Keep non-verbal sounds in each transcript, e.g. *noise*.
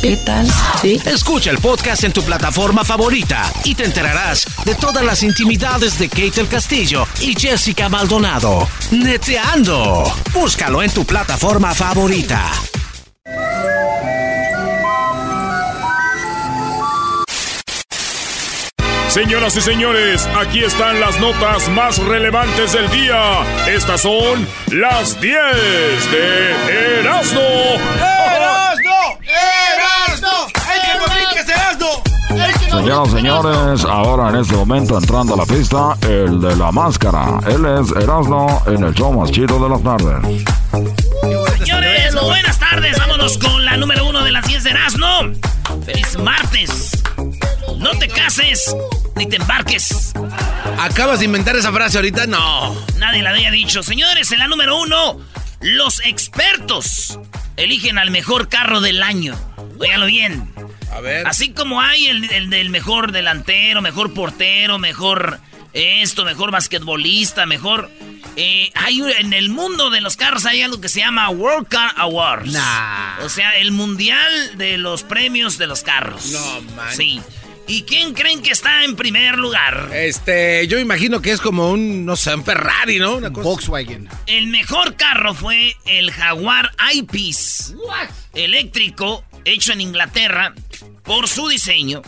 ¿qué tal? ¿Sí? Escucha el podcast en tu plataforma favorita y te enterarás de todas las intimidades de Kate del Castillo y Jessica Maldonado. Neteando. Búscalo en tu plataforma favorita. Señoras y señores, aquí están las notas más relevantes del día. Estas son las 10 de Erasmo. ¡Erasno! ¡Erasno! ¡Hay que morir Erasno! Señoras y señores, ahora en este momento entrando a la pista, el de la máscara. Él es Erasmo en el show más chido de las tardes. Señores, buenas tardes. Vámonos con la número uno de las 10 de Erasmo. Feliz martes. No te cases ni te embarques. ¿Acabas de inventar esa frase ahorita? No. Nadie la había dicho. Señores, en la número uno, los expertos eligen al mejor carro del año. Óigalo bien. A ver. Así como hay el, el del mejor delantero, mejor portero, mejor esto, mejor basquetbolista, mejor... eh, hay en el mundo de los carros hay algo que se llama World Car Awards. Nah. O sea, el mundial de los premios de los carros. No, man. Sí. ¿Y quién creen que está en primer lugar? Este, yo imagino que es como un, no sé, un Ferrari, ¿no? Una cosa. Volkswagen. El mejor carro fue el Jaguar I-Peace. Eléctrico, hecho en Inglaterra por su diseño.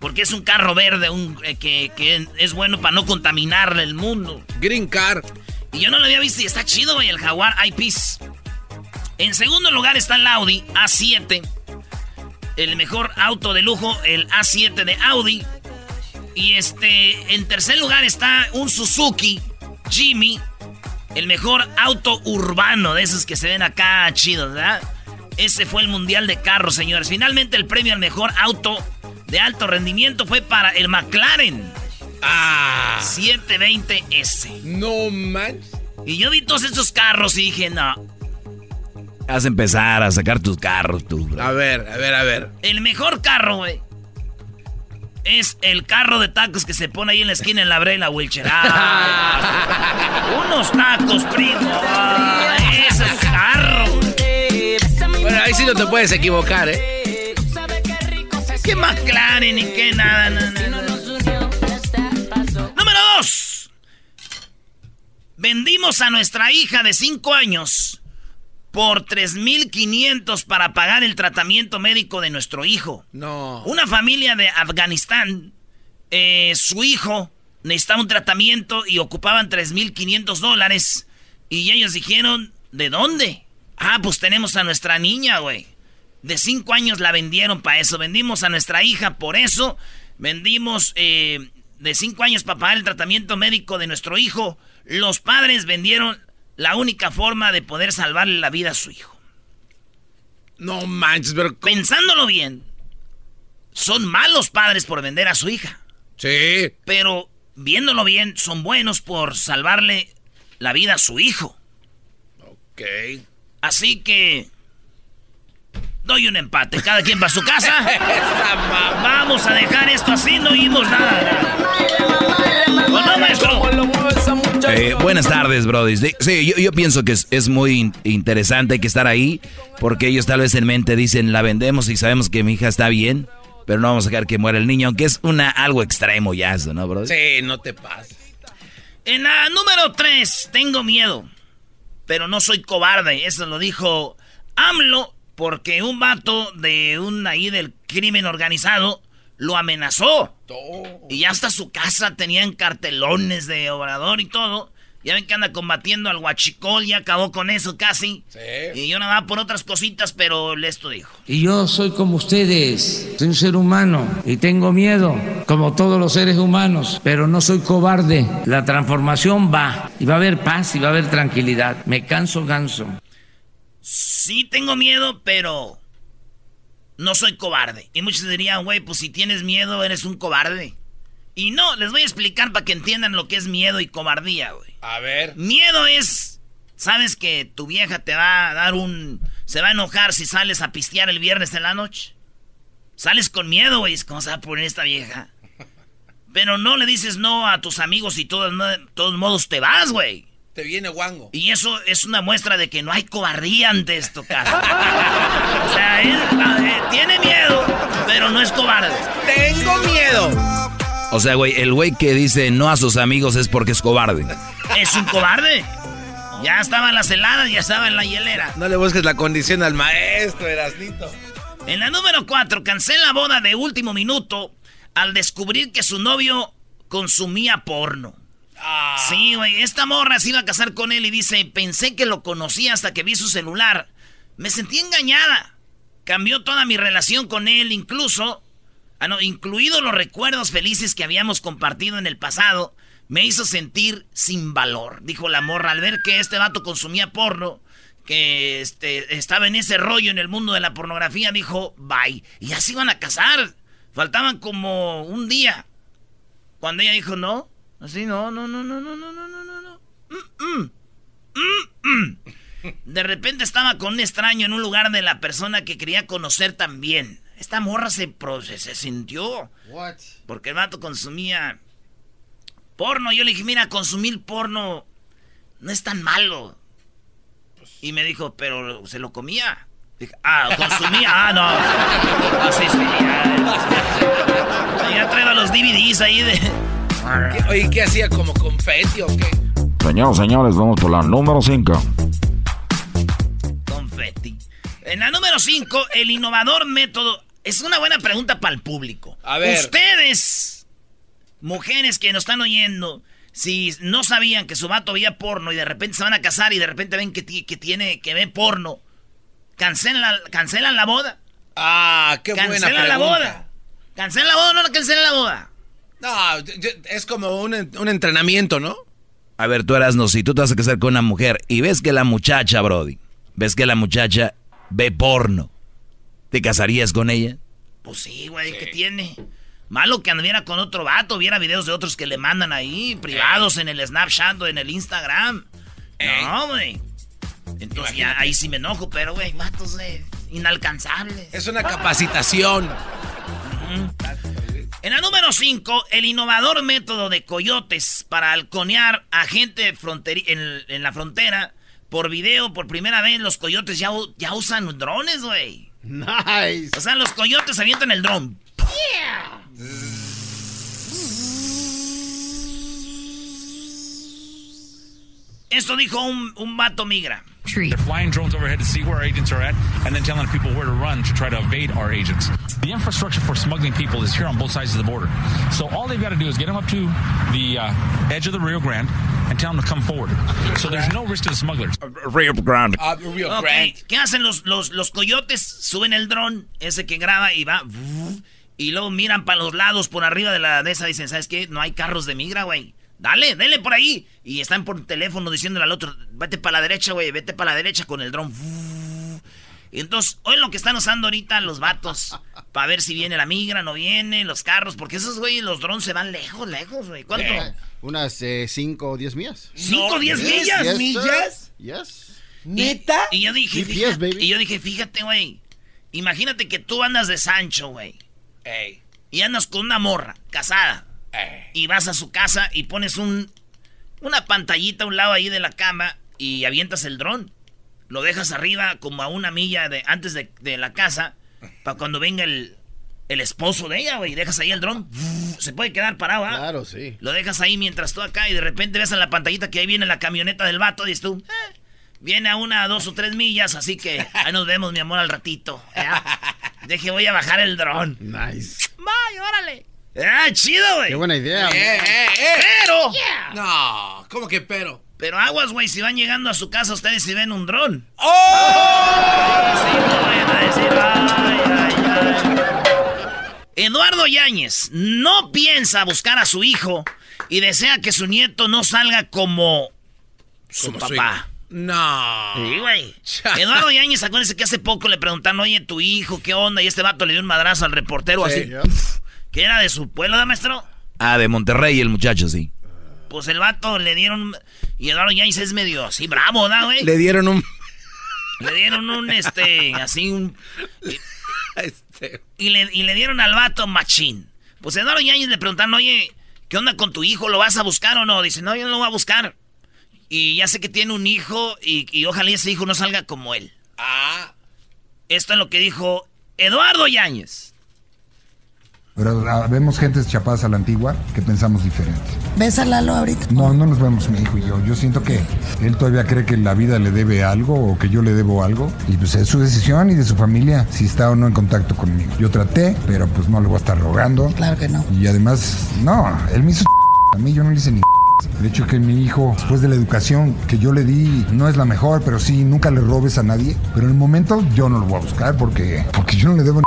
Porque es un carro verde un, eh, que, que es bueno para no contaminar el mundo. Green Car. Y yo no lo había visto y está chido, güey, el Jaguar I-Peace. En segundo lugar está el Audi A7. El mejor auto de lujo, el A7 de Audi. Y este, en tercer lugar está un Suzuki Jimmy. El mejor auto urbano de esos que se ven acá chidos, ¿verdad? Ese fue el mundial de carros, señores. Finalmente el premio al mejor auto de alto rendimiento fue para el McLaren Ah. 720S. No manches. Y yo vi todos esos carros y dije, no. Vas a empezar a sacar tus carros, tú. bro. A ver, a ver, a ver. El mejor carro, güey. Es el carro de tacos que se pone ahí en la esquina en la Brela Wilcher. Ah, unos tacos, primo. Ah, ese carro. Bueno, ahí sí no te puedes equivocar, ¿eh? ¿Qué McLaren y qué nada? no, no, no. Número dos. Vendimos a nuestra hija de 5 años por 3.500 para pagar el tratamiento médico de nuestro hijo. No. Una familia de Afganistán, eh, su hijo necesitaba un tratamiento y ocupaban 3.500 dólares. Y ellos dijeron, ¿de dónde? Ah, pues tenemos a nuestra niña, güey. De 5 años la vendieron para eso. Vendimos a nuestra hija por eso. Vendimos eh, de 5 años para pagar el tratamiento médico de nuestro hijo. Los padres vendieron la única forma de poder salvarle la vida a su hijo. No manches, pero. ¿cómo? Pensándolo bien, son malos padres por vender a su hija. Sí. Pero viéndolo bien, son buenos por salvarle la vida a su hijo. Ok. Así que doy un empate. Cada quien va a su casa. *laughs* Vamos a dejar esto así, no oímos nada. ¿O no, maestro? Eh, buenas tardes, Brody. Sí, yo, pienso que es, muy in- interesante, que estar ahí, porque ellos tal vez en mente dicen, la vendemos y sabemos que mi hija está bien, pero no vamos a dejar que muera el niño, aunque es una algo extremo ya eso, ¿no, Brody? Sí, no te pases. En la número 3, tengo miedo. Pero no soy cobarde. Eso lo dijo AMLO porque un vato de un ahí del crimen organizado lo amenazó. Y ya hasta su casa tenían cartelones de obrador y todo. Ya ven que anda combatiendo al huachicol, ya acabó con eso casi. Y yo nada por otras cositas, pero esto dijo. Y yo soy como ustedes, soy un ser humano y tengo miedo, como todos los seres humanos, pero no soy cobarde. La transformación va y va a haber paz y va a haber tranquilidad. Me canso ganso. Sí tengo miedo, pero no soy cobarde. Y muchos dirían, güey, pues si tienes miedo eres un cobarde. Y no, les voy a explicar para que entiendan lo que es miedo y cobardía, güey. A ver. Miedo es, sabes que tu vieja te va a dar un, se va a enojar si sales a pistear el viernes en la noche. Sales con miedo, güey, ¿cómo se va a poner esta vieja? *laughs* Pero no le dices no a tus amigos y todos, todos modos te vas, güey. Te viene guango. Y eso es una muestra de que no hay cobardía ante esto, cara. *laughs* o sea, él eh, tiene miedo, pero no es cobarde. Tengo miedo. O sea, güey, el güey que dice no a sus amigos es porque es cobarde. Es un cobarde. Ya estaba en las heladas, ya estaba en la hielera. No le busques la condición al maestro, Erasnito. En la número 4, cancela boda de último minuto al descubrir que su novio consumía porno. Ah. Sí, güey, esta morra se iba a casar con él y dice, pensé que lo conocía hasta que vi su celular. Me sentí engañada. Cambió toda mi relación con él, incluso, ah, no, incluido los recuerdos felices que habíamos compartido en el pasado, me hizo sentir sin valor. Dijo la morra al ver que este vato consumía porno, que este, estaba en ese rollo en el mundo de la pornografía, dijo, bye. Y así iban a casar. Faltaban como un día. Cuando ella dijo, no, Así, no, no, no, no, no, no, no, no, no. Mm, mm, mm, de repente estaba con un extraño en un lugar de la persona que quería conocer también. Esta morra se, se, sintió. What? Porque el vato consumía porno. Yo le dije, mira, consumir porno no es tan malo. Y me dijo, pero se lo comía. Dije, ah, consumía, ah, no. Ah, sí, sí, ya, ya traigo los DVDs ahí de, oye, ¿qué hacía? ¿Como confeti o qué? Señores, señores, vamos por la número 5. Confeti. En la número 5, el innovador método. Es una buena pregunta para el público. A ver. Ustedes, mujeres que nos están oyendo, si no sabían que su vato veía porno y de repente se van a casar y de repente ven que, que tiene que ver porno, cancelan, cancelan la boda. Ah, qué buena pregunta. Cancelan la boda. Cancelan la boda o no cancelan la boda. No, es como un, entrenamiento, ¿no? A ver, tú eras no, si tú te vas a casar con una mujer y ves que la muchacha, Brody, ves que la muchacha ve porno, ¿te casarías con ella? Pues sí, güey, ¿qué tiene? Malo que anduviera con otro vato, viera videos de otros que le mandan ahí, privados en el Snapchat o en el Instagram. No, güey. Entonces ya ahí sí me enojo, pero, güey, vatos eh, inalcanzables. Es una capacitación. En la número 5, el innovador método de coyotes para halconear a gente en, en, la frontera por video, por primera vez, los coyotes ya, ya usan drones, güey. Nice. O sea, los coyotes avientan el dron. Esto dijo un, un vato migra. They're flying drones overhead to see where our agents are at and then telling people where to run to try to evade our agents. The infrastructure for smuggling people is here on both sides of the border. So all they've got to do is get them up to the uh, edge of the Rio Grande and tell them to come forward. So there's no risk to the smugglers. Rio Grande. Uh, Rio okay. Grande. ¿Qué hacen los, los, los coyotes? Suben el dron, ese que graba y va... Y luego miran para los lados, por arriba de la de esa, dicen, ¿sabes qué? No hay carros de migra, güey. Dale, dale por ahí. Y están por teléfono diciéndole al otro, vete para la derecha, güey, vete para la derecha con el dron. Y entonces, hoy lo que están usando ahorita los vatos, *laughs* para ver si viene la migra, no viene, los carros, porque esos, güey, los drones se van lejos, lejos, güey. ¿Cuánto? Eh, unas 5 eh, o 10 millas. ¿5 o 10 millas? ¿Millas? Yes. ¿Neta? Y, yo dije, fíjate, y yo dije, fíjate, güey, imagínate que tú andas de Sancho, güey. Y andas con una morra, casada. Y vas a su casa y pones un, una pantallita a un lado ahí de la cama y avientas el dron. Lo dejas arriba como a una milla de, antes de, la casa para cuando venga el, el esposo de ella, güey. Dejas ahí el dron. Se puede quedar parado, ¿ah? Claro, sí. Lo dejas ahí mientras tú acá y de repente ves en la pantallita que ahí viene la camioneta del vato y dices tú, eh, viene a una, dos o tres millas, así que ahí nos vemos, mi amor, al ratito. Deje, voy a bajar el dron. Nice. Vaya, órale. Ah, chido, güey. Qué buena idea. Eh, eh, eh. Pero. No, ¿cómo que pero? Pero aguas, güey, si van llegando a su casa ustedes y ven un dron. ¡Oh! Sí, no vayan a decir, ay, ay, ay. Eduardo Yáñez no piensa buscar a su hijo y desea que su nieto no salga como su papá. No. Sí, güey. Eduardo Yáñez, acuérdense que hace poco le preguntaron, oye, tu hijo, ¿qué onda? Y este vato le dio un madrazo al reportero así. Que era de su pueblo, ¿da, maestro? Ah, de Monterrey el muchacho, sí. Pues el vato le dieron... Y Eduardo Yáñez es medio así bravo, ¿da, güey? Le dieron un... Le dieron un, este, así un... *laughs* Este. Y le, y le dieron al vato machín. Pues Eduardo Yáñez le preguntaron, oye, ¿qué onda con tu hijo? ¿Lo vas a buscar o no? Dice, no, yo no lo voy a buscar. Y ya sé que tiene un hijo y, y ojalá ese hijo no salga como él. Ah. Esto es lo que dijo Eduardo Yáñez. Pero vemos gentes chapadas a la antigua que pensamos diferente. ¿Ves a Lalo ahorita? No, no nos vemos mi hijo y yo. Yo siento que él todavía cree que la vida le debe algo o que yo le debo algo. Y pues es su decisión y de su familia si está o no en contacto conmigo. Yo traté, pero pues no le voy a estar rogando. Claro que no. Y además, no, él me hizo *laughs* a mí, yo no le hice ni *laughs* de hecho que mi hijo, después de la educación que yo le di, no es la mejor, pero sí, nunca le robes a nadie. Pero en el momento yo no lo voy a buscar porque, porque yo no le debo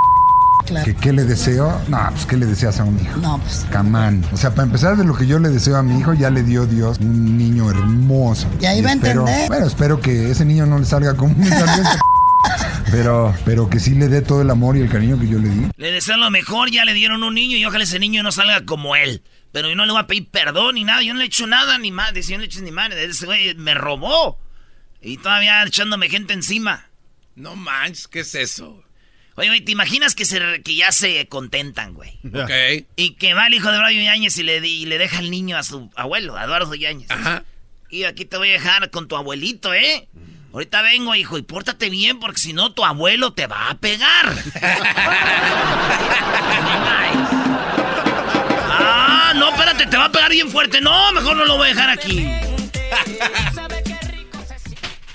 Claro. ¿Que, ¿Qué le deseo? No, pues ¿qué le deseas a un hijo? No, pues. Camán. O sea, para empezar de lo que yo le deseo a mi hijo, ya le dio Dios un niño hermoso. Y ahí va a entender. Bueno, espero que ese niño no le salga como un *laughs* pero, pero que sí le dé todo el amor y el cariño que yo le di. Le deseo lo mejor, ya le dieron un niño y ojalá ese niño no salga como él. Pero yo no le voy a pedir perdón ni nada, yo no le he hecho nada ni más, yo no le he hecho ni madre, ese güey me robó. Y todavía echándome gente encima. No manches, ¿qué es eso? Oye, güey, ¿te imaginas que, se, que ya se contentan, güey? Ok. Y que va el hijo de Eduardo Yáñez y le, di- y le deja el niño a su abuelo, a Eduardo Yáñez. Ajá. Y aquí te voy a dejar con tu abuelito, ¿eh? Ahorita vengo, hijo, y pórtate bien porque si no tu abuelo te va a pegar. ah, no, espérate, te va a pegar bien fuerte. No, mejor no lo voy a dejar aquí.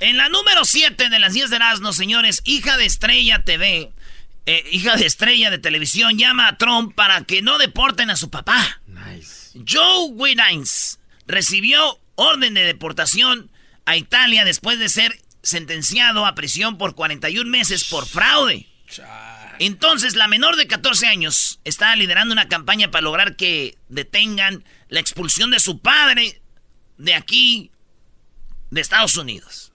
En la número 7 de las 10 de Erasmo, señores, hija de Estrella TV, eh, hija de Estrella de televisión, llama a Trump para que no deporten a su papá. Joe Widines recibió orden de deportación a Italia después de ser sentenciado a prisión por 41 meses por fraude. Entonces, la menor de 14 años está liderando una campaña para lograr que detengan la expulsión de su padre de aquí, de Estados Unidos.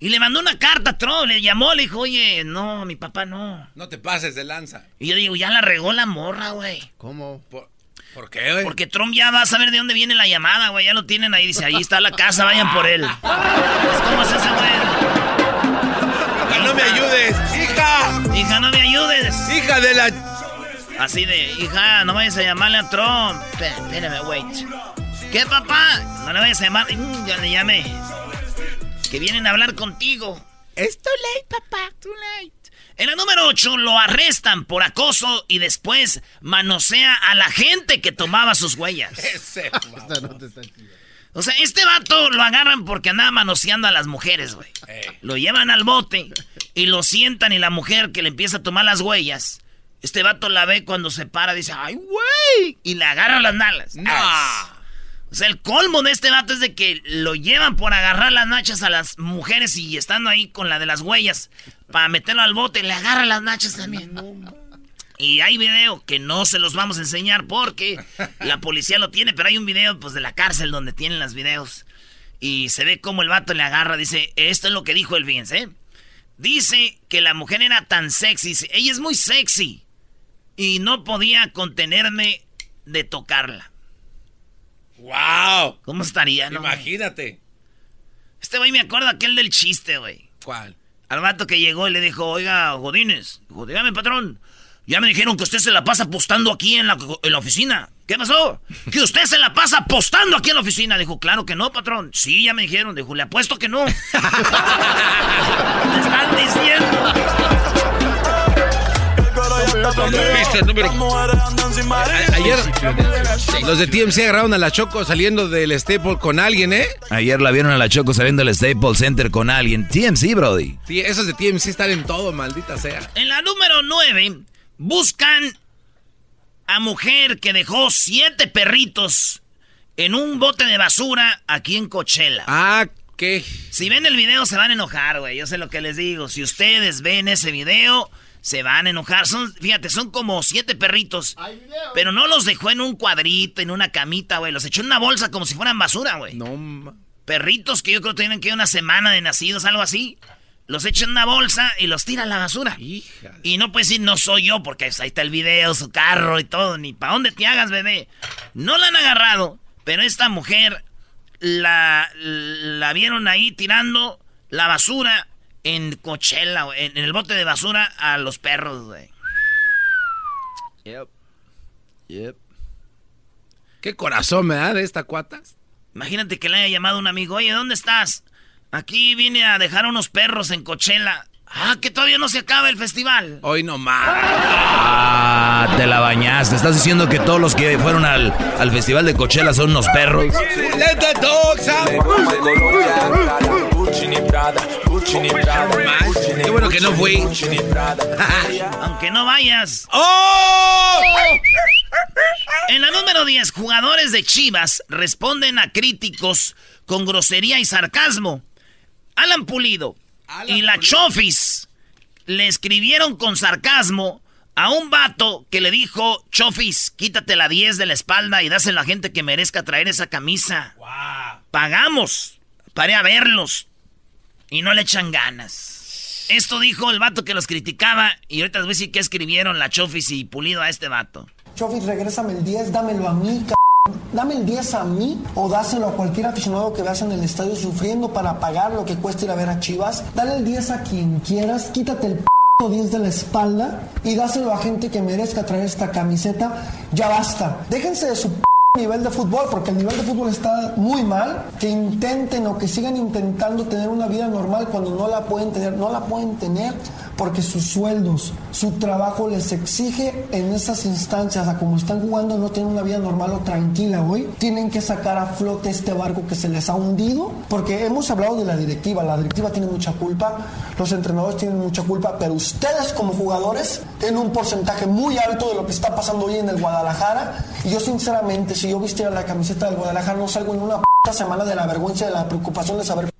Y le mandó una carta a Trump, le llamó, le dijo, oye, no, mi papá no. No te pases de lanza. Y yo digo, ya la regó la morra, güey. ¿Cómo? ¿Por, por qué, güey? Porque Trump ya va a saber de dónde viene la llamada, güey. Ya lo tienen ahí. Dice, ahí está la casa, vayan por él. Pues, ¿Cómo es ese güey? Hija, no me ayudes. ¡Hija! Hija, no me ayudes. ¡Hija de la... Así de, hija, no vayas a llamarle a Trump. Espérame, espérame, wait. ¿Qué, papá? No le vayas a llamar. Mm, ya le llamé. Que vienen a hablar contigo. Es too late, papá. Too late. En la número 8 lo arrestan por acoso y después manosea a la gente que tomaba sus huellas. *laughs* Ese. *laughs* O sea, este vato lo agarran porque andaba manoseando a las mujeres, güey. Lo llevan al bote y lo sientan y la mujer que le empieza a tomar las huellas, este vato la ve cuando se para, dice, ¡ay, güey! Y le agarra las nalas. Ah. O sea, el colmo de este vato es de que lo llevan por agarrar las nachas a las mujeres y estando ahí con la de las huellas para meterlo al bote, le agarra las nachas también. Y hay video que no se los vamos a enseñar porque la policía lo tiene, pero hay un video pues de la cárcel donde tienen los videos. Y se ve cómo el vato le agarra, dice, esto es lo que dijo el Vince, ¿eh? Dice que la mujer era tan sexy, dice, ella es muy sexy. Y no podía contenerme de tocarla. ¡Wow! ¿Cómo estaría, no? Imagínate. Este güey me acuerda aquel del chiste, güey. ¿Cuál? Al vato que llegó y le dijo, oiga, Godínez, dígame, patrón, ya me dijeron que usted se la pasa apostando aquí en la, en la oficina. ¿Qué pasó? Que usted se la pasa apostando aquí en la oficina. Dijo, claro que no, patrón. Sí, ya me dijeron. Dijo, le apuesto que no. *laughs* Te están diciendo. ¿Viste el número? A- Ayer los de TMC agarraron a la Choco saliendo del Staple con alguien, ¿eh? Ayer la vieron a la Choco saliendo del Staples Center con alguien. TMC, Brody. Sí, esos de TMC están en todo, maldita sea. En la número 9, buscan a mujer que dejó siete perritos en un bote de basura aquí en Coachella. Ah, ¿qué? Si ven el video se van a enojar, güey. Yo sé lo que les digo. Si ustedes ven ese video, se van a enojar. Son, fíjate, son como siete perritos. Pero no los dejó en un cuadrito, en una camita, güey. Los echó en una bolsa como si fueran basura, güey. No, Perritos que yo creo que tienen que una semana de nacidos, algo así. Los echa en una bolsa y los tira a la basura. Y no puede decir, no soy yo, porque ahí está el video, su carro y todo. Ni para dónde te hagas, bebé. No la han agarrado, pero esta mujer la, la vieron ahí tirando la basura en Coachella, güey, en, en el bote de basura a los perros, güey. Yep. Yep. ¿Qué corazón me da de esta cuata? Imagínate que le haya llamado un amigo, oye, ¿dónde estás? Aquí vine a dejar unos perros en Coachella. Ah, que todavía no se acaba el festival. Hoy no más. Ah, te la bañaste. Estás diciendo que todos los que fueron al, al festival de Coachella son unos perros. Qué bueno que no fui. *laughs* Aunque no vayas. ¡Oh! En la número 10, jugadores de Chivas responden a críticos con grosería y sarcasmo. Alan Pulido y la Chofis le escribieron con sarcasmo a un vato que le dijo, Chofis, quítate la 10 de la espalda y dásela a la gente que merezca traer esa camisa. Pagamos para ir a verlos. Y no le echan ganas. Esto dijo el vato que los criticaba y ahorita les voy a decir qué escribieron la Chofis y Pulido a este vato. Chofis, regrésame el 10, dámelo a mí, c Dame el 10 a mí o dáselo a cualquier aficionado que veas en el estadio sufriendo para pagar lo que cuesta ir a ver a Chivas. Dale el 10 a quien quieras, quítate el p 10 de la espalda y dáselo a gente que merezca traer esta camiseta. Ya basta. Déjense de su p nivel de fútbol, porque el nivel de fútbol está muy mal. Que intenten o que sigan intentando tener una vida normal cuando no la pueden tener. No la pueden tener porque sus sueldos, su trabajo les exige en esas instancias, a como están jugando, no tienen una vida normal o tranquila hoy. Tienen que sacar a flote este barco que se les ha hundido, porque hemos hablado de la directiva. La directiva tiene mucha culpa, los entrenadores tienen mucha culpa, pero ustedes como jugadores tienen un porcentaje muy alto de lo que está pasando hoy en el Guadalajara. Y yo, sinceramente, si yo vistiera la camiseta del Guadalajara, no salgo en una p semana de la vergüenza, de la preocupación de saber.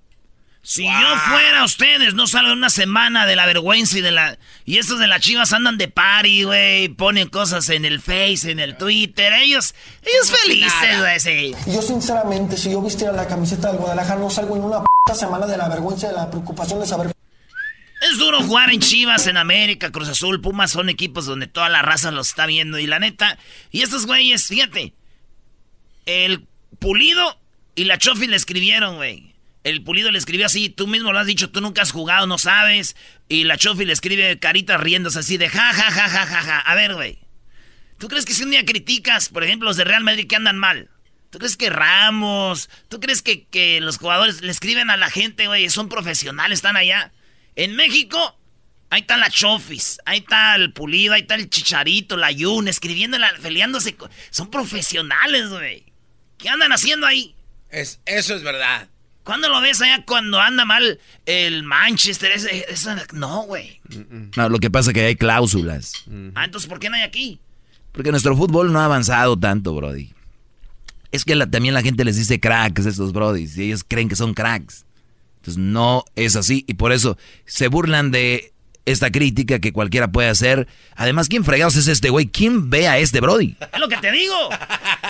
Si yo fuera ustedes, no salgo en una semana de la vergüenza y de la... Y estos de las chivas andan de party, güey. Ponen cosas en el Face, en el Twitter. Ellos, ellos felices, güey, sí. Y yo, sinceramente, si yo vistiera la camiseta del Guadalajara, no salgo en una p semana de la vergüenza, de la preocupación de saber. Es duro jugar en Chivas, en América, Cruz Azul, Pumas son equipos donde toda la raza los está viendo. Y la neta, y estos güeyes, fíjate, el Pulido y la Chofi le escribieron, güey. El Pulido le escribió así, tú mismo lo has dicho, tú nunca has jugado, no sabes. Y la Chofi le escribe caritas riéndose así de ja, ja, ja, ja, ja, ja. A ver, güey. ¿Tú crees que si un día criticas, por ejemplo, los de Real Madrid que andan mal? ¿Tú crees que Ramos, tú crees que, que los jugadores le escriben a la gente, güey, son profesionales, están allá? En México, ahí está la Chofis, ahí está el Pulido, ahí está el Chicharito, la Yun, escribiendo, peleándose. Son profesionales, güey. ¿Qué andan haciendo ahí? Es, eso es verdad. ¿Cuándo lo ves allá cuando anda mal el Manchester? Ese, ese- no, güey. No, lo que pasa es que hay cláusulas. Ah, entonces, ¿por qué no hay aquí? Porque nuestro fútbol no ha avanzado tanto, Brody. Es que la- también la gente les dice cracks a estos Brodis y ellos creen que son cracks. Entonces no es así y por eso se burlan de esta crítica que cualquiera puede hacer. Además, ¿quién fregados es este güey? ¿Quién ve a este Brody? Es lo que te digo.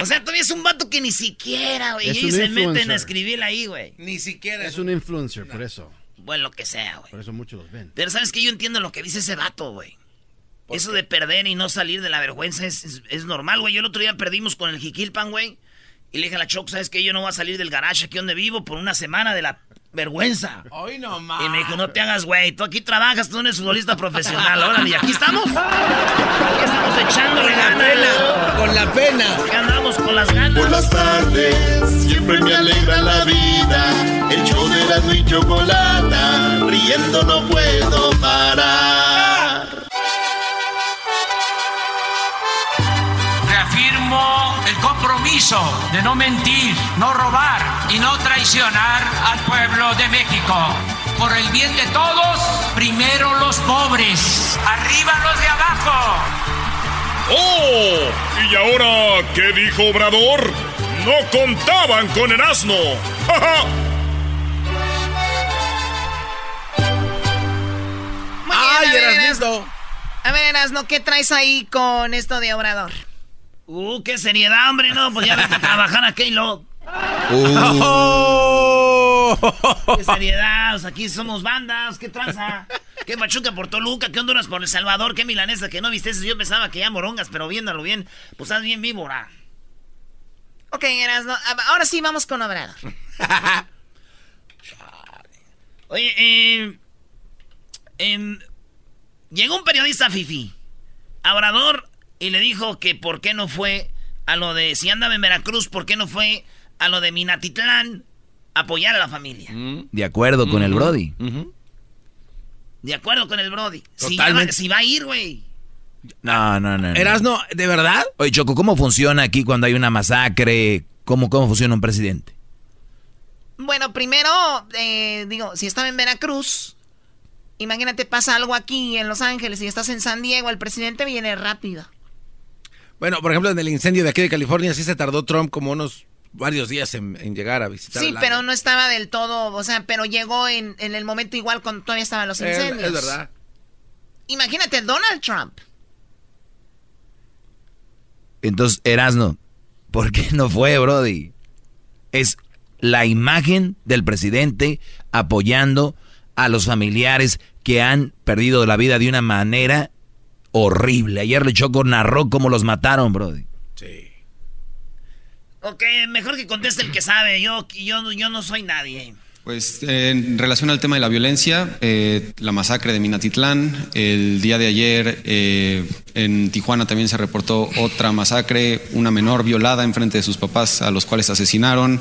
O sea, todavía es un vato que ni siquiera, güey. Un se meten a escribir ahí, güey. Ni siquiera Es un influencer, por eso. Bueno, lo que sea, güey. Por eso muchos los ven. Pero sabes que yo entiendo lo que dice ese vato, güey. Eso de perder y no salir de la vergüenza es, es- es normal, güey. Yo el otro día perdimos con el Jiquilpan, güey. Y le dije a la Choc, ¿sabes qué? Yo no voy a salir del garage aquí donde vivo por una semana de la vergüenza. Hoy no más. Y me dijo, no te hagas, güey. Tú aquí trabajas, tú no eres futbolista profesional. Órale, y aquí estamos. Aquí estamos echándole ganas. Con la pena. Aquí andamos con las ganas. Por las tardes siempre me alegra la vida. El show de la y chocolata, riendo no puedo parar. Compromiso de no mentir, no robar y no traicionar al pueblo de México. Por el bien de todos, primero los pobres, arriba los de abajo. ¡Oh! ¿Y ahora qué dijo Obrador? No contaban con el asno. *laughs* ¡Ja, ja! ¡Ay, eras listo! A ver, Erasno, ¿qué traes ahí con esto de Obrador? Uh, qué seriedad, hombre, no, pues ya vete a trabajar a K-Log. Uh. ¡Qué seriedad! aquí somos bandas, ¿qué tranza? ¿Qué Machuca por Toluca? ¿Qué Honduras por El Salvador? ¿Qué Milanesa que no viste eso? Yo pensaba que ya morongas, pero viéndolo bien, pues estás bien víbora. Ok, Erasno, ahora sí vamos con Obrador. *laughs* Oye, eh, em, llegó un periodista Fifi a Obrador y le dijo que por qué no fue a lo de, si andaba en Veracruz, por qué no fue a lo de Minatitlán apoyar a la familia. Mm. De acuerdo con el Brody. De acuerdo con el Brody. Si, va, si va a ir, güey. No, no, no. Erasno, ¿de verdad? Oye, Choco, ¿cómo funciona aquí cuando hay una masacre? ¿Cómo, cómo funciona un presidente? Bueno, primero, eh, digo, si estaba en Veracruz, imagínate, pasa algo aquí en Los Ángeles y estás en San Diego, el presidente viene rápido. Bueno, por ejemplo, en el incendio de aquí de California sí se tardó Trump como unos varios días en, llegar a visitar. Sí, pero no estaba del todo, o sea, pero llegó en, el momento igual cuando todavía estaban los incendios. Es, verdad. Imagínate, Donald Trump. Entonces, Erasno, ¿por qué no fue, Brody? Es la imagen del presidente apoyando a los familiares que han perdido la vida de una manera horrible. Ayer le Choco narró cómo los mataron, Brody. Sí. Ok, mejor que conteste el que sabe. Yo, yo, yo no soy nadie. Pues en relación al tema de la violencia, eh, la masacre de Minatitlán, el día de ayer eh, en Tijuana también se reportó otra masacre, una menor violada en frente de sus papás a los cuales asesinaron,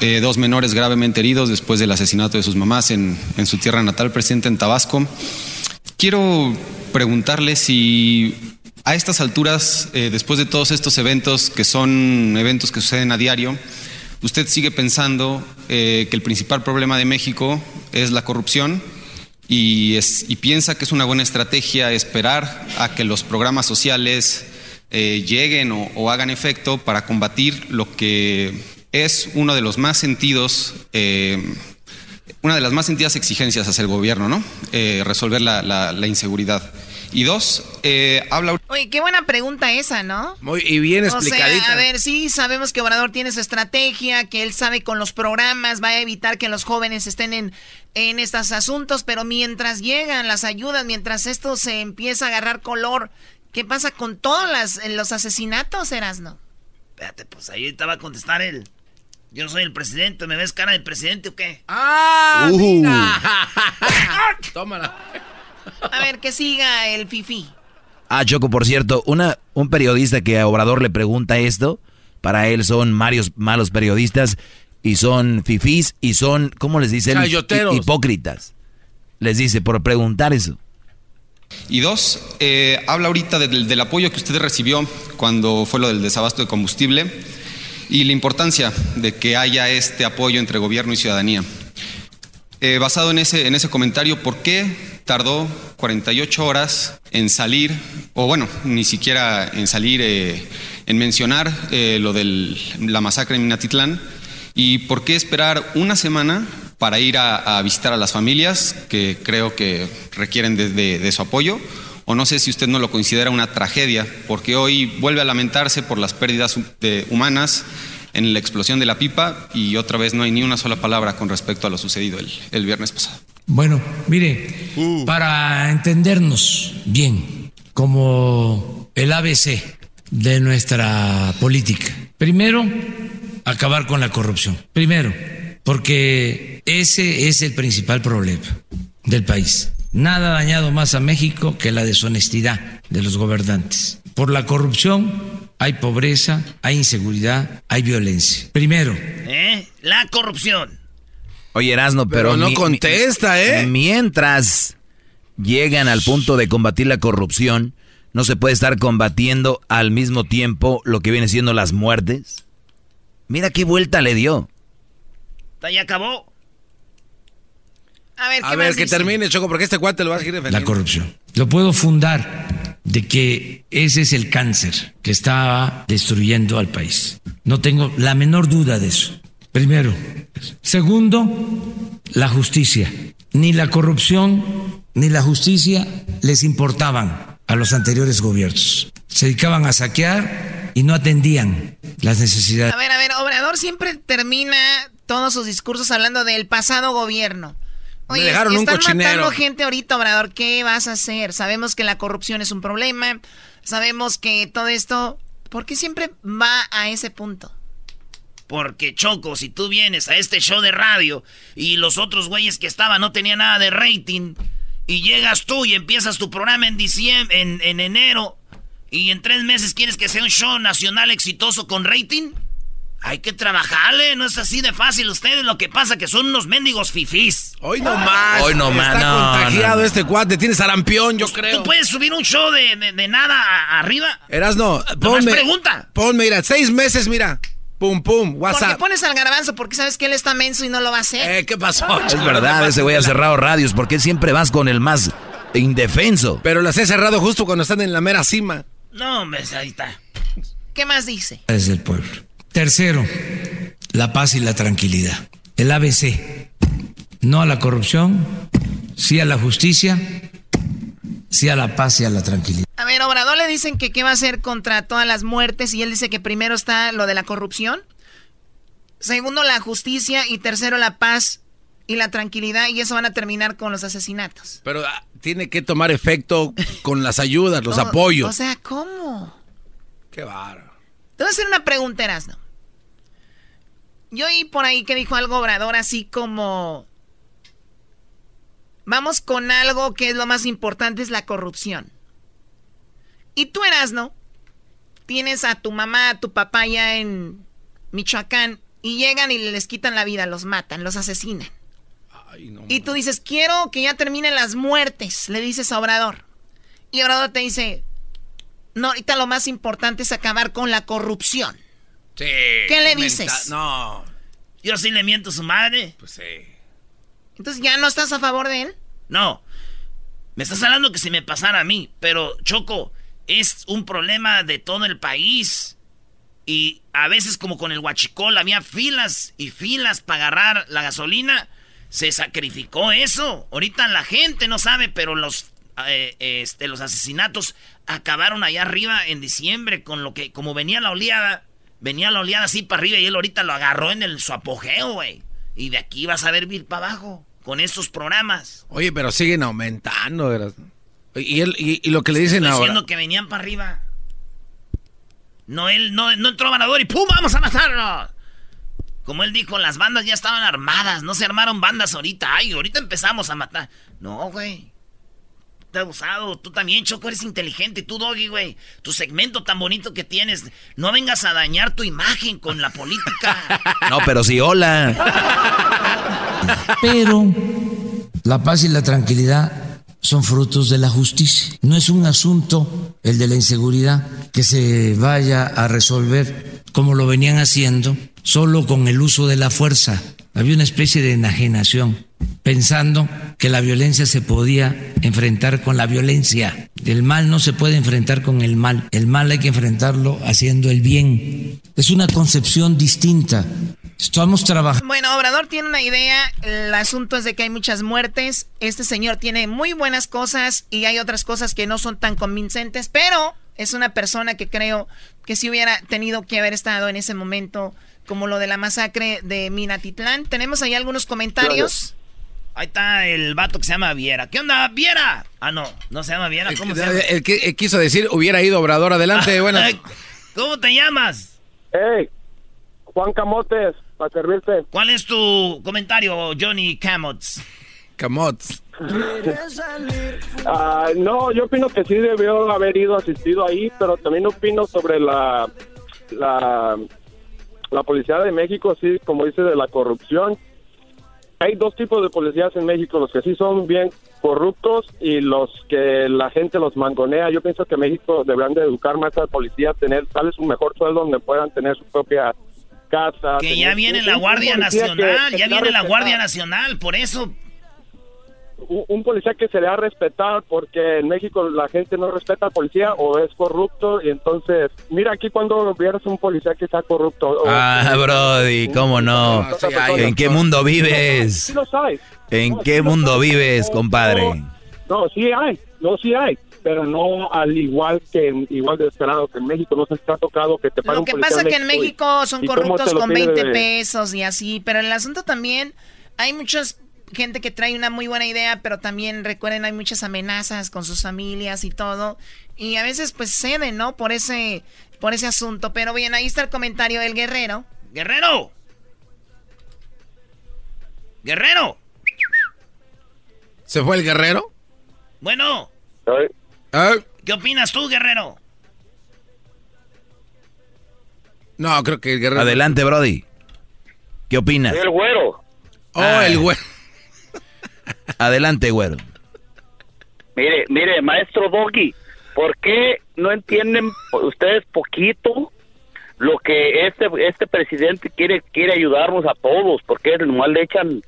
eh, dos menores gravemente heridos después del asesinato de sus mamás en, en su tierra natal, presidente en Tabasco. Quiero preguntarle si a estas alturas, después de todos estos eventos que son eventos que suceden a diario, usted sigue pensando eh, que el principal problema de México es la corrupción y, piensa que es una buena estrategia esperar a que los programas sociales eh, lleguen o, hagan efecto para combatir lo que es uno de los más sentidos, eh, una de las más sentidas exigencias hacia el gobierno, ¿no? resolver la inseguridad. Y dos, eh, habla... Oye, qué buena pregunta esa, ¿no? Muy y bien explicadita. O sea, a ver, sí, sabemos que Obrador tiene su estrategia, que él sabe con los programas va a evitar que los jóvenes estén en, en estos asuntos, pero mientras llegan las ayudas, mientras esto se empieza a agarrar color, ¿qué pasa con todos las, los asesinatos, Erasno? Espérate, pues ahí te va a contestar él. Yo no soy el presidente, ¿me ves cara de presidente o qué? ¡Ah! Uh. *laughs* Tómala. A ver, que siga el fifi. Ah, Choco, por cierto, una, un periodista que a Obrador le pregunta esto, para él son varios malos periodistas y son fifís y son, ¿cómo les dicen? Hipócritas. Les dice, por preguntar eso. Y dos, eh, habla ahorita del, apoyo que usted recibió cuando fue lo del desabasto de combustible y la importancia de que haya este apoyo entre gobierno y ciudadanía. Eh, basado en ese, en ese comentario, ¿por qué tardó 48 horas en salir, o bueno, ni siquiera en salir, eh, en mencionar eh, lo de la masacre en Minatitlán. ¿Y por qué esperar una semana para ir a, visitar a las familias que creo que requieren de, su apoyo? O no sé si usted no lo considera una tragedia, porque hoy vuelve a lamentarse por las pérdidas humanas en la explosión de la pipa y otra vez no hay ni una sola palabra con respecto a lo sucedido el viernes pasado. Bueno, mire, uh. para entendernos bien, como el ABC de nuestra política, primero, acabar con la corrupción. Primero, porque ese es el principal problema del país. Nada ha dañado más a México que la deshonestidad de los gobernantes. Por la corrupción hay pobreza, hay inseguridad, hay violencia. Primero. ¿Eh? La corrupción. Oye, Erasno, pero, no contesta, ¿eh? Mientras llegan al punto de combatir la corrupción, ¿no se puede estar combatiendo al mismo tiempo lo que viene siendo las muertes? Mira qué vuelta le dio. Ya acabó. A ver, ¿qué a ver que termine, Choco, porque este cuate lo va a seguir defendiendo. La corrupción. Lo puedo fundar de que ese es el cáncer que está destruyendo al país. No tengo la menor duda de eso. Primero. Segundo, la justicia. Ni la corrupción ni la justicia les importaban a los anteriores gobiernos. Se dedicaban a saquear y no atendían las necesidades. A ver, a ver, Obrador siempre termina todos sus discursos hablando del pasado gobierno. Oye, dejaron están matando gente ahorita, Obrador. ¿Qué vas a hacer? Sabemos que la corrupción es un problema. Sabemos que todo esto... ¿Por qué siempre va a ese punto? Porque Choco, si tú vienes a este show de radio y los otros güeyes que estaban no tenían nada de rating y llegas tú y empiezas tu programa en diciembre, en, en enero y en tres meses quieres que sea un show nacional exitoso con rating, hay que trabajarle, no es así de fácil. Ustedes lo que pasa que son unos mendigos fifís. Hoy no más. Hoy no más. Está contagiado este cuate, tiene sarampión, yo creo. ¿Tú puedes subir un show de, de, nada arriba? Eras no. Ponme, pregunta. Ponme, mira, seis meses, mira. Pum, pum, WhatsApp. Porque pones al garbanzo porque sabes que él está menso y no lo va a hacer. Eh, ¿qué pasó? Es verdad, ese güey ha cerrado radios porque siempre vas con el más indefenso. Pero las he cerrado justo cuando están en la mera cima. No, ahí está. ¿Qué más dice? Desde el pueblo. Tercero, la paz y la tranquilidad. El ABC. No a la corrupción, sí a la justicia, sí a la paz y a la tranquilidad. A ver, Obrador le dicen que qué va a hacer contra todas las muertes y él dice que primero está lo de la corrupción, segundo la justicia y tercero la paz y la tranquilidad y eso van a terminar con los asesinatos. Pero ah, tiene que tomar efecto con las ayudas, los apoyos. O sea, ¿cómo? Qué bárbaro. Te voy a hacer una pregunta, Erasno. Yo oí por ahí que dijo algo Obrador así como... Vamos con algo que es lo más importante, es la corrupción. Y tú, Erasno, tienes a tu mamá, a tu papá ya en Michoacán y llegan y les quitan la vida, los matan, los asesinan. y tú dices, quiero que ya terminen las muertes, le dices a Obrador. Y Obrador te dice, no, ahorita lo más importante es acabar con la corrupción. Sí. ¿Qué le dices? No. Yo sí le miento a su madre. Pues sí. Entonces, ¿ya no estás a favor de él? No. Me estás hablando que si me pasara a mí, pero Choco, es un problema de todo el país. Y a veces como con el huachicol había filas y filas para agarrar la gasolina. Se sacrificó eso. Ahorita la gente no sabe, pero los, eh, este, los asesinatos acabaron allá arriba en diciembre con lo que, como venía la oleada, venía la oleada así para arriba y él ahorita lo agarró en el, su apogeo, güey. Y de aquí vas a ver vir para abajo con estos programas. Oye, pero siguen aumentando. Y, él, y, lo que le dicen ahora. diciendo que venían para arriba. No, él no, no entró ganador y ¡pum! ¡Vamos a matarlo! Como él dijo, las bandas ya estaban armadas. No se armaron bandas ahorita. Ay, ahorita empezamos a matar. No, güey te abusado. Tú también, Choco, eres inteligente. Tú, Doggy, güey. Tu segmento tan bonito que tienes. No vengas a dañar tu imagen con la política. *laughs* No, pero sí, hola. Pero la paz y la tranquilidad son frutos de la justicia. No es un asunto, el de la inseguridad, que se vaya a resolver como lo venían haciendo, solo con el uso de la fuerza. Había una especie de enajenación pensando que la violencia se podía enfrentar con la violencia. El mal no se puede enfrentar con el mal. El mal hay que enfrentarlo haciendo el bien. Es una concepción distinta. Estamos trabajando. Bueno, Obrador tiene una idea. El asunto es de que hay muchas muertes. Este señor tiene muy buenas cosas y hay otras cosas que no son tan convincentes, pero es una persona que creo que si hubiera tenido que haber estado en ese momento, como lo de la masacre de Minatitlán. Tenemos ahí algunos comentarios. Ahí está el vato que se llama Viera. ¿Qué onda, Viera? Ah, no, no se llama Viera. ¿Cómo se llama? El que quiso decir hubiera ido Obrador adelante. *laughs* bueno. ¿Cómo te llamas? Hey, Juan Camotes, para servirte. ¿Cuál es tu comentario, Johnny Camots? Camots. Ah, no, yo opino que sí debió haber ido asistido ahí, pero también opino sobre la, la, la policía de México, sí, como dice, de la corrupción hay dos tipos de policías en México, los que sí son bien corruptos y los que la gente los mangonea. Yo pienso que México deberán de educar más a la policía, tener tal vez un mejor sueldo donde puedan tener su propia casa. Que ya viene la Guardia Nacional, ya viene la Guardia Nacional, por eso un policía que se le ha respetar porque en México la gente no respeta al policía o es corrupto y entonces mira aquí cuando vieras un policía que está corrupto. Ah brody cómo no en qué mundo vives sí lo sabes en qué mundo vives compadre No, sí hay, no, sí hay, pero no al igual que igual de desesperado que en México. No se está tocado que te Lo que pasa que en México son corruptos con 20 pesos y así, pero en el asunto también hay muchas gente que trae una muy buena idea, pero también recuerden hay muchas amenazas con sus familias y todo, y a veces pues ceden, ¿no? Por ese por ese asunto, pero bien, ahí está el comentario del guerrero. Guerrero. Guerrero. ¿Se fue el guerrero? Bueno. ¿Qué opinas tú, guerrero? No, creo que el guerrero. Adelante, Brody. ¿Qué opinas? El güero. Oh, el güero. Adelante, güero. Mire, mire, maestro Doggy, ¿por qué no entienden ustedes poquito lo que este este presidente quiere quiere ayudarnos a todos? Porque nomás le echan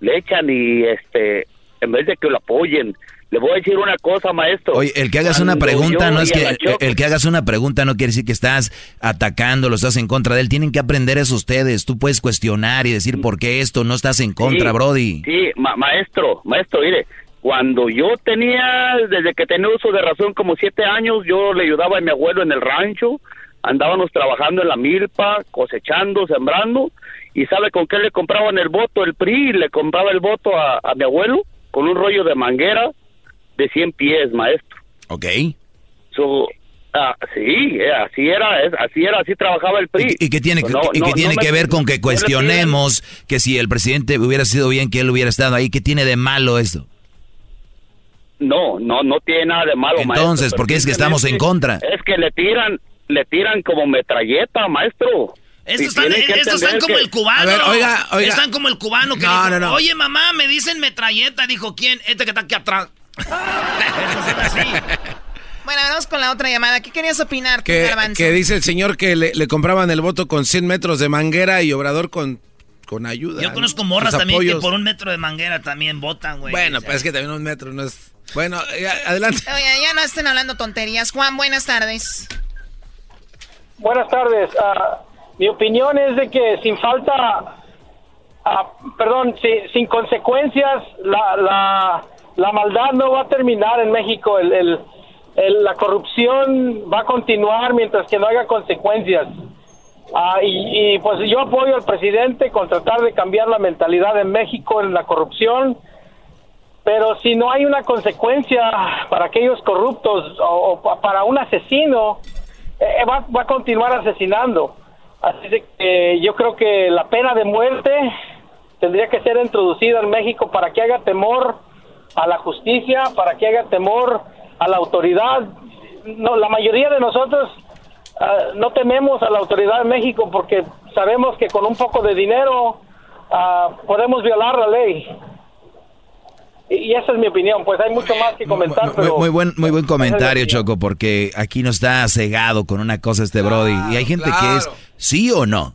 le echan y este en vez de que lo apoyen. Le voy a decir una cosa, maestro. Oye, el que hagas una pregunta no es que el, que hagas una pregunta no quiere decir que estás atacando, lo estás en contra de él. Tienen que aprender eso ustedes. Tú puedes cuestionar y decir por qué esto no estás en contra, Brody. Sí, maestro, maestro, mire, cuando yo tenía, desde que tenía uso de razón como siete años, yo le ayudaba a mi abuelo en el rancho, andábamos trabajando en la milpa, cosechando, sembrando, y ¿sabe con qué le compraban el voto? El PRI le compraba el voto a, a mi abuelo con un rollo de manguera de 100 pies, maestro. Ok. So, ah, sí, eh, así era, así era, así trabajaba el PRI. ¿Y, qué tiene, y qué tiene que ver con que cuestionemos que si el presidente hubiera sido bien que él hubiera estado ahí? ¿Qué tiene de malo eso? No, no, no tiene nada de malo, Entonces, ¿por qué es que estamos en contra? Es que le tiran, le tiran como metralleta, maestro. Estos están, como el cubano. oiga, oiga. Están como el cubano que no, no, Oye, mamá, me dicen metralleta. Dijo, ¿quién? Este que está aquí atrás. Bueno, vamos con la otra llamada. ¿Qué querías opinar, que, que dice el señor que le, compraban el voto con 100 metros de manguera y Obrador con, con ayuda. Yo conozco morras también que por un metro de manguera también votan, güey. Bueno, pues es que también un metro no es... Bueno, adelante. Oye, ya no estén hablando tonterías. Juan, buenas tardes. Buenas tardes. Uh, mi opinión es de que sin falta, ah, perdón, sin consecuencias, la, la, la, maldad no va a terminar en México. El, la corrupción va a continuar mientras que no haya consecuencias. Ah, y, pues yo apoyo al presidente con tratar de cambiar la mentalidad en México en la corrupción, pero si no hay una consecuencia para aquellos corruptos o, para un asesino, eh, va, va, a continuar asesinando. Así que yo creo que la pena de muerte tendría que ser introducida en México para que haga temor a la justicia, para que haga temor a la autoridad. No, la mayoría de nosotros ah, no tememos a la autoridad de México porque sabemos que con un poco de dinero uh, podemos violar la ley. Y esa es mi opinión, pues hay mucho más que comentar. Muy, pero muy buen, muy buen comentario, Choco, porque aquí no está cegado con una cosa este Brody. y hay gente que es sí o no.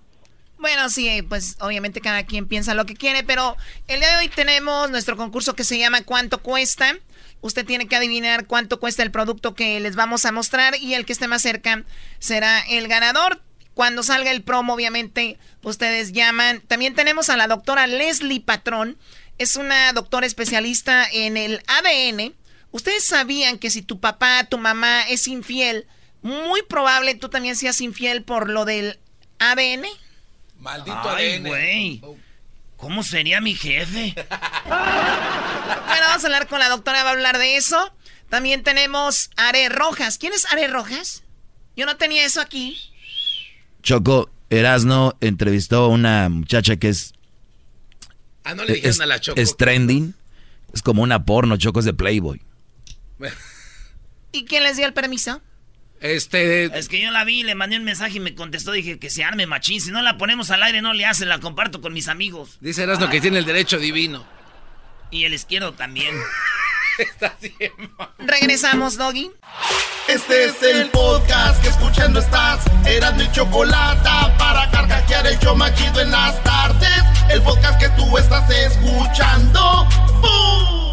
Bueno, sí, pues obviamente cada quien piensa lo que quiere, pero el día de hoy tenemos nuestro concurso que se llama ¿Cuánto cuesta? Usted tiene que adivinar cuánto cuesta el producto que les vamos a mostrar y el que esté más cerca será el ganador. Cuando salga el promo, obviamente, ustedes llaman. También tenemos a la doctora Leslie Patrón es una doctora especialista en el ADN. Ustedes sabían que si tu papá, tu mamá es infiel, muy probable tú también seas infiel por lo del ADN. Maldito Ay, güey. ¿Cómo sería mi jefe? *laughs* bueno, vamos a hablar con la doctora, va a hablar de eso. También tenemos Are Rojas. ¿Quién es Are Rojas? Yo no tenía eso aquí. Choco, Erasno entrevistó a una muchacha que es Ah, no le dijeron es, a la Choco. Es trending. Es como una porno, Choco es de Playboy. *laughs* ¿Y quién les dio el permiso? Este. Es que yo la vi, le mandé un mensaje y me contestó. Dije que se arme machín. Si no la ponemos al aire, no le hacen. La comparto con mis amigos. Dice Erasmo que tiene el derecho divino. Y el izquierdo también. *laughs* Está Regresamos, Doggy. Este es el podcast que escuchando estás. Eran mi chocolate para carcajear el yo machido en las tardes. El podcast que tú estás escuchando. ¡Bum!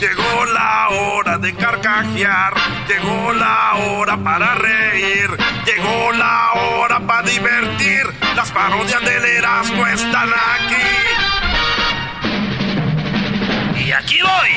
Llegó la hora de carcajear. Llegó la hora para reír. Llegó la hora para divertir. Las parodias del Erasmo están aquí aquí voy.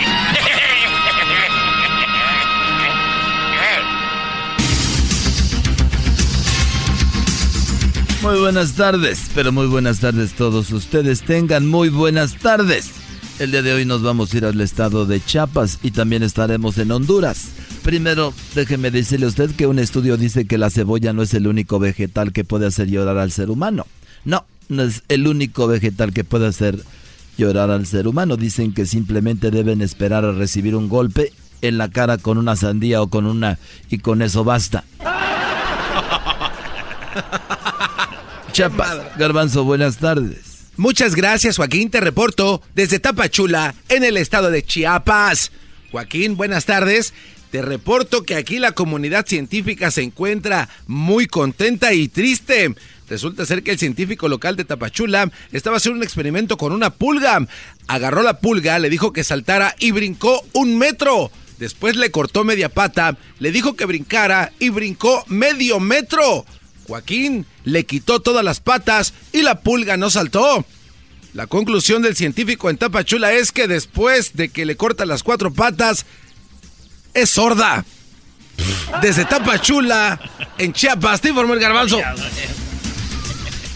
Muy buenas tardes, pero muy buenas tardes todos ustedes. Tengan muy buenas tardes. El día de hoy nos vamos a ir al estado de Chiapas y también estaremos en Honduras. Primero, déjeme decirle a usted que un estudio dice que la cebolla no es el único vegetal que puede hacer llorar al ser humano. No, no es el único vegetal que puede hacer llorar al ser humano. Dicen que simplemente deben esperar a recibir un golpe en la cara con una sandía o con una y con eso basta. *laughs* Chiapas, Garbanzo, buenas tardes. Muchas gracias, Joaquín. Te reporto desde Tapachula, en el estado de Chiapas. Joaquín, buenas tardes. Te reporto que aquí la comunidad científica se encuentra muy contenta y triste. Resulta ser que el científico local de Tapachula estaba haciendo un experimento con una pulga. Agarró la pulga, le dijo que saltara y brincó un metro. Después le cortó media pata, le dijo que brincara y brincó medio metro. Joaquín le quitó todas las patas y la pulga no saltó. La conclusión del científico en Tapachula es que después de que le corta las cuatro patas, es sorda. Desde Tapachula, en Chiapas, te informó el garbanzo.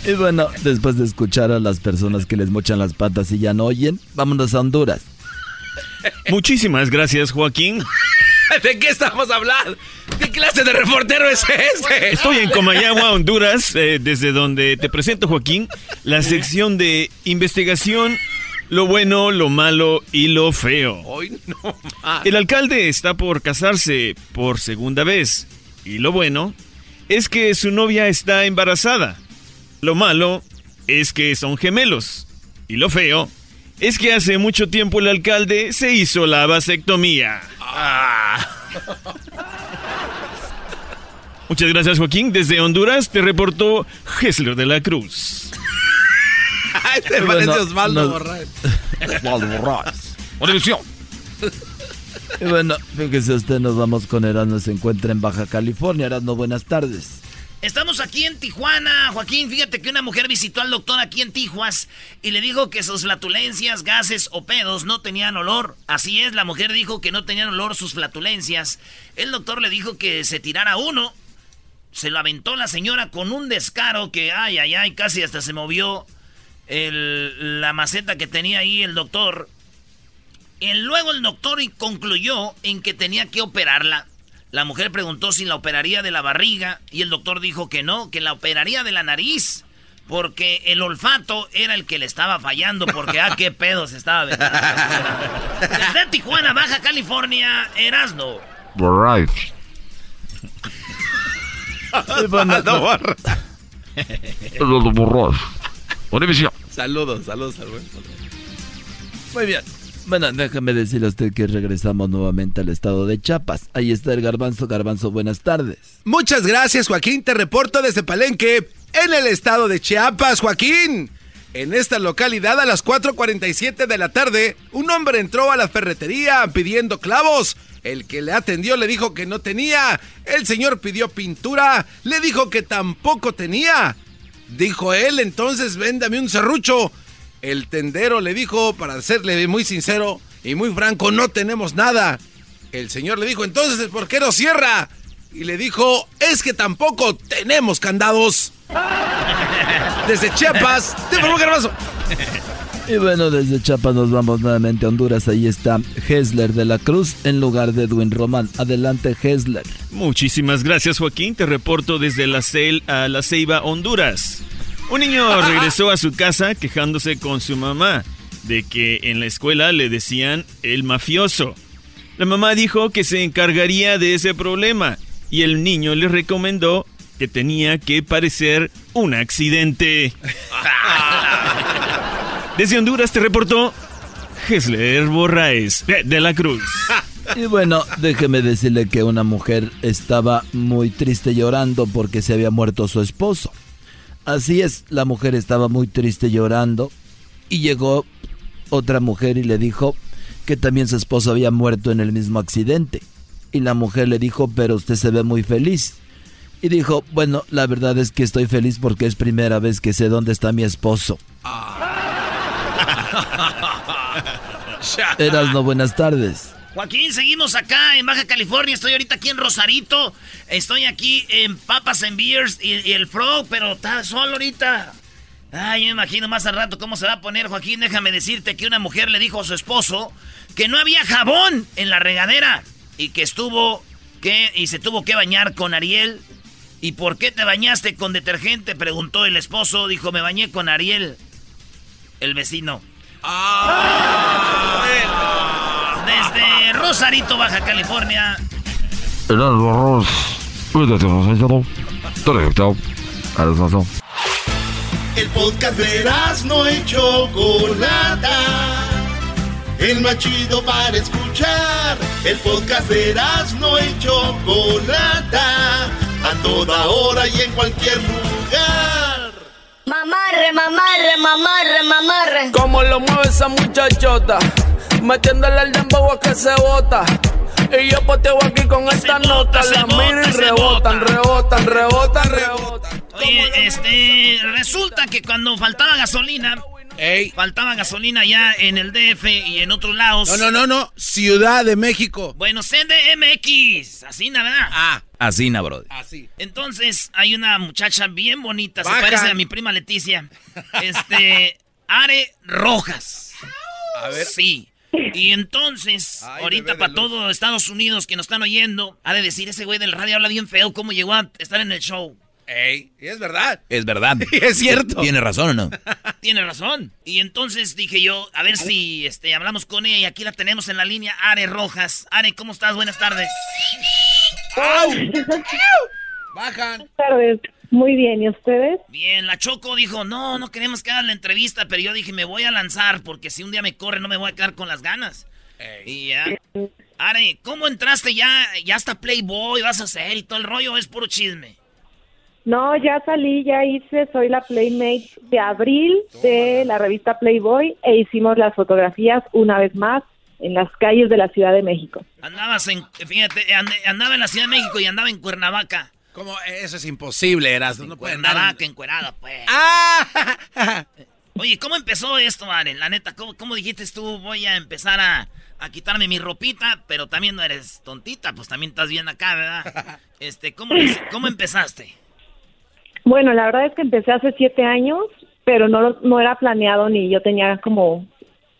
Y bueno, después de escuchar a las personas que les mochan las patas y ya no oyen, vámonos a Honduras. Muchísimas gracias, Joaquín. *laughs* ¿De qué estamos hablando? ¿Qué clase de reportero es ese? Estoy en Comayagua, Honduras, eh, desde donde te presento, Joaquín, la sección de investigación, lo bueno, lo malo y lo feo. Hoy no El alcalde está por casarse por segunda vez. Y lo bueno es que su novia está embarazada. Lo malo es que son gemelos. Y lo feo es que hace mucho tiempo el alcalde se hizo la vasectomía. Ah. Muchas gracias, Joaquín. Desde Honduras te reportó Hessler de la Cruz. *laughs* Este parece Osvaldo Borraes. Osvaldo Borraes. Y bueno, fíjese usted, nos vamos con Erasmo, se encuentra en Baja California. Erasmo, buenas tardes. Estamos aquí en Tijuana, Joaquín. Fíjate que una mujer visitó al doctor aquí en Tijuas y le dijo que sus flatulencias, gases o pedos no tenían olor. Así es, la mujer dijo que no tenían olor sus flatulencias. El doctor le dijo que se tirara uno. Se lo aventó la señora con un descaro que, ay, ay, ay, casi hasta se movió el, la maceta que tenía ahí el doctor. Y luego el doctor concluyó en que tenía que operarla. La mujer preguntó si la operaría de la barriga y el doctor dijo que no, que la operaría de la nariz. Porque el olfato era el que le estaba fallando, porque ah, qué pedo se estaba Desde Tijuana, Baja California, Erasno. Right. *laughs* Saludos, saludos al buen. Muy bien. Bueno, déjame decirle a usted que regresamos nuevamente al estado de Chiapas. Ahí está el garbanzo. Garbanzo, buenas tardes. Muchas gracias, Joaquín. Te reporto desde Palenque, en el estado de Chiapas, Joaquín. En esta localidad, a las 4.47 de la tarde, un hombre entró a la ferretería pidiendo clavos. El que le atendió le dijo que no tenía. El señor pidió pintura. Le dijo que tampoco tenía. Dijo él, entonces véndame un serrucho. El tendero le dijo, para serle muy sincero y muy franco, no tenemos nada. El señor le dijo, entonces, ¿por qué no cierra? Y le dijo, es que tampoco tenemos candados. *laughs* Desde Chiapas, te pongo garbazo. Y bueno, desde Chiapas nos vamos nuevamente a Honduras. Ahí está Hesler de la Cruz en lugar de Edwin Román. Adelante, Hesler. Muchísimas gracias, Joaquín. Te reporto desde la, Cel a la Ceiba, Honduras. Un niño *laughs* regresó a su casa quejándose con su mamá de que en la escuela le decían el mafioso. La mamá dijo que se encargaría de ese problema y el niño le recomendó que tenía que parecer un accidente. *laughs* Desde Honduras te reportó Hesler Borraes de la Cruz. Y bueno, déjeme decirle que una mujer estaba muy triste llorando porque se había muerto su esposo. Así es, la mujer estaba muy triste llorando y llegó otra mujer y le dijo que también su esposo había muerto en el mismo accidente. Y la mujer le dijo, pero usted se ve muy feliz. Y dijo, bueno, la verdad es que estoy feliz porque es primera vez que sé dónde está mi esposo. Erasno, buenas tardes. Joaquín, seguimos acá en Baja California. Estoy ahorita aquí en Rosarito. Estoy aquí en Papas and Beers y, el Frog, pero está solo ahorita. Ay, me imagino más al rato cómo se va a poner, Joaquín. Déjame decirte que una mujer le dijo a su esposo que no había jabón en la regadera y que estuvo que y se tuvo que bañar con Ariel. ¿Y por qué te bañaste con detergente? Preguntó el esposo. Dijo, me bañé con Ariel, el vecino. Ah, Desde Rosarito, Baja California. El podcast de no y Chocolata. El más chido para escuchar. El podcast de no y Chocolata. A toda hora y en cualquier lugar. Mamarre, mamarre, mamarre, mamarre. Como lo mueve esa muchachota. Metiéndole el dembow a que se bota. Y yo poteo aquí con esta nota. Las miro y rebotan, rebotan, rebotan, rebotan. Oye, este, resulta que cuando faltaba gasolina, faltaba gasolina ya en el DF y en otros lados. No, no, no, no, Ciudad de México. Bueno, CDMX, así, ¿verdad? Ah, así, bro. Así. Entonces, hay una muchacha bien bonita, se parece a mi prima Leticia. *laughs* Este, Are Rojas. A ver. Sí. *laughs* Y entonces, ahorita para todo Estados Unidos que nos están oyendo, ha de decir ese güey del radio habla bien feo cómo llegó a estar en el show. Ey, es verdad. Es verdad. *laughs* es cierto. ¿Tiene razón o no? *laughs* Tiene razón. Y entonces dije yo, a ver si este, hablamos con ella y aquí la tenemos en la línea, Are Rojas. Are, ¿cómo estás? Buenas tardes. Bajan. Buenas tardes. Muy bien, ¿y ustedes? Bien, la Choco dijo, no, no queremos que hagan la entrevista, pero yo dije, me voy a lanzar porque si un día me corre no me voy a quedar con las ganas. Y ya. Are, ¿cómo entraste ya? Ya hasta Playboy, vas a hacer y todo el rollo, es puro chisme. No, ya salí, ya hice, soy la Playmate de abril de la revista Playboy e hicimos las fotografías una vez más en las calles de la Ciudad de México. Andabas en, fíjate, andaba en la Ciudad de México y andaba en Cuernavaca. ¿Cómo? Eso es imposible, eras. No Cuernavaca, encuerada, pues. ¡Ah! *laughs* Oye, ¿cómo empezó esto, Aren? La neta, ¿cómo, dijiste tú? Voy a empezar a, a, quitarme mi ropita, pero también no eres tontita, pues también estás bien acá, ¿verdad? *laughs* Este, ¿cómo, cómo empezaste? Bueno, la verdad es que empecé hace siete años, pero no, no era planeado ni yo tenía como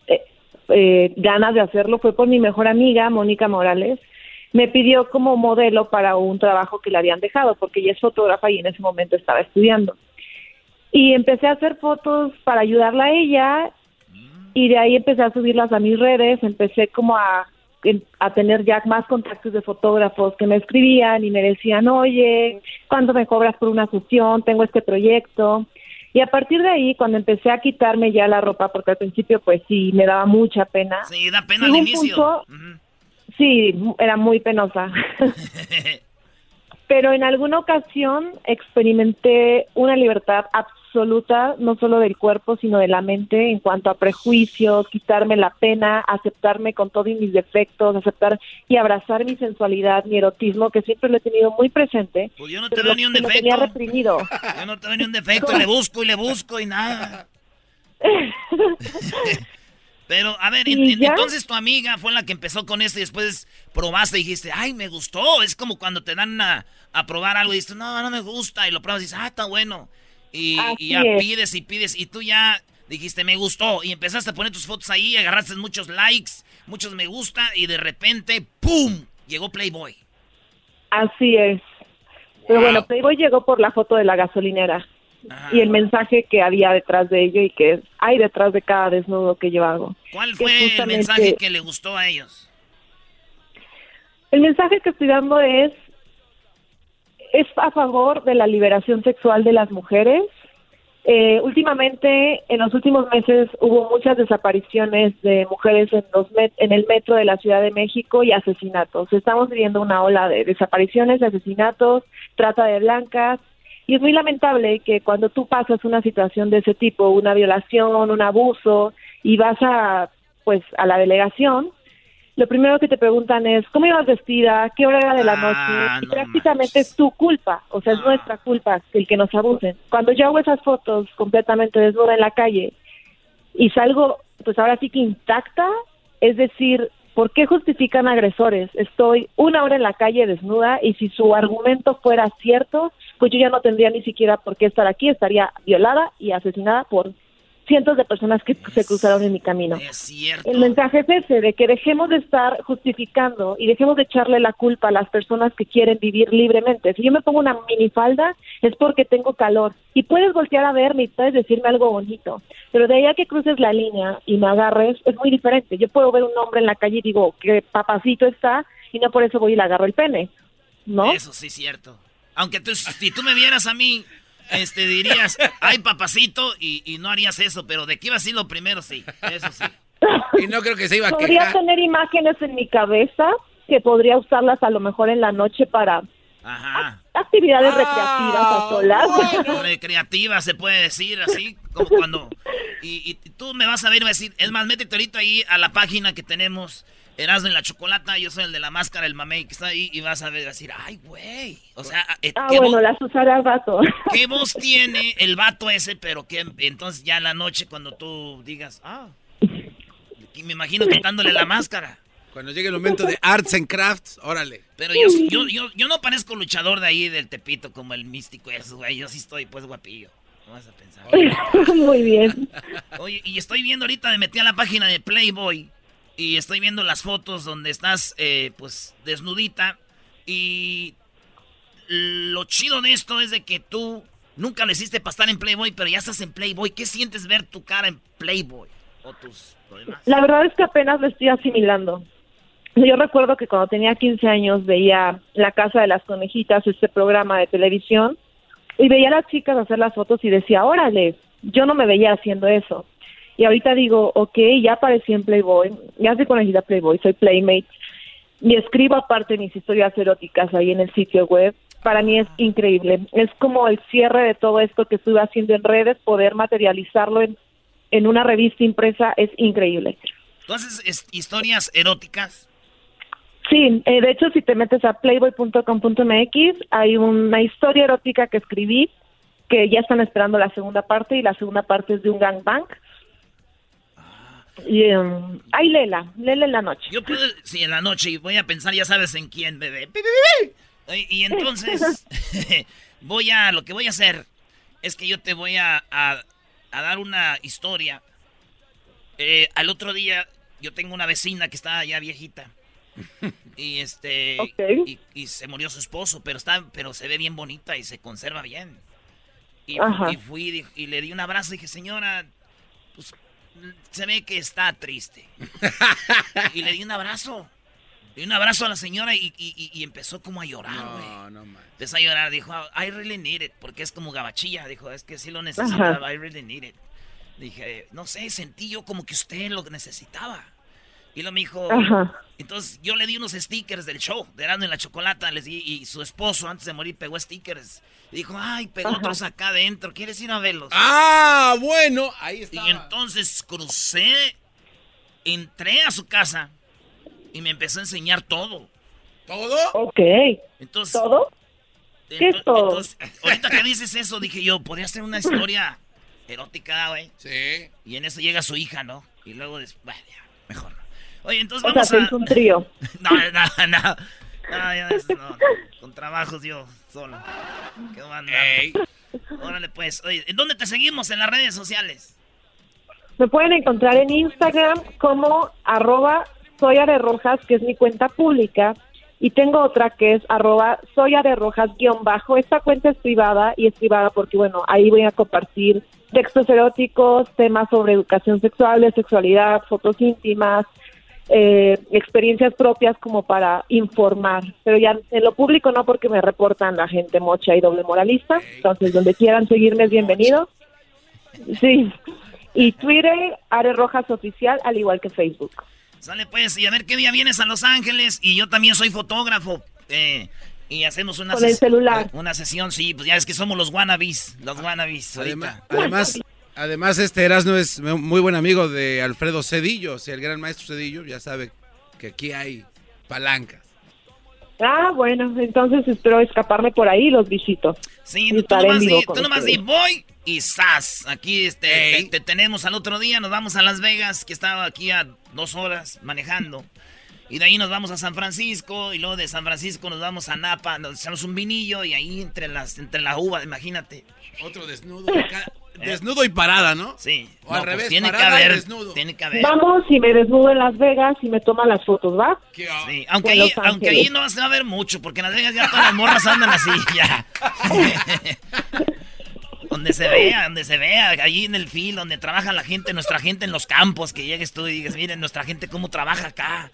eh, eh, ganas de hacerlo. Fue por mi mejor amiga, Mónica Morales. Me pidió como modelo para un trabajo que le habían dejado, porque ella es fotógrafa y en ese momento estaba estudiando. Y empecé a hacer fotos para ayudarla a ella y de ahí empecé a subirlas a mis redes, empecé como a a tener ya más contactos de fotógrafos que me escribían y me decían, oye, ¿cuánto me cobras por una sesión? Tengo este proyecto. Y a partir de ahí, cuando empecé a quitarme ya la ropa, porque al principio pues sí, me daba mucha pena. Sí, da pena al inicio. Sí, era muy penosa. *laughs* *laughs* Pero en alguna ocasión experimenté una libertad absoluta no solo del cuerpo, sino de la mente en cuanto a prejuicios, quitarme la pena, aceptarme con todos mis defectos, aceptar y abrazar mi sensualidad, mi erotismo, que siempre lo he tenido muy presente. Pues yo no te veo ni un defecto. tenía reprimido. *laughs* Yo no te veo ni un defecto, le busco y le busco y nada. Pero, a ver, entonces tu amiga fue la que empezó con esto y después probaste y dijiste, ay, me gustó. Es como cuando te dan a, a probar algo y dices, no, no me gusta. Y lo pruebas y dices, ah, está bueno. Y, ya pides y pides y tú ya dijiste me gustó y empezaste a poner tus fotos ahí, agarraste muchos likes, muchos me gusta y de repente ¡pum! llegó Playboy. Así es. Pero bueno, Playboy llegó por la foto de la gasolinera y el mensaje que había detrás de ello y que hay detrás de cada desnudo que yo hago. ¿Cuál fue el mensaje que le gustó a ellos? El mensaje que estoy dando es es a favor de la liberación sexual de las mujeres. Eh, últimamente, en los últimos meses, hubo muchas desapariciones de mujeres en, los en el metro de la Ciudad de México y asesinatos. Estamos viviendo una ola de desapariciones, de asesinatos, trata de blancas. Y es muy lamentable que cuando tú pasas una situación de ese tipo, una violación, un abuso, y vas a, pues, a la delegación, lo primero que te preguntan es, ¿cómo ibas vestida? ¿Qué hora era de la ah, noche? y prácticamente es tu culpa, o sea, es ah. nuestra culpa el que nos abusen. Cuando yo hago esas fotos completamente desnuda en la calle y salgo, pues ahora sí que intacta, Es decir, ¿por qué justifican agresores? Estoy una hora en la calle desnuda y si su argumento fuera cierto, pues yo ya no tendría ni siquiera por qué estar aquí, estaría violada y asesinada por cientos de personas que se cruzaron en mi camino. El mensaje es ese, de que dejemos de estar justificando y dejemos de echarle la culpa a las personas que quieren vivir libremente. Si yo me pongo una minifalda es porque tengo calor y puedes voltear a verme y puedes decirme algo bonito, pero de ahí a que cruces la línea y me agarres es muy diferente. Yo puedo ver un hombre en la calle y digo que papacito está y no por eso voy y le agarro el pene, ¿no? Eso sí es cierto. Aunque tú, si tú me vieras a mí este, dirías, ay, papacito, y, no harías eso, pero de que iba a ser lo primero, sí, eso sí. *laughs* Y no creo que se iba a Podría tener imágenes en mi cabeza que podría usarlas a lo mejor en la noche para actividades ah, recreativas a solas. *laughs* Recreativas, se puede decir así, como cuando... Y, y, tú me vas a ver y vas a decir, es más, métete ahorita ahí a la página que tenemos Erasmo en la chocolata, yo soy el de la máscara, el mamey que está ahí, y vas a ver, decir, ay, güey. O sea, eh, ah, bueno, las usará el vato. *laughs* ¿Qué voz tiene el vato ese? Pero que entonces ya en la noche cuando tú digas, ah, y me imagino quitándole la máscara. Cuando llegue el momento de arts and crafts, órale. Pero yo, yo, yo, yo no parezco luchador de ahí del Tepito como el místico eso, güey. Yo sí estoy pues guapillo. No vas a pensar. *laughs* Muy bien. Oye, y estoy viendo ahorita, me metí a la página de Playboy y estoy viendo las fotos donde estás, eh, pues, desnudita. Y lo chido de esto es de que tú nunca le hiciste para estar en Playboy, pero ya estás en Playboy. ¿Qué sientes ver tu cara en Playboy? O tus La verdad es que apenas lo estoy asimilando. Yo recuerdo que cuando tenía 15 años veía La Casa de las Conejitas, este programa de televisión, y veía a las chicas hacer las fotos y decía, órale, yo no me veía haciendo eso. Y ahorita digo, ok, ya aparecí en Playboy, ya soy conocida Playboy, soy Playmate, y escribo aparte mis historias eróticas ahí en el sitio web. Para mí es increíble. Es como el cierre de todo esto que estuve haciendo en redes, poder materializarlo en, en una revista impresa es increíble. Entonces, historias eróticas. Sí, eh, de hecho, si te metes a playboy.com.mx, hay una historia erótica que escribí que ya están esperando la segunda parte y la segunda parte es de un gangbang y, um, ay, Lela, Lela en la noche. Yo puedo, sí, en la noche, y voy a pensar, ya sabes en quién, bebé. Y entonces, *laughs* *laughs* voy a, lo que voy a hacer es que yo te voy a, a, dar una historia. Eh, al otro día, yo tengo una vecina que está ya viejita. *laughs* Y este, y, se murió su esposo, pero está, pero se ve bien bonita y se conserva bien. Y, y fui y, le di un abrazo y dije, señora, pues se ve que está triste. y le di un abrazo. Le di un abrazo a la señora y, empezó como a llorar, güey. No, no Empezó a llorar, dijo, I really need it, porque es como gabachilla. Dijo, es que sí lo necesitaba, I really need it. Dije, no sé, sentí yo como que usted lo necesitaba. Y lo me dijo, entonces yo le di unos stickers del show, de Erasmo en la Chocolata, les di, y su esposo antes de morir pegó stickers. Y dijo, ay, pegó otros acá adentro, ¿quieres ir a verlos? Ah, bueno, ahí está. Y entonces crucé, entré a su casa y me empezó a enseñar todo. ¿Todo? Ok. Entonces, ¿Todo? ¿Qué es todo? ahorita que dices eso, dije yo, podría ser una historia erótica, güey. Sí. Y en eso llega su hija, ¿no? Y luego después, mejor no. Oye, entonces o vamos sea, a... un trío. *laughs* no, no, no. No, ya no, Con trabajos yo solo. ¿Qué onda? Órale, pues. Oye, ¿en dónde te seguimos en las redes sociales? Me pueden encontrar en Instagram como arroba soya de rojas, que es mi cuenta pública. Y tengo otra que es arroba soya de rojas guion bajo. Esta cuenta es privada y es privada porque, bueno, ahí voy a compartir textos eróticos, temas sobre educación sexual, de sexualidad, fotos íntimas, eh, experiencias propias como para informar, pero ya en lo público no porque me reportan la gente mocha y doble moralista, entonces donde quieran seguirme es bienvenido. Sí, y Twitter, Are Rojas Oficial, al igual que Facebook. Sale pues, y a ver qué día vienes a Los Ángeles, y yo también soy fotógrafo, eh, y hacemos una, Con el celular. una sesión, sí, pues ya es que somos los wannabes, los wannabes. Además, además Además, este Erasmo es muy buen amigo de Alfredo Cedillo, o sea, el gran maestro Cedillo, ya sabe que aquí hay palancas. Ah, bueno, entonces espero escaparme por ahí y los visito. Sí, tú nomás, di, tú nomás di, voy y sas. Aquí este, te, tenemos al otro día, nos vamos a Las Vegas, que estaba aquí a dos horas manejando. Y de ahí nos vamos a San Francisco y luego de San Francisco nos vamos a Napa, nos echamos un vinillo y ahí entre las entre la uva, imagínate. Otro desnudo. Desnudo y parada, ¿no? Sí. O al pues revés, tiene que parada y haber, desnudo. tiene que haber. Vamos y me desnudo en Las Vegas y me toman las fotos, ¿va? Sí, aunque ahí, aunque ahí no vas a ver mucho, porque en Las Vegas ya todas las morras andan así, ya. *laughs* *laughs* *laughs* donde se vea, donde se vea, allí en el fil, donde trabaja la gente, nuestra gente en los campos, que llegues tú y digas, miren, nuestra gente cómo trabaja acá.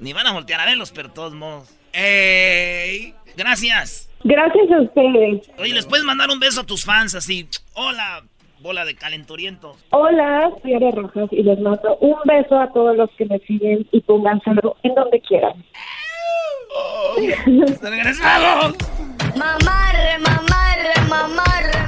Ni van a voltear a verlos, pero de todos modos. ¡Ey! Gracias. Gracias a ustedes. Oye, ¿les puedes mandar un beso a tus fans así? Hola, bola de calenturientos. Hola, soy Aria Rojas y les mando un beso a todos los que me siguen y pónganselo en donde quieran. *laughs* ¡Regresamos! Mamarre, mamarre, mamarre, mamarre.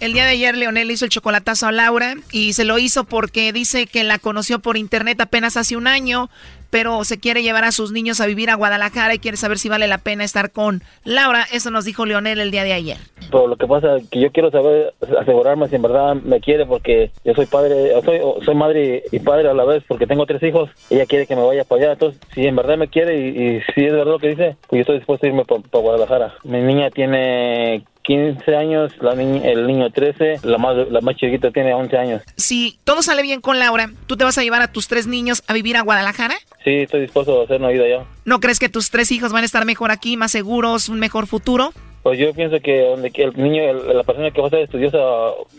El día de ayer Leonel le hizo el chocolatazo a Laura y se lo hizo porque dice que la conoció por internet apenas hace un año, pero se quiere llevar a sus niños a vivir a Guadalajara y quiere saber si vale la pena estar con Laura. Eso nos dijo Leonel el día de ayer. Pero lo que pasa es que yo quiero saber, asegurarme si en verdad me quiere porque yo soy padre, soy, madre y padre a la vez porque tengo tres hijos. Ella quiere que me vaya para allá. Entonces, si en verdad me quiere y si es verdad lo que dice, pues yo estoy dispuesto a irme para Guadalajara. Mi niña tiene 15 años, la niña, el niño 13, la más, la más chiquita tiene 11 años. Si todo sale bien con Laura, ¿tú te vas a llevar a tus tres niños a vivir a Guadalajara? Sí, estoy dispuesto a hacer una vida allá. ¿No crees que tus tres hijos van a estar mejor aquí, más seguros, un mejor futuro? Pues yo pienso que donde que el niño, el- la persona que va a ser estudiosa,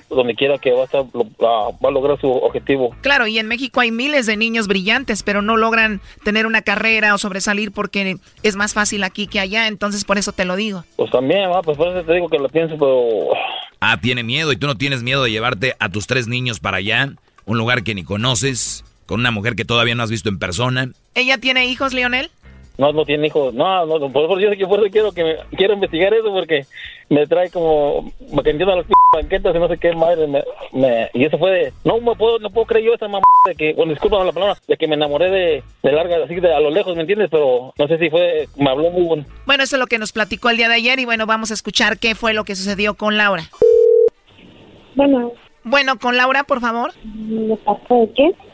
donde quiera que va a estar, lo- va va a lograr su objetivo. Claro, y en México hay miles de niños brillantes, pero no logran tener una carrera o sobresalir porque es más fácil aquí que allá, entonces por eso te lo digo. Pues también, ah, pues por eso te digo que lo pienso, pero Ah, tiene miedo y tú no tienes miedo de llevarte a tus tres niños para allá, un lugar que ni conoces, con una mujer que todavía no has visto en persona. ¿Ella tiene hijos, Leonel? No, no tiene hijos. No, no, por favor, yo, yo por eso quiero que me, quiero investigar eso porque me trae como me entiendo las p banquetas y no sé qué madre me, me- y eso fue de no me puedo no puedo creer yo esa mamá de que bueno disculpa la palabra de que me enamoré de, de larga así de a lo lejos me entiendes pero no sé si fue me habló muy bueno Bueno, eso es lo que nos platicó el día de ayer y bueno, vamos a escuchar qué fue lo que sucedió con Laura. Bueno. Bueno, con Laura, por favor. ¿De parte de qué?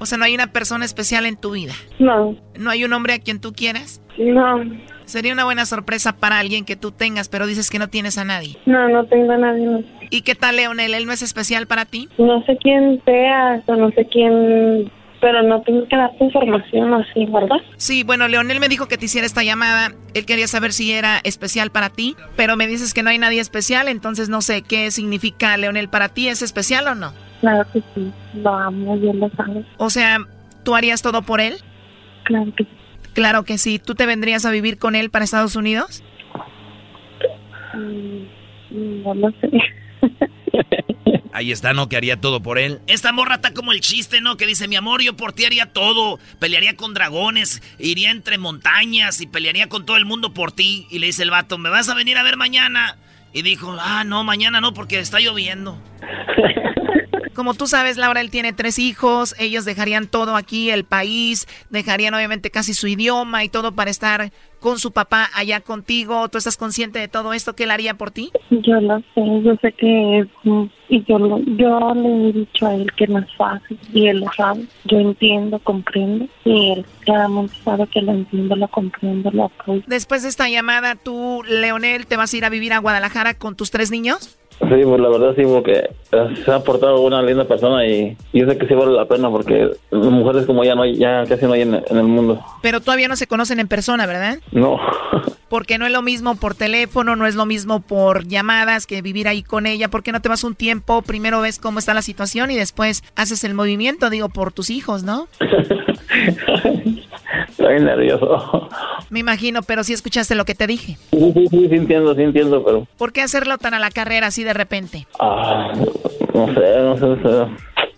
O sea, no hay una persona especial en tu vida. No. ¿No hay un hombre a quien tú quieras? No. Sería una buena sorpresa para alguien que tú tengas, pero dices que no tienes a nadie. No, no tengo a nadie. No, ¿Y qué tal, Leonel? ¿Él no es especial para ti? no sé quién seas o no sé quién, pero no tengo que darte información así, ¿verdad? Sí, bueno, Leonel me dijo que te hiciera esta llamada. Él quería saber si era especial para ti, pero me dices que no hay nadie especial, entonces no sé qué significa Leonel para ti. ¿Es especial o no? Claro que sí. Lo amo, bien lo sabes. O sea, ¿tú harías todo por él? Claro que sí. Claro que sí. ¿Tú te vendrías a vivir con él para Estados Unidos? Mm, No lo sé. *laughs* Ahí está, ¿no? Que haría todo por él. Esta morra está como el chiste, ¿no? Que dice, mi amor, yo por ti haría todo. Pelearía con dragones, iría entre montañas y pelearía con todo el mundo por ti. Y le dice el vato, ¿me vas a venir a ver mañana? Y dijo, ah, no, mañana no, porque está lloviendo. *laughs* Como tú sabes, Laura, él tiene tres hijos, ellos dejarían todo aquí, el país, dejarían obviamente casi su idioma y todo para estar con su papá allá contigo? ¿Tú estás consciente de todo esto que él haría por ti? Yo lo sé, yo sé que y yo, yo le he dicho a él que no es fácil y él lo sabe. Yo entiendo, comprendo y él claramente sabe que lo entiendo, lo comprendo, lo apoyo. Después de esta llamada, tú, Leonel, te vas a ir a vivir a Guadalajara con tus tres niños? Sí, pues la verdad sí, porque se ha portado una linda persona y yo sé que sí vale la pena porque mujeres como ella no hay, ya casi no hay en, el mundo. Pero todavía no se conocen en persona, ¿verdad? No. porque no es lo mismo por teléfono, no es lo mismo por llamadas que vivir ahí con ella. ¿Por qué no te vas un tiempo? Primero ves cómo está la situación y después haces el movimiento, digo, por tus hijos, ¿no? *laughs* *laughs* Estoy nervioso. Me imagino, pero sí escuchaste lo que te dije. Sí, sí, sí, sí entiendo, sí entiendo, pero... ¿Por qué hacerlo tan a la carrera así de repente? Ah, no sé, no sé, no sé.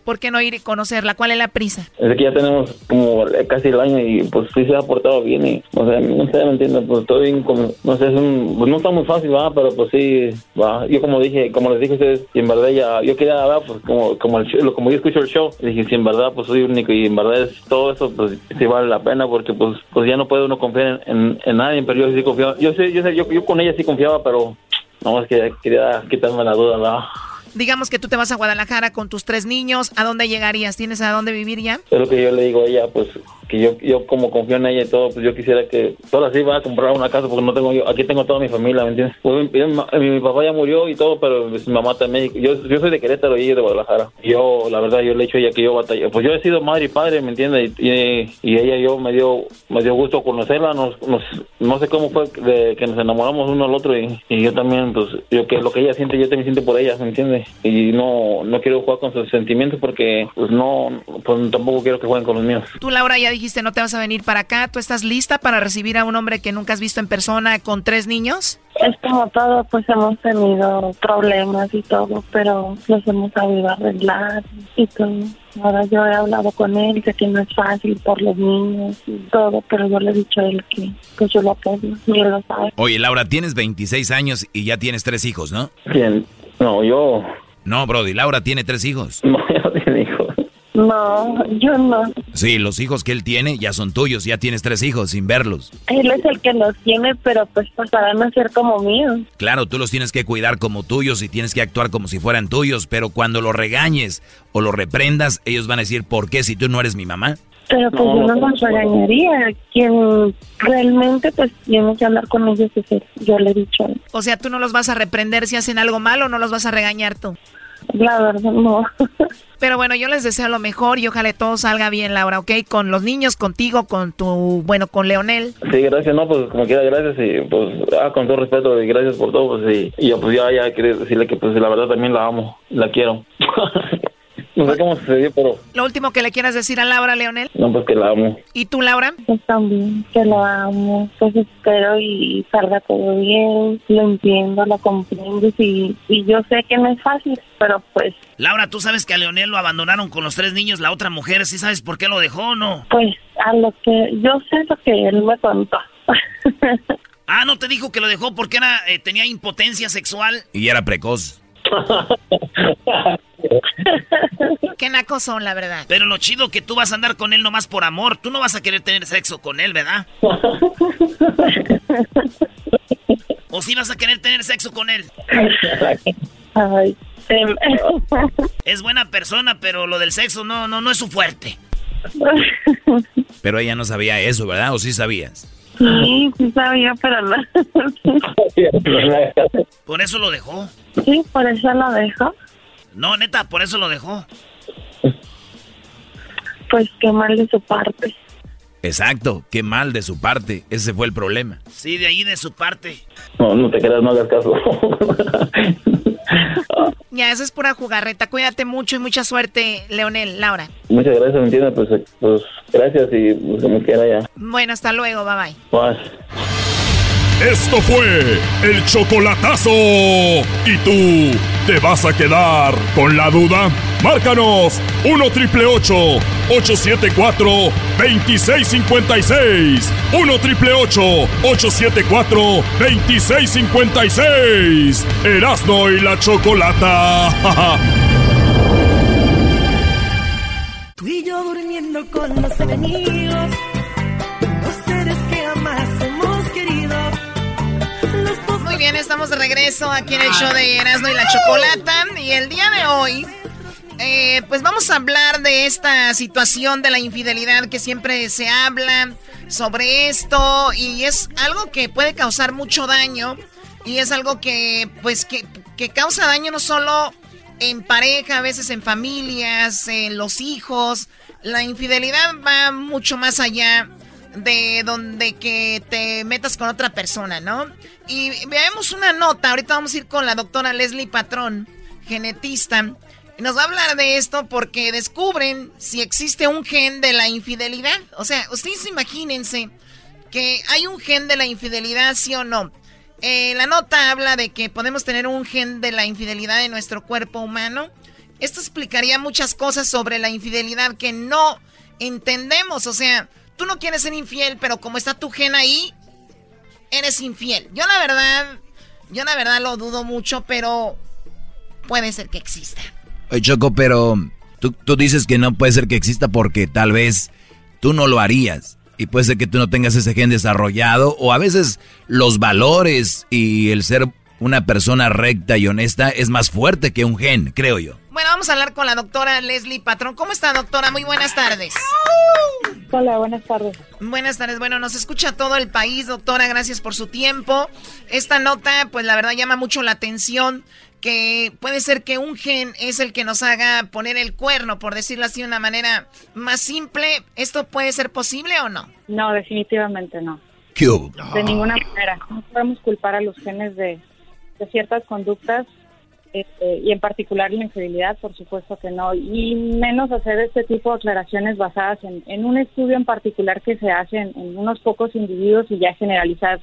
¿Por qué no ir y conocerla? ¿Cuál es la prisa? Es que ya tenemos como casi el año y pues sí se ha portado bien y, o sea, no sé, me entiendo, pues todo bien, como, no sé, es un, pues no está muy fácil, va, pero pues sí, va. Yo como dije, como les dije a ustedes, en verdad ya, yo quería, hablar, pues como, como, el como yo escucho el show, dije, si en verdad pues soy único y en verdad es todo eso, pues sí vale la pena porque pues, pues ya no puede uno confiar en, en, nadie, pero yo sí confiaba, yo sé, yo sé, yo, con ella sí confiaba, pero no, es que quería quitarme la duda, ¿verdad? Digamos que tú te vas a Guadalajara con tus tres niños, ¿a dónde llegarías? ¿Tienes a dónde vivir ya? Es lo que yo le digo a ella, pues que yo, yo como confío en ella y todo, pues yo quisiera que todas sí va a comprar una casa porque no tengo yo, aquí tengo toda mi familia, ¿me entiendes? Pues, mi, papá ya murió y todo, pero mi mamá también, yo, yo soy de Querétaro y ella de Guadalajara. Yo, la verdad, yo le he dicho a ella que yo batallé, pues yo he sido madre y padre, ¿me entiendes? Y, y, ella yo me dio, me dio gusto conocerla, nos, nos, no sé cómo fue de que nos enamoramos uno al otro y, y yo también, pues yo que lo que ella siente, yo también siento por ella, ¿me entiendes? Y no, no quiero jugar con sus sentimientos porque pues no, pues tampoco quiero que jueguen con los míos. Tú, Laura, ya dijiste no te vas a venir para acá. ¿Tú estás lista para recibir a un hombre que nunca has visto en persona con tres niños? Es como todo, pues hemos tenido problemas y todo, pero los hemos sabido arreglar y todo. Ahora yo he hablado con él, sé que no es fácil por los niños y todo, pero yo le he dicho a él que pues yo lo apoyo y él lo sabe. Oye, Laura, tienes 26 años y ya tienes tres hijos, ¿no? ¿Quién? No, yo... No, Brody, Laura tiene tres hijos. *laughs* No, ya tiene hijos. No, yo no. Sí, los hijos que él tiene ya son tuyos, ya tienes tres hijos sin verlos. Él es el que los tiene, pero pues pasarán a ser como míos. Claro, tú los tienes que cuidar como tuyos y tienes que actuar como si fueran tuyos, pero cuando los regañes o los reprendas, ellos van a decir, ¿por qué si tú no eres mi mamá? Pero pues yo no los regañaría. Quien realmente pues tiene que hablar con ellos es él. Yo le he dicho. O sea, tú no los vas a reprender si hacen algo malo o no los vas a regañar tú. La verdad, no. *laughs* Pero bueno, yo les deseo lo mejor y ojalá todo salga bien, Laura, ¿ok? Con los niños, contigo, con tu, bueno, con Leonel. Sí, gracias, no, pues como quiera, gracias y pues, ah, con todo respeto y gracias por todo, pues y, y yo pues ya, ya quiero decirle que pues la verdad también la amo, la quiero. *laughs* No sé cómo sucedió, pero... ¿Lo último que le quieras decir a Laura, Leonel? No, pues que la amo. ¿Y tú, Laura? Pues también, que la amo. Pues espero y salga todo bien. Lo entiendo, lo comprendo y, y yo sé que no es fácil, pero pues... Laura, ¿tú sabes que a Leonel lo abandonaron con los tres niños, la otra mujer? ¿Sí sabes por qué lo dejó o no? Pues a lo que... Yo sé lo que él me contó. *laughs* ah, ¿no te dijo que lo dejó porque era, eh, tenía impotencia sexual? Y era precoz. Qué nacos son, la verdad. Pero lo chido que tú vas a andar con él nomás por amor. Tú no vas a querer tener sexo con él, ¿verdad? ¿O sí vas a querer tener sexo con él? Ay, es buena persona, pero lo del sexo no, no, no es su fuerte. *laughs* Pero ella no sabía eso, ¿verdad? ¿O sí sabías? Sí, sí sabía, pero no. *laughs* ¿Por eso lo dejó? Sí, por eso lo dejó. No, neta, por eso lo dejó. Pues qué mal de su parte. Exacto, qué mal de su parte. Ese fue el problema. Sí, de ahí de su parte. No, no te quedas, no hagas caso. *laughs* *laughs* ya, eso es pura jugarreta. Cuídate mucho y mucha suerte, Leonel, Laura. Muchas gracias, ¿me entiendes? Pues, pues gracias y pues, me quiera ya. Bueno, hasta luego, bye bye. Bye. Esto fue el chocolatazo. ¿Y tú te vas a quedar con la duda? Márcanos 1 triple 874 2656. 1 triple 874 2656. Erasno y la chocolata. *laughs* tú y yo durmiendo con los enemigos. Estamos de regreso aquí en el show de Erasmo y la Chocolata. Y el día de hoy, eh, pues vamos a hablar de esta situación de la infidelidad que siempre se habla sobre esto. Y es algo que puede causar mucho daño. Y es algo que, pues, que, que causa daño no solo en pareja, a veces en familias, en los hijos. La infidelidad va mucho más allá de donde que te metas con otra persona, ¿no? Y veamos una nota, ahorita vamos a ir con la doctora Leslie Patrón, genetista, y nos va a hablar de esto porque descubren si existe un gen de la infidelidad. O sea, ustedes imagínense que hay un gen de la infidelidad, sí o no. Eh, la nota habla de que podemos tener un gen de la infidelidad en nuestro cuerpo humano. Esto explicaría muchas cosas sobre la infidelidad que no entendemos. O sea, tú no quieres ser infiel, pero como está tu gen ahí, eres infiel. Yo la verdad, yo la verdad lo dudo mucho, pero puede ser que exista. Oye, Choco, pero tú, tú dices que no puede ser que exista porque tal vez tú no lo harías. Y puede ser que tú no tengas ese gen desarrollado. O a veces los valores y el ser una persona recta y honesta es más fuerte que un gen, creo yo. Bueno, vamos a hablar con la doctora Leslie Patrón. ¿Cómo está, doctora? Muy buenas tardes. Hola, buenas tardes. Buenas tardes. Bueno, nos escucha todo el país, doctora. Gracias por su tiempo. Esta nota, pues la verdad llama mucho la atención que puede ser que un gen es el que nos haga poner el cuerno, por decirlo así de una manera más simple. ¿Esto puede ser posible o no? No, definitivamente no. ¿Qué De ninguna manera. No podemos culpar a los genes de, de ciertas conductas este, y en particular la infidelidad, por supuesto que no, y menos hacer este tipo de aclaraciones basadas en, un estudio en particular que se hace en, unos pocos individuos y ya generalizar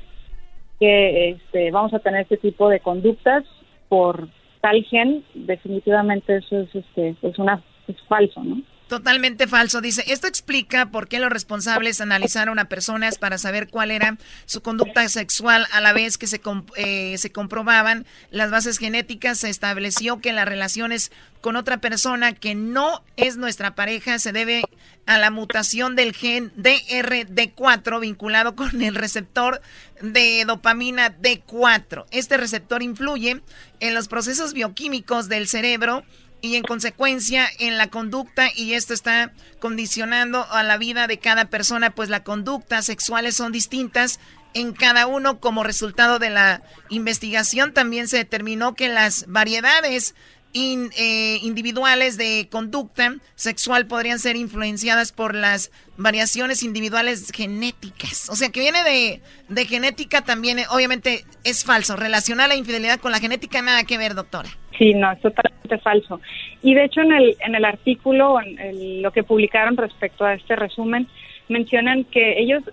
que este, vamos a tener este tipo de conductas por tal gen, definitivamente eso es, este, es, una, es falso, ¿no? Totalmente falso. Dice, esto explica por qué los responsables analizaron a personas para saber cuál era su conducta sexual a la vez que se, eh, se comprobaban las bases genéticas. Se estableció que las relaciones con otra persona que no es nuestra pareja se debe a la mutación del gen DRD4 vinculado con el receptor de dopamina D4. Este receptor influye en los procesos bioquímicos del cerebro y en consecuencia en la conducta y esto está condicionando a la vida de cada persona, pues las conductas sexuales son distintas en cada uno. Como resultado de la investigación también se determinó que las variedades eh, individuales de conducta sexual podrían ser influenciadas por las variaciones individuales genéticas. O sea, que viene de, de genética también, eh, obviamente es falso. Relacionar la infidelidad con la genética nada que ver, doctora. Sí, no, es totalmente falso. Y de hecho en el, en el artículo, en lo que publicaron respecto a este resumen, mencionan que ellos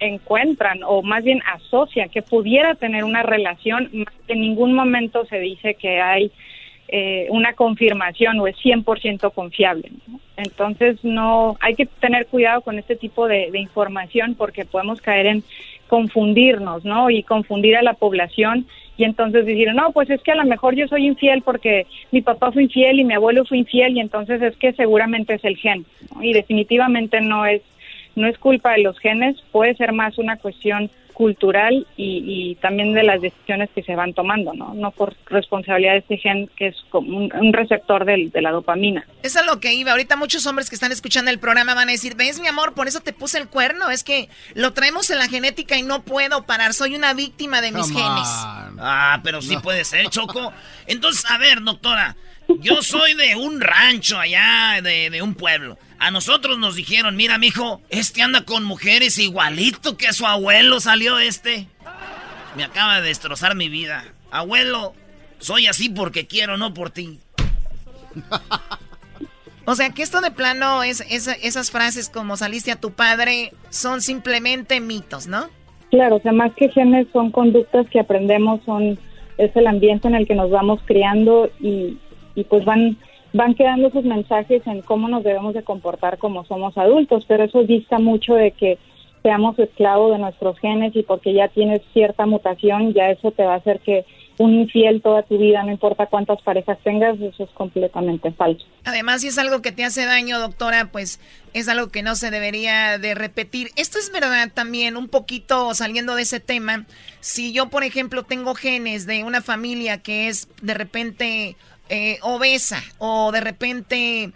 encuentran o más bien asocian que pudiera tener una relación, en ningún momento se dice que hay eh, una confirmación o es 100% confiable. Entonces no hay que tener cuidado con este tipo de, de información porque podemos caer en confundirnos, ¿no? Y confundir a la población y entonces decir, no, pues es que a lo mejor yo soy infiel porque mi papá fue infiel y mi abuelo fue infiel y entonces es que seguramente es el gen. Y definitivamente no es, no es culpa de los genes, puede ser más una cuestión cultural y, también de las decisiones que se van tomando, ¿no? No por responsabilidad de este gen que es como un, receptor de la dopamina. Eso es lo que iba. Ahorita muchos hombres que están escuchando el programa van a decir, ves mi amor, por eso te puse el cuerno, es que lo traemos en la genética y no puedo parar, soy una víctima de mis genes. Ah, pero sí puede ser, Choco. Entonces, a ver, doctora, yo soy de un rancho allá, de, de un pueblo. A nosotros nos dijeron, mira, mijo, este anda con mujeres igualito que su abuelo salió este. Me acaba de destrozar mi vida. Abuelo, soy así porque quiero, no por ti. *laughs* O sea, que esto de plano, es, esas frases como saliste a tu padre, son simplemente mitos, ¿no? Claro, o sea, más que genes son conductas que aprendemos, son es el ambiente en el que nos vamos criando y, y pues van van quedando sus mensajes en cómo nos debemos de comportar como somos adultos, pero eso dista mucho de que seamos esclavos de nuestros genes y porque ya tienes cierta mutación, ya eso te va a hacer que un infiel toda tu vida, no importa cuántas parejas tengas, eso es completamente falso. Además, si es algo que te hace daño, doctora, pues es algo que no se debería de repetir. Esto es verdad también, un poquito saliendo de ese tema. Si yo, por ejemplo, tengo genes de una familia que es de repente eh, obesa o de repente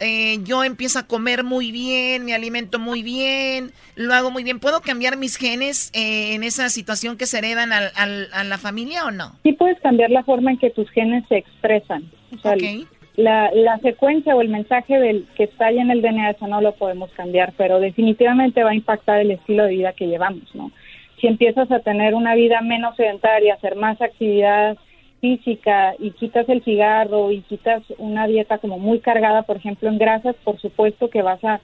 eh, yo empiezo a comer muy bien, me alimento muy bien, lo hago muy bien. ¿Puedo cambiar mis genes eh, en esa situación que se heredan al, a la familia o no? Sí puedes cambiar la forma en que tus genes se expresan. la, la, secuencia o el mensaje del que está ahí en el DNA, eso no lo podemos cambiar, pero definitivamente va a impactar el estilo de vida que llevamos, ¿no? Si empiezas a tener una vida menos sedentaria, hacer más actividad física y quitas el cigarro y quitas una dieta como muy cargada, por ejemplo, en grasas, por supuesto que vas a,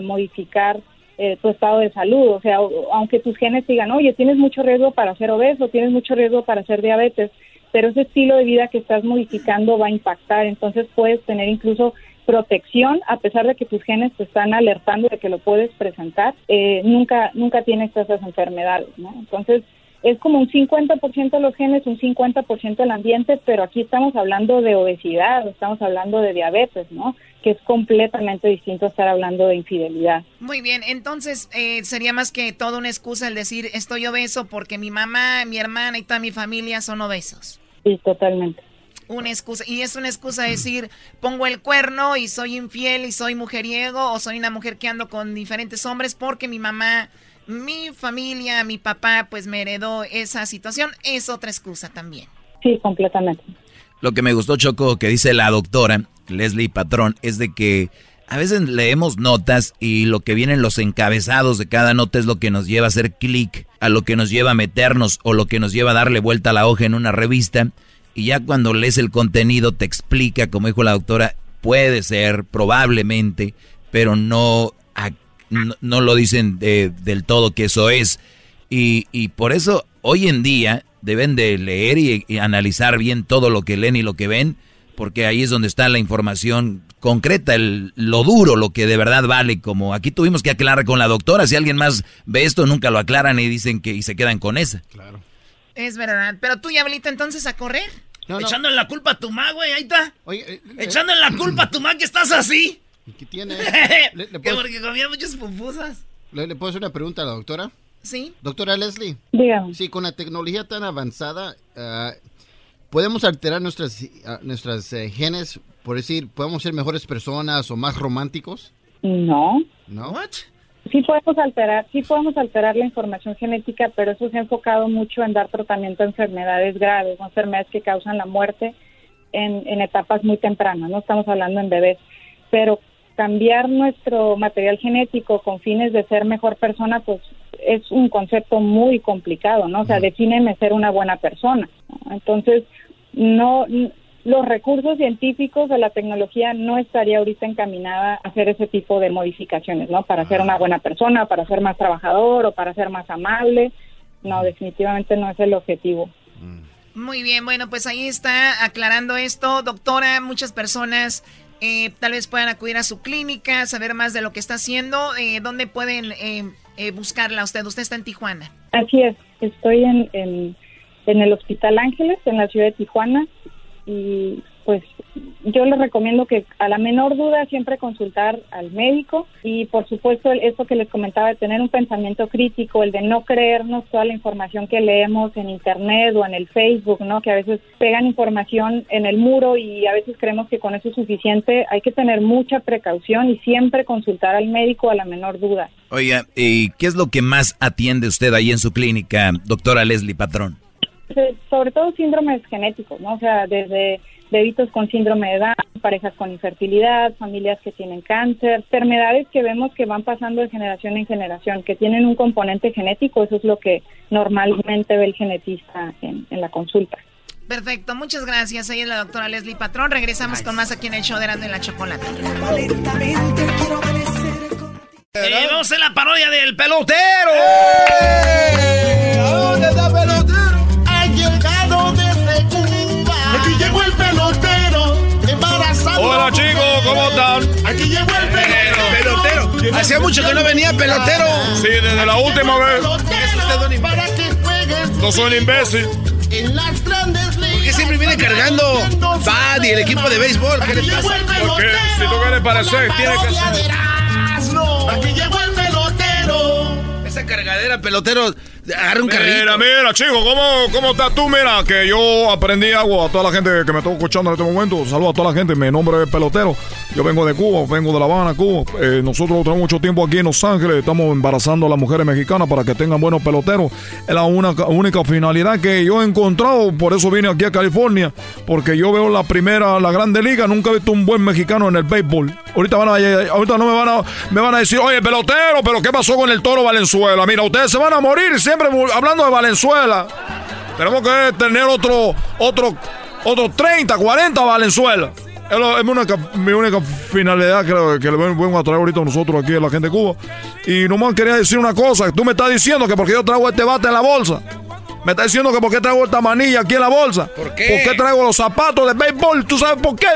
modificar eh, tu estado de salud. O sea, aunque tus genes digan, oye, tienes mucho riesgo para ser obeso, tienes mucho riesgo para ser diabetes, pero ese estilo de vida que estás modificando va a impactar. Entonces puedes tener incluso protección, a pesar de que tus genes te están alertando de que lo puedes presentar, eh, nunca, nunca tienes esas enfermedades, ¿no? Entonces, es como un 50% de los genes, un 50% del ambiente, pero aquí estamos hablando de obesidad, estamos hablando de diabetes, ¿no? Que es completamente distinto a estar hablando de infidelidad. Muy bien, entonces eh, sería más que toda una excusa el decir estoy obeso porque mi mamá, mi hermana y toda mi familia son obesos. Sí, totalmente. Una excusa, y es una excusa decir pongo el cuerno y soy infiel y soy mujeriego o soy una mujer que ando con diferentes hombres porque mi mamá mi familia, mi papá, pues me heredó esa situación, es otra excusa también. Sí, completamente. Lo que me gustó, Choco, que dice la doctora Leslie Patrón, es de que a veces leemos notas y lo que vienen los encabezados de cada nota es lo que nos lleva a hacer clic, a lo que nos lleva a meternos o lo que nos lleva a darle vuelta a la hoja en una revista. Y ya cuando lees el contenido te explica, como dijo la doctora, puede ser, probablemente, pero no no, lo dicen del todo que eso es. Y, por eso hoy en día deben de leer y, analizar bien todo lo que leen y lo que ven, porque ahí es donde está la información concreta, el, lo duro, lo que de verdad vale, como aquí tuvimos que aclarar con la doctora, si alguien más ve esto, nunca lo aclaran y dicen que y se quedan con esa. Claro. Es verdad, pero tú, Diablito, entonces a correr. Echándole la culpa a tu ma, güey, ahí está. Oye, eh, Echándole la culpa a tu ma que estás así. ¿Y qué tiene? *laughs* ¿Le, porque comía muchas pupusas. ¿Le, puedo hacer una pregunta a la doctora? Sí. Doctora Leslie. Dígame. Sí, con la tecnología tan avanzada, ah, ¿podemos alterar nuestras, ah, nuestras eh, genes? Por decir, ¿podemos ser mejores personas o más románticos? No. ¿No? ¿What? Sí podemos alterar, sí podemos alterar la información genética, pero eso se ha enfocado mucho en dar tratamiento a enfermedades graves, enfermedades que causan la muerte en, en etapas muy tempranas, no estamos hablando en bebés, pero cambiar nuestro material genético con fines de ser mejor persona, pues es un concepto muy complicado, ¿no? O sea, defíneme ser una buena persona. Entonces, no los recursos científicos de la tecnología no estaría ahorita encaminada a hacer ese tipo de modificaciones, ¿no? Para ser una buena persona, para ser más trabajador o para ser más amable. No, definitivamente no es el objetivo. Muy bien, bueno, pues ahí está aclarando esto. Doctora, muchas personas eh, tal vez puedan acudir a su clínica, saber más de lo que está haciendo. Eh, ¿Dónde pueden eh, eh, buscarla usted? Usted está en Tijuana. Así es, estoy en, en, en el Hospital Ángeles, en la ciudad de Tijuana, y pues yo les recomiendo que a la menor duda siempre consultar al médico y por supuesto esto que les comentaba de tener un pensamiento crítico, el de no creernos toda la información que leemos en internet o en el Facebook, ¿no? Que a veces pegan información en el muro y a veces creemos que con eso es suficiente. Hay que tener mucha precaución y siempre consultar al médico a la menor duda. Oiga, ¿y qué es lo que más atiende usted ahí en su clínica, doctora Leslie Patrón? Sobre todo síndromes genéticos, ¿no? O sea, desde bebitos con síndrome de Down, parejas con infertilidad, familias que tienen cáncer, enfermedades que vemos que van pasando de generación en generación, que tienen un componente genético, eso es lo que normalmente ve el genetista en, la consulta. Perfecto, muchas gracias. Ella es la doctora Leslie Patrón. Regresamos con más aquí en el show de la Chocolate. Eh, vamos a la parodia del pelotero. ¡Eh! Aquí llegó el pelotero. pelotero. Hacía mucho que no venía pelotero. Sí, desde la última vez. Para que juegues. No soy un imbécil. En las grandes viene cargando Bad y el equipo de béisbol. ¿Qué le pasa? Porque si tú quieres parecer, tiene que ser. Aquí llegó el pelotero. Esa cargadera, pelotero, agarra un carrito. Mira, mira, chico, ¿cómo, ¿cómo estás tú? Mira, que yo aprendí algo a toda la gente que me está escuchando en este momento. Saludos a toda la gente. Mi nombre es Pelotero. Yo vengo de Cuba, vengo de La Habana, Cuba. Eh, nosotros tenemos mucho tiempo aquí en Los Ángeles. Estamos embarazando a las mujeres mexicanas para que tengan buenos peloteros. Es la una- única finalidad que yo he encontrado. Por eso vine aquí a California. Porque yo veo la primera, la Grande Liga. Nunca he visto un buen mexicano en el béisbol. Ahorita, van a, ahorita no me van a, me van a decir, oye, pelotero, pero ¿qué pasó con el toro Valenzuela? Mira, ustedes se van a morir siempre hablando de Valenzuela. Tenemos que tener otro, otro, otro 30, 40 Valenzuela. Es, lo- es mi, única, finalidad que, que le vengo a traer ahorita a nosotros aquí a la gente de Cuba. Y nomás quería decir una cosa. Tú me estás diciendo que porque yo traigo este bate en la bolsa. Me estás diciendo que porque traigo esta manilla aquí en la bolsa. ¿Por qué? ¿Por qué traigo los zapatos de béisbol? ¿Tú sabes por qué?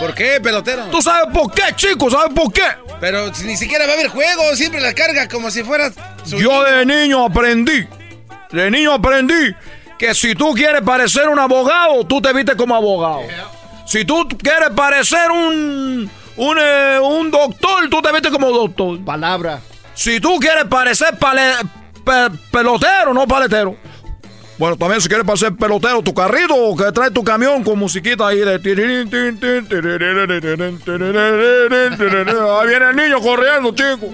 ¿Por qué, pelotero? ¿Tú sabes por qué, chico? ¿Sabes por qué? Pero si ni siquiera va a haber juego, siempre la carga como si fuera. su- Yo de niño aprendí, de niño aprendí que si tú quieres parecer un abogado, tú te vistes como abogado. Si tú quieres parecer un, un, eh, un doctor, tú te vistes como doctor. Palabra. Si tú quieres parecer pale- pe- pelotero, no paletero. Bueno, también si quieres parecer pelotero, tu carrito que trae tu camión con musiquita ahí de... Ahí viene el niño corriendo, chico.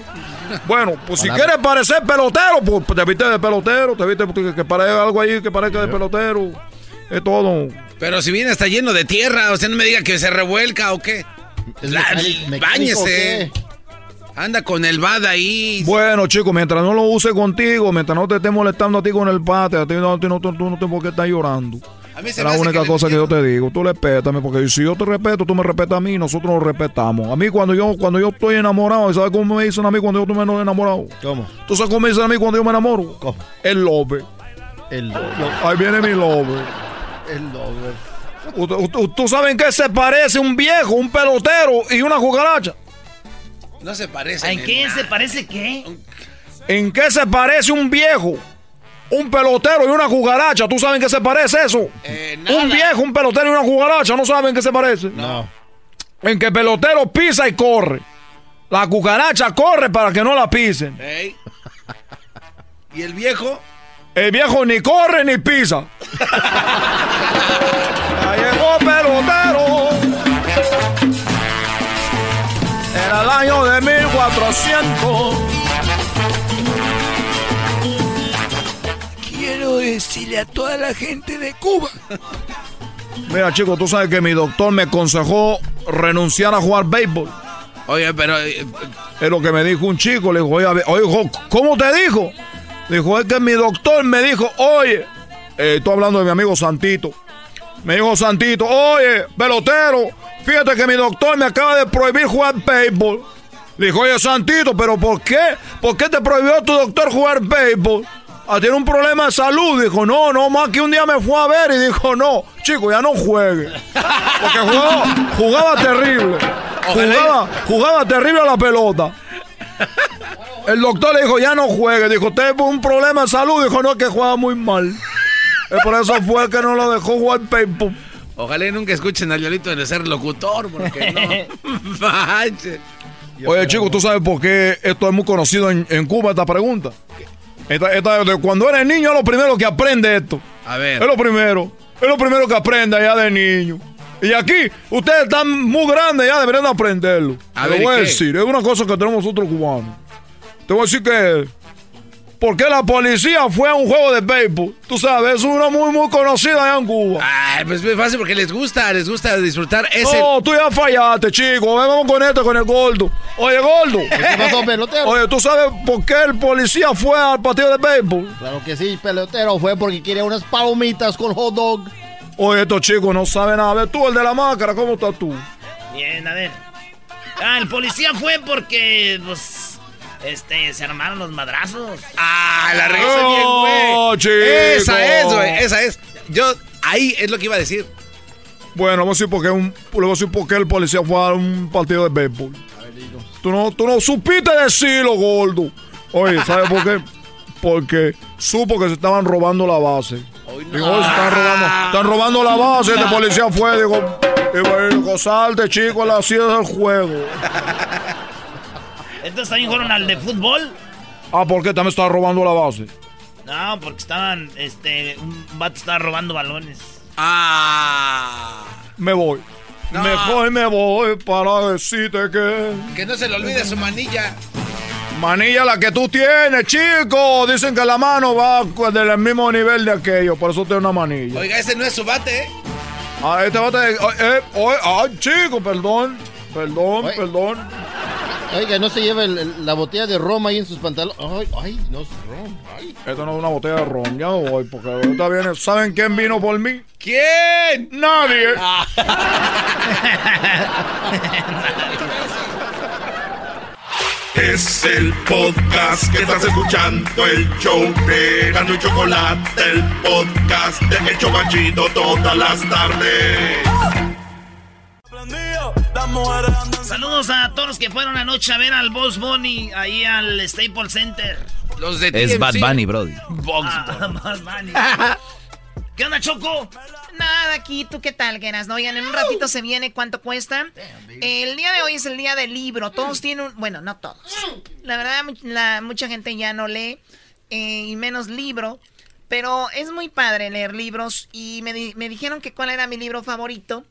Bueno, pues si quieres parecer pelotero, pues te viste de pelotero, te viste que, que parezca algo ahí que parezca de pelotero. Es todo. Pero si viene está lleno de tierra, usted no me diga que se revuelca o qué. La- báñese. Anda con el bad ahí. Bueno, chicos, mientras no lo use contigo, mientras no te esté molestando a ti con el pate, a ti no, a ti no- tú, tú no tienes por qué estar llorando. A mí se Es me la única que cosa que yo te digo. Tú respétame, porque si yo te respeto, tú me respetas a mí, nosotros nos respetamos. A mí cuando yo cuando yo estoy enamorado, ¿sabes cómo me dicen a mí cuando yo estoy enamorado? ¿Cómo? ¿Tú sabes cómo me dicen a mí cuando yo me enamoro? ¿Cómo? El lobe. El Ahí viene mi lobe. El lobe. ¿Tú, tú, tú sabes en qué se parece un viejo, un pelotero y una cucaracha? No se parece. ¿En qué se parece qué? ¿En qué se parece un viejo? Un pelotero y una cucaracha. ¿Tú sabes en qué se parece eso? un viejo, un pelotero y una cucaracha. ¿No saben en qué se parece? No. En que el pelotero pisa y corre. La cucaracha corre para que no la pisen. ¿Y el viejo? El viejo ni corre ni pisa. *laughs* Ya llegó pelotero. Era el año de 1400. Quiero decirle a toda la gente de Cuba. Mira, chicos, tú sabes que mi doctor me aconsejó renunciar a jugar béisbol. Oye, pero. eh, Es lo que me dijo un chico. Le dijo, oye, oye, ¿cómo te dijo? Dijo, es que mi doctor me dijo, oye, eh, estoy hablando de mi amigo Santito. Me dijo Santito, oye, pelotero, fíjate que mi doctor me acaba de prohibir jugar béisbol. Le dijo, oye, Santito, ¿pero por qué? ¿Por qué te prohibió tu doctor jugar béisbol? Ah, tiene un problema de salud. Dijo, no, no, más que un día me fue a ver y dijo, no, chico, ya no juegue. Porque jugaba, jugaba terrible. Jugaba, jugaba terrible a la pelota. El doctor le dijo, ya no juegue. Dijo, usted tuvo un problema de salud. Dijo, no, es que juega muy mal. Es por eso fue que no lo dejó jugar béisbol. Ojalá y nunca escuchen a Yolito de ser locutor, porque no. *laughs* Oye, chicos, ¿tú sabes por qué esto es muy conocido en, en Cuba, esta pregunta? Esta- esta- de cuando eres niño es lo primero que aprende esto. A ver. Es lo primero. Es lo primero que aprende allá de niño. Y aquí, ustedes están muy grandes ya, deberían de aprenderlo. A Te ver, lo voy a ¿qué? decir, es una cosa que tenemos nosotros cubanos. Te voy a decir que... ¿Por qué la policía fue a un juego de béisbol? Tú sabes, es una muy, muy conocida allá en Cuba. Ay, pues es fácil porque les gusta, les gusta disfrutar ese. No, tú ya fallaste, chico. Ven, Vamos con esto, con el gordo. Oye, gordo. *laughs* ¿Qué pasó, pelotero? Oye, ¿tú sabes por qué el policía fue al partido de béisbol? Claro que sí, pelotero. Fue porque quería unas palomitas con hot dog. Oye, estos chicos no saben nada. A ver, tú, el de la máscara, ¿cómo estás tú? Bien, a ver. Ah, el policía fue porque, pues, este, se armaron los madrazos. Ah, la bien, Oh, güey. chico. Esa es, güey, esa es. Yo, ahí es lo que iba a decir. Bueno, vamos a decir por qué, un, le voy a decir por qué el policía fue a un partido de béisbol. Tú no, tú no supiste decirlo, gordo. Oye, ¿sabes por qué? Porque supo que se estaban robando la base. Digo, "Oye, están robando, están robando la base. Este policía fue, digo, digo, salte, chico, así es el juego. Entonces también fueron al de fútbol. Ah, ¿por qué también está robando la base? No, porque estaban, este, un vato estaba robando balones. Ah. Me voy. No. Mejor me voy para decirte que... Que no se le olvide su manilla. Manilla la que tú tienes, chico. Dicen que la mano va del mismo nivel de aquello, por eso tiene una manilla. Oiga, ese no es su bate, ¿eh? Ah, este bate. Eh, eh, oye, ay, chico, perdón. Perdón, Oye. perdón. Oiga, no se lleva el- el- la botella de rom ahí en sus pantalones. Ay, ay, no es rom. Ay. Esto no es una botella de ron, ya voy, porque ahorita viene. ¿Saben quién vino por mí? ¿Quién? Nadie. Es el podcast que estás escuchando, el show de Gano y Chocolate, el podcast de El Chocachito todas las tardes. Saludos a todos los que fueron anoche a ver al Boss Bunny ahí al Staples Center. Los de Es Bad Bunny, Brody. Ah, Bunny. *laughs* *laughs* ¿Qué onda, Choco? Nada, aquí, ¿tú qué tal, Geras? No, oigan, en un ratito se viene cuánto cuesta. El día de hoy es el día del libro. Todos tienen un... Bueno, no todos. La verdad, la, mucha gente ya no lee, eh, y menos libro. Pero es muy padre leer libros. Y me, di- me dijeron que cuál era mi libro favorito.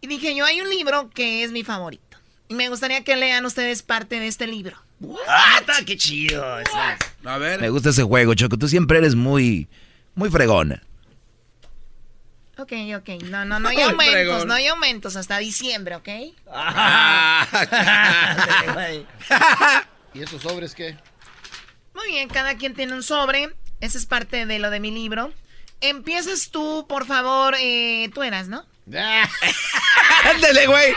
Y dije yo, hay un libro que es mi favorito. Y me gustaría que lean ustedes parte de este libro. Ah, qué chido. A ver. Me gusta ese juego, Choco. Tú siempre eres muy, muy fregona. Ok, ok. No, no, no hay aumentos, fregón. no hay aumentos hasta diciembre, ¿ok? *laughs* ¿Y esos sobres qué? Muy bien, cada quien tiene un sobre. Esa es parte de lo de mi libro. Empiezas tú, por favor. Eh, tú eras, ¿no? *laughs* Ándale, güey.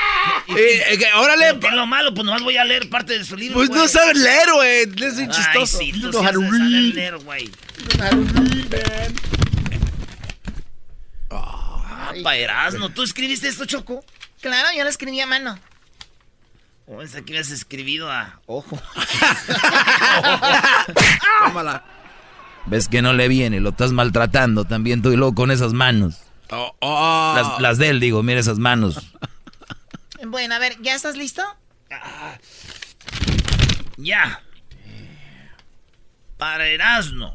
Eh, eh, órale. ¿Qué es lo malo? Pues nomás voy a leer parte de su libro. Pues no sabes leer, güey. Es Ay, chistoso. sí, tú You sí sabes leer, güey. Man. Ah, pa' Erasmo. ¿Tú escribiste esto, Choco? Claro, yo lo escribí a mano. O esa que habías escribido a ojo. *laughs* Tómala. Ves que no le viene, lo estás maltratando también tú y luego con esas manos. Oh, oh. Las, las de él, digo, mira esas manos. Bueno, a ver, ¿ya estás listo? Ya. Para Erasmo.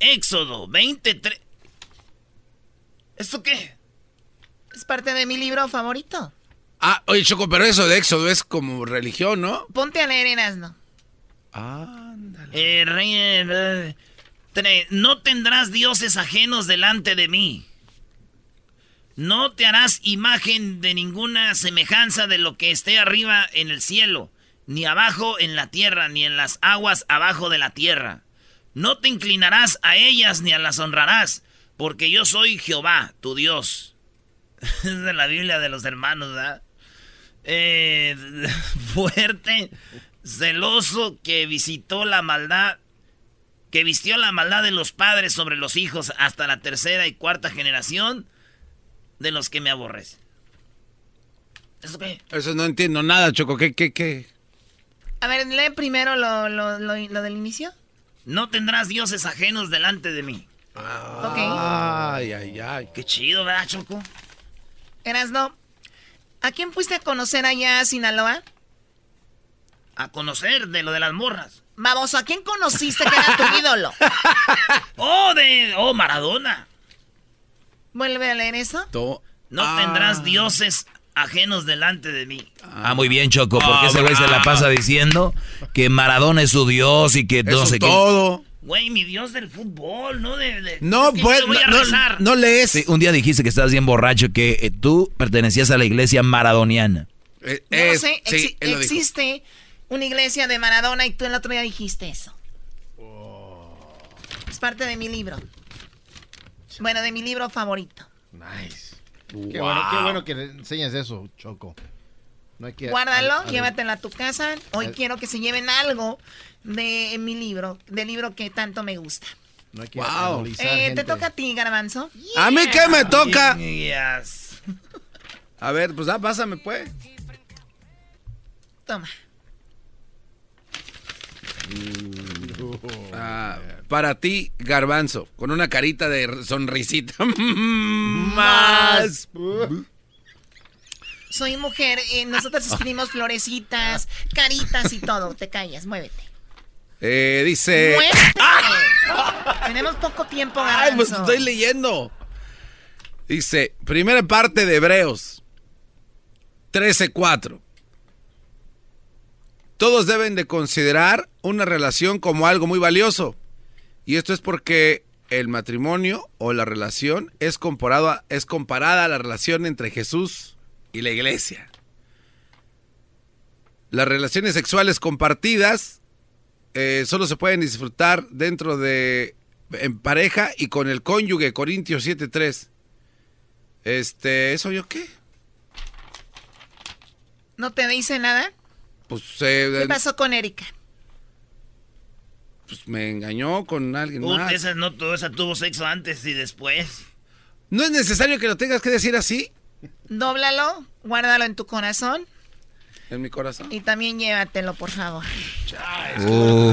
Éxodo 23. ¿Esto qué? Es parte de mi libro favorito. Ah, oye, Choco, pero eso de Éxodo es como religión, ¿no? Ponte a leer Erasmo. Eh, rey, eh, tre- no tendrás dioses ajenos delante de mí. No te harás imagen de ninguna semejanza de lo que esté arriba en el cielo, ni abajo en la tierra, ni en las aguas abajo de la tierra. No te inclinarás a ellas ni a las honrarás, porque yo soy Jehová, tu Dios. *laughs* es de la Biblia de los hermanos, ¿verdad? Eh, *laughs* fuerte, celoso, que visitó la maldad, que vistió la maldad de los padres sobre los hijos hasta la tercera y cuarta generación de los que me aborrecen. ¿Eso qué? Eso no entiendo nada, Choco. ¿Qué, qué, qué? A ver, lee primero lo, lo, lo, lo del inicio. No tendrás dioses ajenos delante de mí. Ok. Ay, ay, ay. Qué chido, ¿verdad, Choco? Erasmo, ¿a quién fuiste a conocer allá a Sinaloa? A conocer de lo de las morras. Vamos, ¿a quién conociste que era tu *laughs* ídolo? Oh, de. Oh, Maradona. Vuelve a leer eso. To- No Ah. tendrás dioses ajenos delante de mí. Ah, muy bien, Choco, porque Ah, ese güey se la bravo. pasa diciendo que Maradona es su dios y que no Eso sé todo. Güey, mi dios del fútbol, no de. de- No, pues, voy a no, rezar. no lees. Sí, un día dijiste que estabas bien borracho, que eh, tú pertenecías a la iglesia maradoniana. Eh, No sé, sí, dijo. existe una iglesia de Maradona y tú el otro día dijiste eso. Es parte de mi libro. Bueno, de mi libro favorito. Nice. Qué, bueno, qué bueno que le enseñas eso, Choco. No hay que- Guárdalo, al- al- llévatelo a tu casa. Hoy quiero que se lleven algo de mi libro, del libro que tanto me gusta. No hay que Wow. Eh, te toca a ti, Garbanzo. ¿A mí qué me toca? Yes. A ver, pues ah, pásame, pues. Toma. Ah, para ti, Garbanzo, con una carita de sonrisita. *laughs* Más. Soy mujer, eh, nosotros escribimos florecitas, caritas y todo. Te callas, muévete. Eh, dice. ¡Muévete! Tenemos poco tiempo, Ay, pues Garbanzo. estoy leyendo. Dice, primera parte de Hebreos 13:4. Todos deben de considerar una relación como algo muy valioso. Y esto es porque el matrimonio o la relación es, comparado a- es comparada a la relación entre Jesús y la iglesia. Las relaciones sexuales compartidas eh, solo se pueden disfrutar dentro de en pareja y con el cónyuge, Corintios 7:3. Este, ¿eso yo qué? ¿No te dice nada? Pues, eh, ¿Qué pasó con Erika? pues me engañó con alguien Puta, más. esa no, esa tuvo sexo antes y después. ¿No es necesario que lo tengas que decir así? Dóblalo, guárdalo en tu corazón En mi corazón. y también llévatelo, por favor. Oh.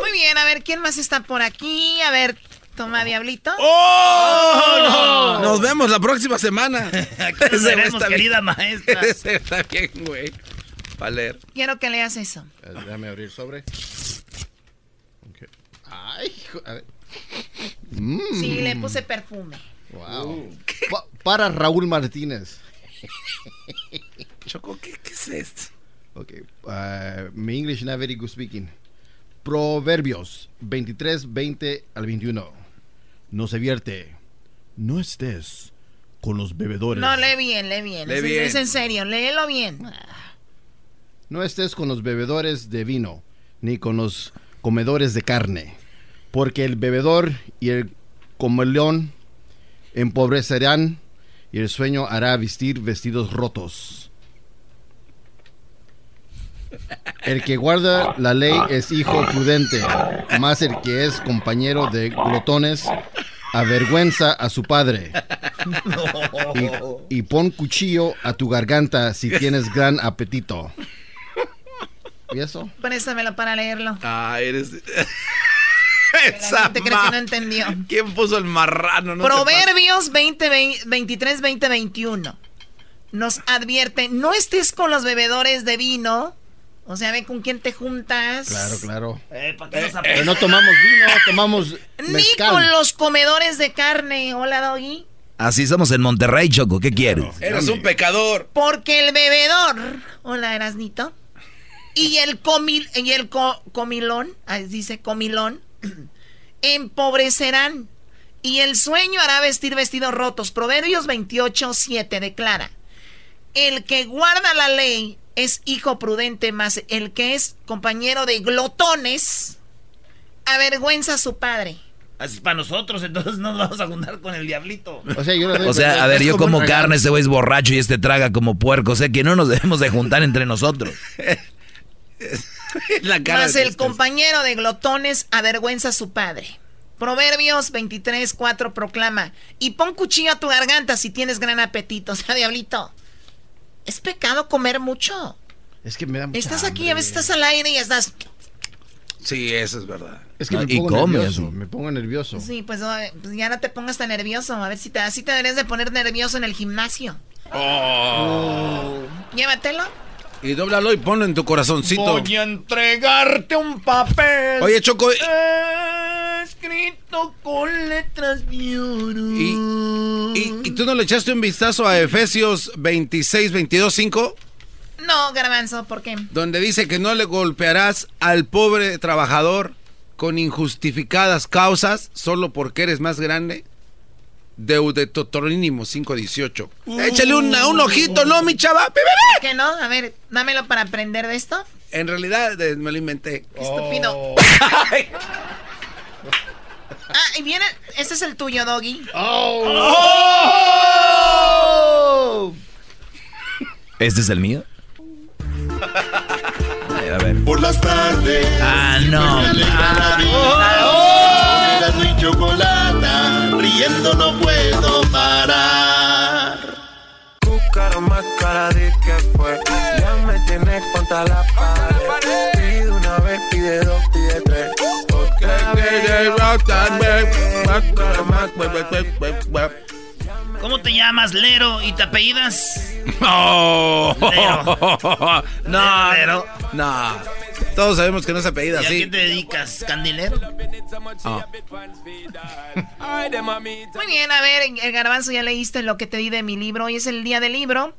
Muy bien, a ver, ¿quién más está por aquí? A ver, toma, Diablito. ¡Oh! Nos vemos la próxima semana. *laughs* nos veremos, querida maestra. *laughs* Ese está bien, güey. Valer. Quiero que leas eso. Eh, Déjame abrir sobre. Ok. Ay, hijo, a ver. Mm. Sí, le puse perfume. Wow. Pa- para Raúl Martínez. *laughs* Choco, ¿qué, qué es esto? Ok. uh, mi English not very good speaking. Proverbios 23, 20 al 21. No se vierte. No estés con los bebedores. No, lee bien, lee bien. Lee es, bien. es en serio, léelo bien. No estés con los bebedores de vino, ni con los comedores de carne, porque el bebedor y el comeleón empobrecerán y el sueño hará vestir vestidos rotos. El que guarda la ley es hijo prudente, más el que es compañero de glotones avergüenza a su padre. Y, y pon cuchillo a tu garganta si tienes gran apetito. ¿Y eso? Préstamelo para leerlo. Ah, eres. *laughs* La Esa gente cree que no entendió. ¿Quién puso el marrano? No Proverbios 20, 23, 20, 21. Nos advierte, no estés con los bebedores de vino. O sea, ve con quién te juntas. Claro, claro. Eh, ¿para qué nos Pero no tomamos vino, tomamos Ni mezcal. con los comedores de carne. Hola, Doggy. Así somos en Monterrey, Choco. ¿Qué quieres? Eres un pecador. Porque el bebedor. Hola, Erasnito. Y el comil, y el co- comilón, ah, dice comilón, *clears throat* empobrecerán. Y el sueño hará vestir vestidos rotos. Proverbios 28, 7 declara. El que guarda la ley es hijo prudente, más el que es compañero de glotones avergüenza a su padre. Así es para nosotros, entonces no nos vamos a juntar con el diablito. O sea, yo O sea, a ver, yo *laughs* como carne, este güey es borracho y este traga como puerco. O sea, que no nos debemos de juntar entre nosotros. *laughs* La cara Más el compañero de glotones avergüenza a su padre. Proverbios 23, 4 proclama. Y pon cuchillo a tu garganta si tienes gran apetito. *laughs* O sea, diablito. Es pecado comer mucho. Es que me da mucha Estás aquí, hambre. a veces estás al aire y estás. Sí, eso es verdad. Es que No, me y pongo come nervioso. eso. Me pongo nervioso. Sí, pues, pues ya no te pongas tan nervioso. A ver si te, así te deberías de poner nervioso en el gimnasio. Oh. Llévatelo. Y dóblalo y ponlo en tu corazoncito. Voy a entregarte un papel. Oye, Choco, Escrito con letras de oro. ¿y, y tú no le echaste un vistazo a Efesios 26, 22, 5? No, garbanzo, ¿por qué? Donde dice que no le golpearás al pobre trabajador con injustificadas causas solo porque eres más grande. Deuteronomio 5:18. Échale una- un ojito, ¿no, mi chava? ¿Qué no? A ver, dámelo para aprender de esto. En realidad me lo inventé. Estúpido. *laughs* *laughs* Ah, y viene. Este es el tuyo, Doggy. ¿Este es el mío? Ay, a ver. Por las tardes. Ah, no. Y chocolata. Riendo no puedo parar. cara más cara de que fue. Ya me tienes contra la pared. ¿Cómo te llamas, Lero, y te apellidas? No. Lero. *laughs* No, Lero. no. Todos sabemos que no se apellida ¿Y a así. qué te dedicas, candilero? Ah. *laughs* Muy bien, a ver, el garbanzo ya leíste lo que te di de mi libro. Hoy es el día del libro.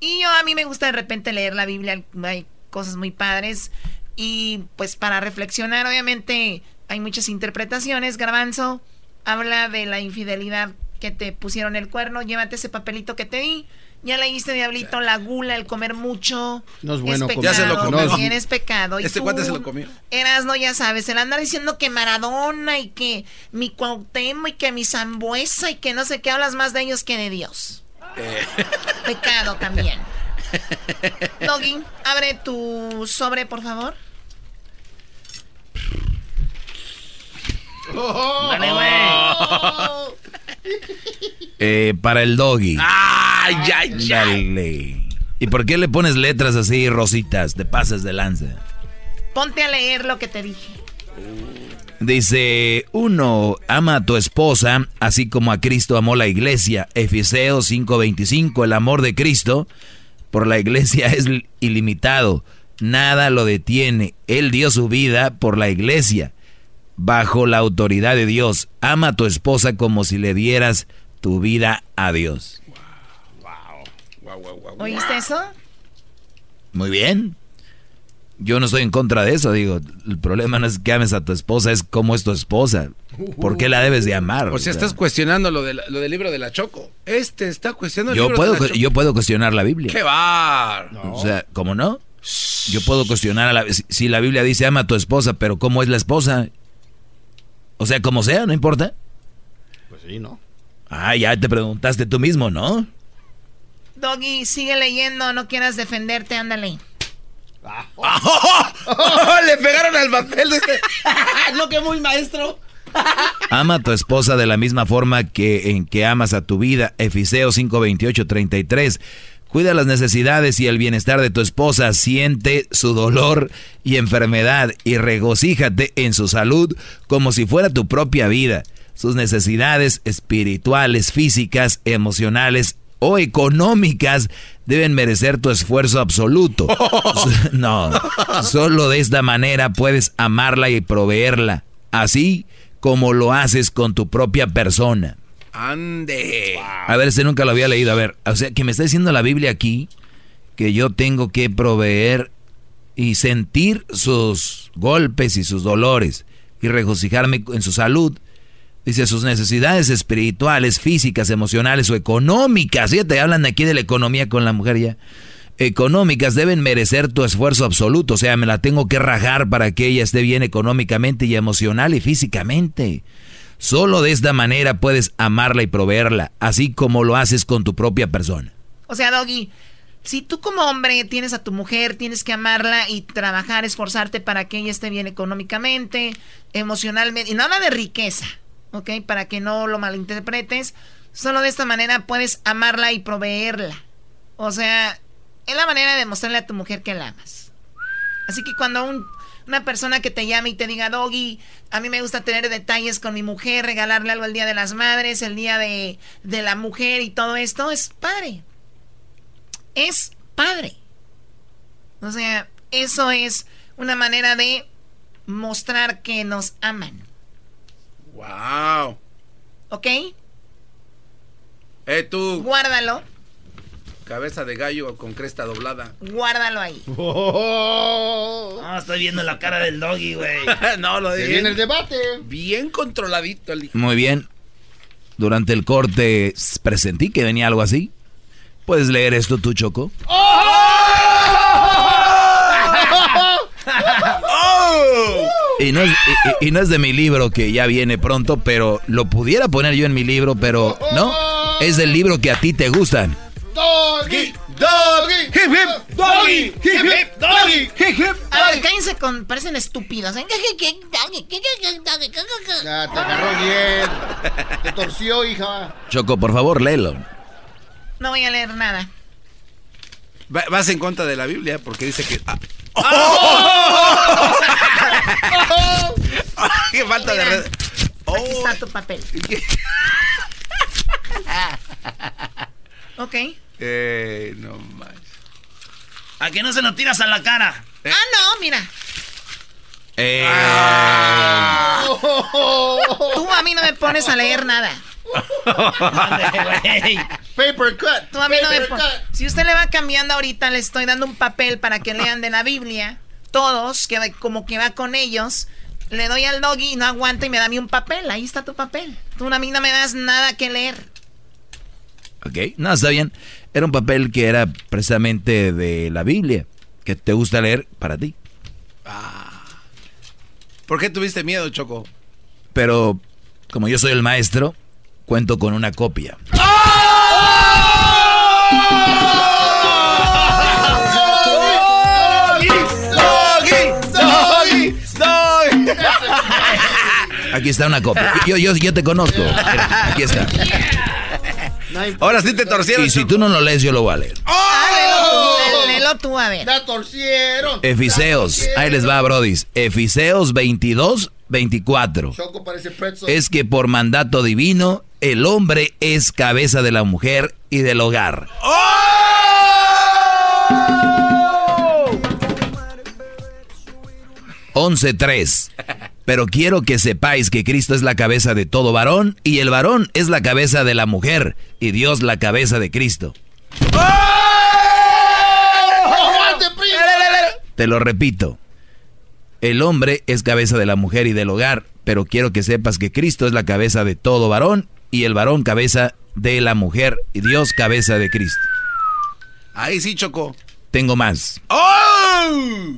Y yo a mí me gusta de repente leer la Biblia. Hay cosas muy padres. Y pues para reflexionar, obviamente hay muchas interpretaciones. Garbanzo habla de la infidelidad que te pusieron el cuerno. Llévate ese papelito que te di. Ya leíste, Diablito, la gula, el comer mucho. No es bueno pecado, comer. Ya se lo comió. También es pecado. Y Este cuate se lo comió. Erasno, ya sabes, el andar diciendo que Maradona y que mi Cuauhtémoc y que mi Zambuesa y que no sé qué, hablas más de ellos que de Dios. Eh. Pecado también. *laughs* Doggy, abre tu sobre, por favor. Dale, güey. *laughs* Eh, para el doggy. Ay, ay, ay. Dale. ¿Y por qué le pones letras así rositas? Te pasas de lanza. Ponte a leer lo que te dije. Dice, uno, ama a tu esposa, así como a Cristo amó la iglesia. Efesios 5:25, el amor de Cristo por la iglesia es ilimitado. Nada lo detiene. Él dio su vida por la iglesia, bajo la autoridad de Dios. Ama a tu esposa como si le dieras tu vida a Dios. ¿Oíste eso? Muy bien. Yo no estoy en contra de eso, digo. El problema no es que ames a tu esposa, es cómo es tu esposa. ¿Por qué la debes de amar? O sea, estás cuestionando lo, de la- lo del libro de la Choco. Este está cuestionando el yo libro puedo, de la Choco. yo puedo cuestionar la Biblia. ¡Qué bar! O sea, ¿cómo no? Yo puedo cuestionar a la... Si, si la Biblia dice ama a tu esposa, pero ¿cómo es la esposa? O sea, como sea, no importa. Pues sí, ¿no? Ah, ya te preguntaste tú mismo, ¿no? Doggy, sigue leyendo, no quieras defenderte, ándale. Le pegaron al papel este. *laughs* no, que muy maestro. *laughs* Ama a tu esposa de la misma forma que en que amas a tu vida. Efesios 5, 28, 33. Cuida las necesidades y el bienestar de tu esposa. Siente su dolor y enfermedad y regocíjate en su salud como si fuera tu propia vida. Sus necesidades espirituales, físicas, emocionales o económicas deben merecer tu esfuerzo absoluto. *laughs* No, solo de esta manera puedes amarla y proveerla, así como lo haces con tu propia persona. Ande. A ver, este nunca lo había leído. A ver, o sea, que me está diciendo la Biblia aquí que yo tengo que proveer y sentir sus golpes y sus dolores y regocijarme en su salud. Dice, sus necesidades espirituales, físicas, emocionales o económicas. Fíjate, hablan aquí de la economía con la mujer ya. Económicas deben merecer tu esfuerzo absoluto. O sea, me la tengo que rajar para que ella esté bien económicamente y emocional y físicamente. Solo de esta manera puedes amarla y proveerla, así como lo haces con tu propia persona. O sea, Doggy, si tú como hombre tienes a tu mujer, tienes que amarla y trabajar, esforzarte para que ella esté bien económicamente, emocionalmente, y no de riqueza, ¿ok? Para que no lo malinterpretes. Solo de esta manera puedes amarla y proveerla. O sea, es la manera de mostrarle a tu mujer que la amas. Así que cuando un- una persona que te llame y te diga, Doggy, a mí me gusta tener detalles con mi mujer, regalarle algo el Día de las Madres, el Día de, de la Mujer y todo esto, es padre. Es padre. O sea, eso es una manera de mostrar que nos aman. Wow. ¿Ok? Eh, tú, Guárdalo, cabeza de gallo con cresta doblada. guárdalo ahí. *laughs* No, estoy viendo la cara del doggy, güey. *laughs* no, lo Se de viene el debate. Bien controladito el. Muy bien. Durante el corte presentí que venía algo así. ¿Puedes leer esto tú, Choco? *laughs* Y no, es, y- y no es de mi libro que ya viene pronto, pero lo pudiera poner yo en mi libro, pero no. Es del libro que a ti te gustan. Doggy, doggy, *laughs* hip hip, doggy, hip hip, doggy, hip hip. A ver, cállense con... Parecen estúpidos. ¿eh? Ya te agarró bien. Te torció, hija. Choco, por favor, léelo. No voy a leer nada. Va- Vas en contra de la Biblia porque dice que. ah. *laughs* *laughs* ¡Qué falta de red! Aquí está tu papel. ok. Eh, no más. ¿A que no se lo tiras a la cara? Ah, no, mira. Eh, Tú a mí no me pones a leer nada. Paper cut. Tú a mí no me paper pones. cut. Si usted le va cambiando ahorita, le estoy dando un papel para que lean de la Biblia. Todos, que como que va con ellos. Le doy al doggy y no aguanta y me da a mí un papel. Ahí está tu papel. Tú a mí no me das nada que leer. ok, no, está bien. Era un papel que era precisamente de la Biblia, que te gusta leer para ti. ¿Por qué tuviste miedo, Choco? Pero como yo soy el maestro, cuento con una copia. Aquí está una copia. Yo, yo, yo te conozco. Aquí está. Ahora sí te torcieron. Y si tú no lo lees, yo lo voy a leer. Ah, léelo, lé- léelo tú, a ver. La torcieron. Efiseos. Ahí les va, brodis. Efiseos 22, 24. Choco parece pretzel. Es que por mandato divino, el hombre es cabeza de la mujer y del hogar. Once tres. Pero quiero que sepáis que Cristo es la cabeza de todo varón y el varón es la cabeza de la mujer y Dios la cabeza de Cristo. Te lo repito. El hombre es cabeza de la mujer y del hogar, pero quiero que sepas que Cristo es la cabeza de todo varón y el varón cabeza de la mujer y Dios cabeza de Cristo. Ahí sí, Choco. Tengo más. ¡Oh!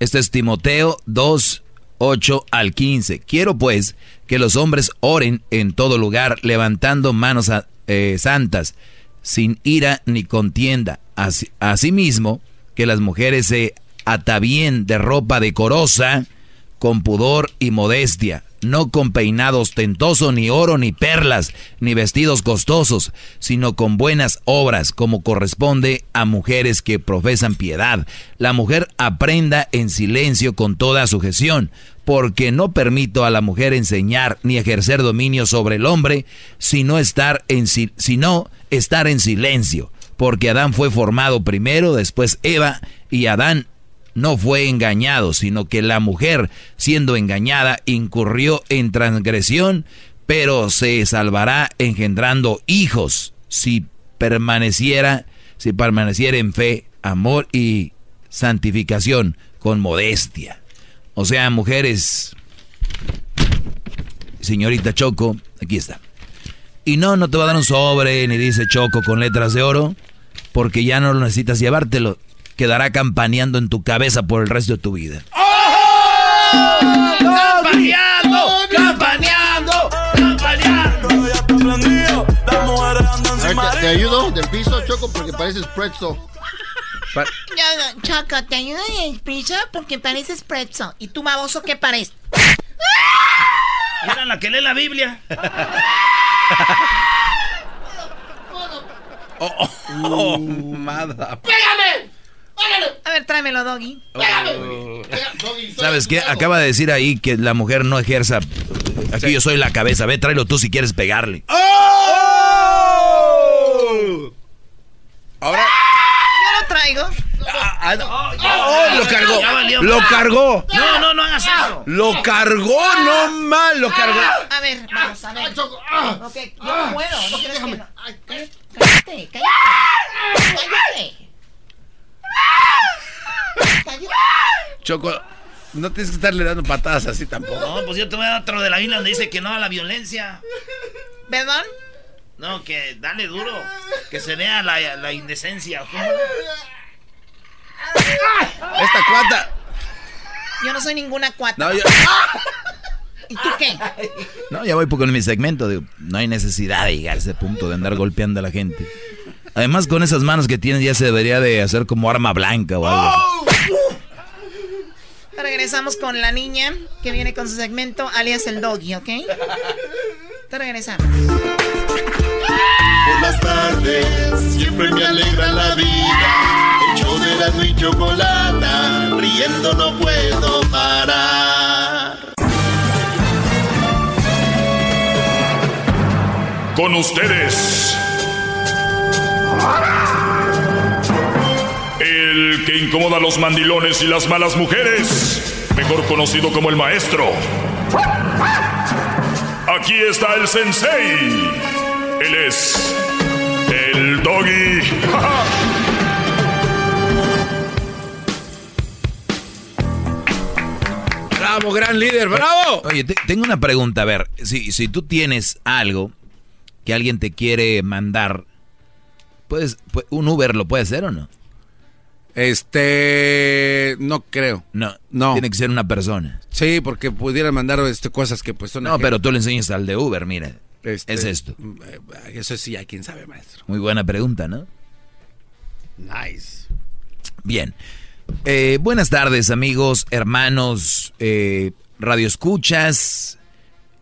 Este es Timoteo 2, 8 al 15. Quiero pues que los hombres oren en todo lugar, levantando manos eh, santas, sin ira ni contienda. Así- asimismo, que las mujeres se atavíen de ropa decorosa, con pudor y modestia, no con peinado ostentoso, ni oro, ni perlas, ni vestidos costosos, sino con buenas obras, como corresponde a mujeres que profesan piedad. La mujer aprenda en silencio con toda sujeción, porque no permito a la mujer enseñar ni ejercer dominio sobre el hombre, sino estar en, si- sino estar en silencio, porque Adán fue formado primero, después Eva, y Adán no fue engañado, sino que la mujer, siendo engañada, incurrió en transgresión, pero se salvará engendrando hijos si permaneciera, si permaneciera en fe, amor y santificación con modestia. O sea, mujeres, señorita Choco, aquí está. Y no, no te va a dar un sobre ni dice Choco con letras de oro, porque ya no lo necesitas llevártelo. Quedará campaneando en tu cabeza por el resto de tu vida. ¡Campaneando! ¡Campaneando! ¡Campaneando! A ver, te, te ayudo del piso, Choco, porque pareces pretzel. Choco, te ayudo en el piso porque pareces pretzel. ¿Y tú, baboso, qué pareces? Era la que lee la Biblia. *laughs* Oh, oh, mada. ¡Pégame! A ver, tráemelo, Doggy. ¿Sabes qué? Acaba de decir ahí que la mujer no ejerza. Aquí yo soy la cabeza. Ve, tráelo tú si quieres pegarle. Ahora. Yo lo traigo. ¡Oh, lo cargó! ¡Lo cargó! No, no, no hagas eso. ¡Lo cargó! ¡No mal! ¡Lo cargó! A ver, vamos a ver. Ok, yo no puedo. ¿No? Ay, Cállate, cállate. Cállate. Choco, no tienes que estarle dando patadas así tampoco. No, pues yo te voy a dar otro de la Biblia donde dice que no a la violencia. ¿Perdón? No, que dale duro. Que se vea la, la indecencia. Esta cuata. Yo no soy ninguna cuata. No, yo- ¿Y tú qué? No, ya voy con mi segmento. Digo, no hay necesidad de llegar a ese punto de andar golpeando a la gente. Además, con esas manos que tienes ya se debería de hacer como arma blanca o algo. Regresamos con la niña que viene con su segmento alias el doggy, ¿ok? Te regresamos. Por las tardes siempre me alegra la vida. El show de la y chocolata, riendo no puedo parar. Con ustedes. El que incomoda a los mandilones y las malas mujeres. Mejor conocido como el maestro. Aquí está el sensei. Él es el doggy. *laughs* Bravo, gran líder, bravo. Oye, te- tengo una pregunta. A ver, si, si tú tienes algo que alguien te quiere mandar, ¿puedes, pu- ¿un Uber lo puede hacer o no? Este, no creo. No, no. Tiene que ser una persona. Sí, porque pudieran mandar este, cosas que pues son... No, pero tú le enseñas al de Uber, mira. Este, es esto. eh, Eso sí, a quién sabe, maestro. Muy buena pregunta, ¿no? Nice. Bien. Eh, buenas tardes, amigos, hermanos, eh, radioescuchas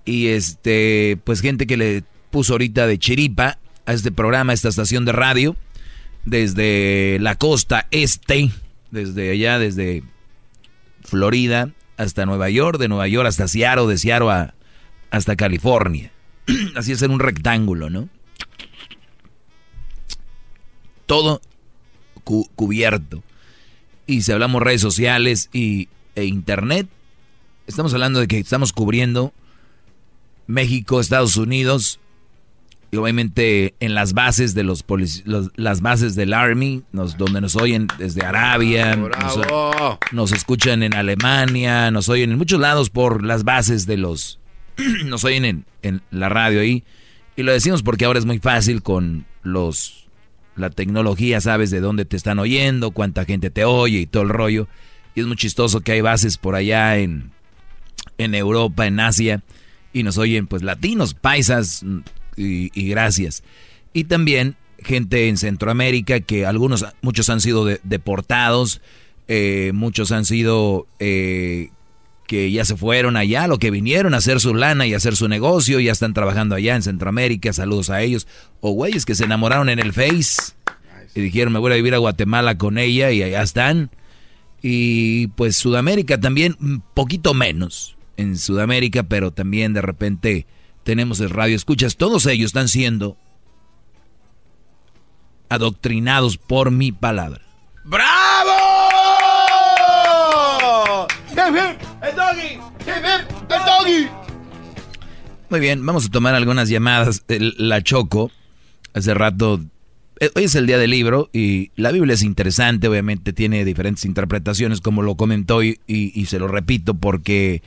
y este, pues gente que le puso ahorita de chiripa a este programa, a esta estación de radio, desde la costa este, desde allá, desde Florida hasta Nueva York, de Nueva York hasta Seattle, de Seattle a- hasta California. *clears throat* Así es en un rectángulo, ¿no? Todo cu- cubierto. Y si hablamos redes sociales y, e internet, estamos hablando de que estamos cubriendo México, Estados Unidos, y obviamente en las bases de los, los- las bases del Army, nos- donde nos oyen desde Arabia, nos, Bravo. nos escuchan en Alemania, nos oyen en muchos lados por las bases de los, *clears throat* nos oyen en, en la radio ahí. Y lo decimos porque ahora es muy fácil con los, la tecnología, sabes de dónde te están oyendo, cuánta gente te oye y todo el rollo. Y es muy chistoso que hay bases por allá en, en Europa, en Asia, y nos oyen pues latinos, paisas, y, y gracias. Y también gente en Centroamérica que algunos, muchos han sido de- deportados, eh, muchos han sido eh, que ya se fueron allá, lo que vinieron a hacer su lana y a hacer su negocio, ya están trabajando allá en Centroamérica, saludos a ellos. O güeyes que se enamoraron en el Face y dijeron me voy a vivir a Guatemala con ella y allá están. Y pues Sudamérica también, un poquito menos en Sudamérica, pero también de repente tenemos el radio escuchas. Todos ellos están siendo adoctrinados por mi palabra. ¡Bravo! Muy bien, vamos a tomar algunas llamadas. El- La Choco, hace rato, eh, hoy es el día del libro y la Biblia es interesante, obviamente tiene diferentes interpretaciones, como lo comentó y, y- y se lo repito porque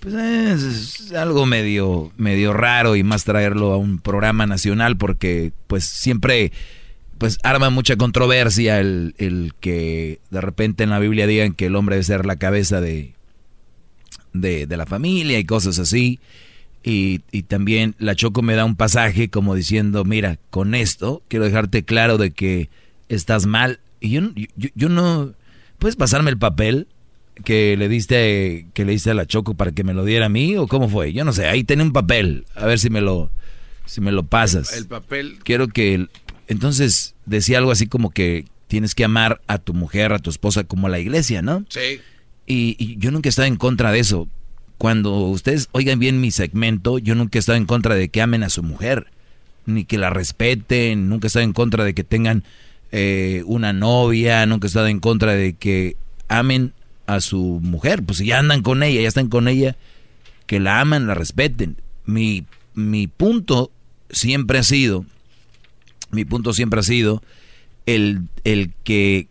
pues, es, algo medio, medio raro y más traerlo a un programa nacional porque pues siempre pues arma mucha controversia el, el que de repente en la Biblia digan que el hombre debe ser la cabeza de, de, de la familia y cosas así. Y, y también la Choco me da un pasaje como diciendo, mira, con esto quiero dejarte claro de que estás mal. Y yo, yo, yo no... ¿Puedes pasarme el papel que le diste que le diste a la Choco para que me lo diera a mí o cómo fue? Yo no sé, ahí tenía un papel, a ver si me lo si me lo pasas. El papel. Quiero que entonces decía algo así como que tienes que amar a tu mujer, a tu esposa como a la iglesia, ¿no? Sí. Y, y yo nunca he estado en contra de eso. Cuando ustedes oigan bien mi segmento, yo nunca he estado en contra de que amen a su mujer, ni que la respeten, nunca he estado en contra de que tengan eh, una novia, nunca he estado en contra de que amen a su mujer. Pues si ya andan con ella, ya están con ella, que la aman, la respeten. Mi, mi punto siempre ha sido, mi punto siempre ha sido el, el que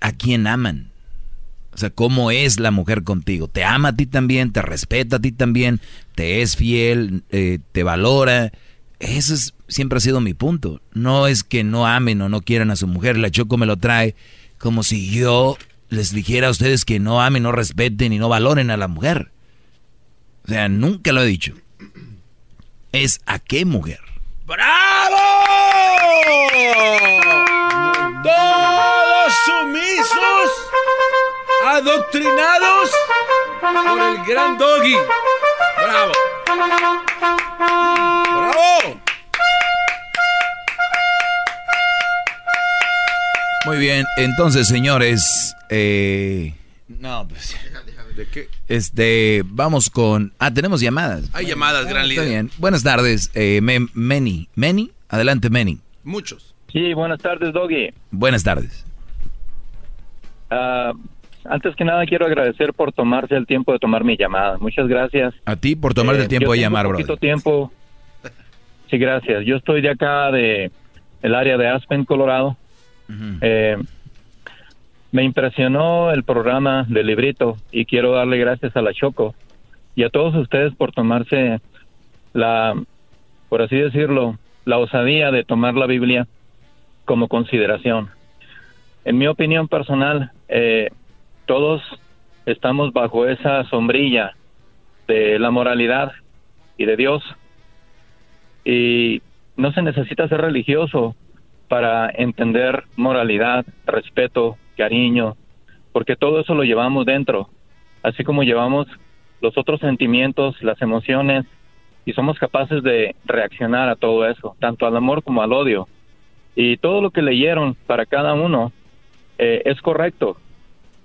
a quien aman. O sea, cómo es la mujer contigo. Te ama a ti también, te respeta a ti también, te es fiel, eh, te valora. Ese es, siempre ha sido mi punto. No es que no amen o no quieran a su mujer. La Choco me lo trae como si yo les dijera a ustedes que no amen, no respeten y no valoren a la mujer. O sea, nunca lo he dicho. Es a qué mujer. ¡Bravo! Todos sumisos, adoctrinados por el gran doggy. ¡Bravo! ¡Bravo! Muy bien, entonces, señores, eh, no, pues, ¿De qué? Este, vamos con... Ah, tenemos llamadas. Hay llamadas, gran líder. Está bien. Buenas tardes, eh, Meni. ¿Meni? Adelante, Meni. Muchos. Sí, buenas tardes, Doggy. Buenas tardes. Ah, antes que nada quiero agradecer por tomarse el tiempo de tomar mi llamada. Muchas gracias. A ti por tomar el Eh, tiempo de llamar, poquito bro. tiempo. Sí, gracias. Yo estoy de acá, de el área de Aspen, Colorado. Eh, me impresionó el programa del librito y quiero darle gracias a la Choco y a todos ustedes por tomarse la, por así decirlo, la osadía de tomar la Biblia como consideración. En mi opinión personal, eh, todos estamos bajo esa sombrilla de la moralidad y de Dios y no se necesita ser religioso para entender moralidad, respeto, cariño, porque todo eso lo llevamos dentro, así como llevamos los otros sentimientos, las emociones, y somos capaces de reaccionar a todo eso, tanto al amor como al odio. Y todo lo que leyeron para cada uno eh, es correcto,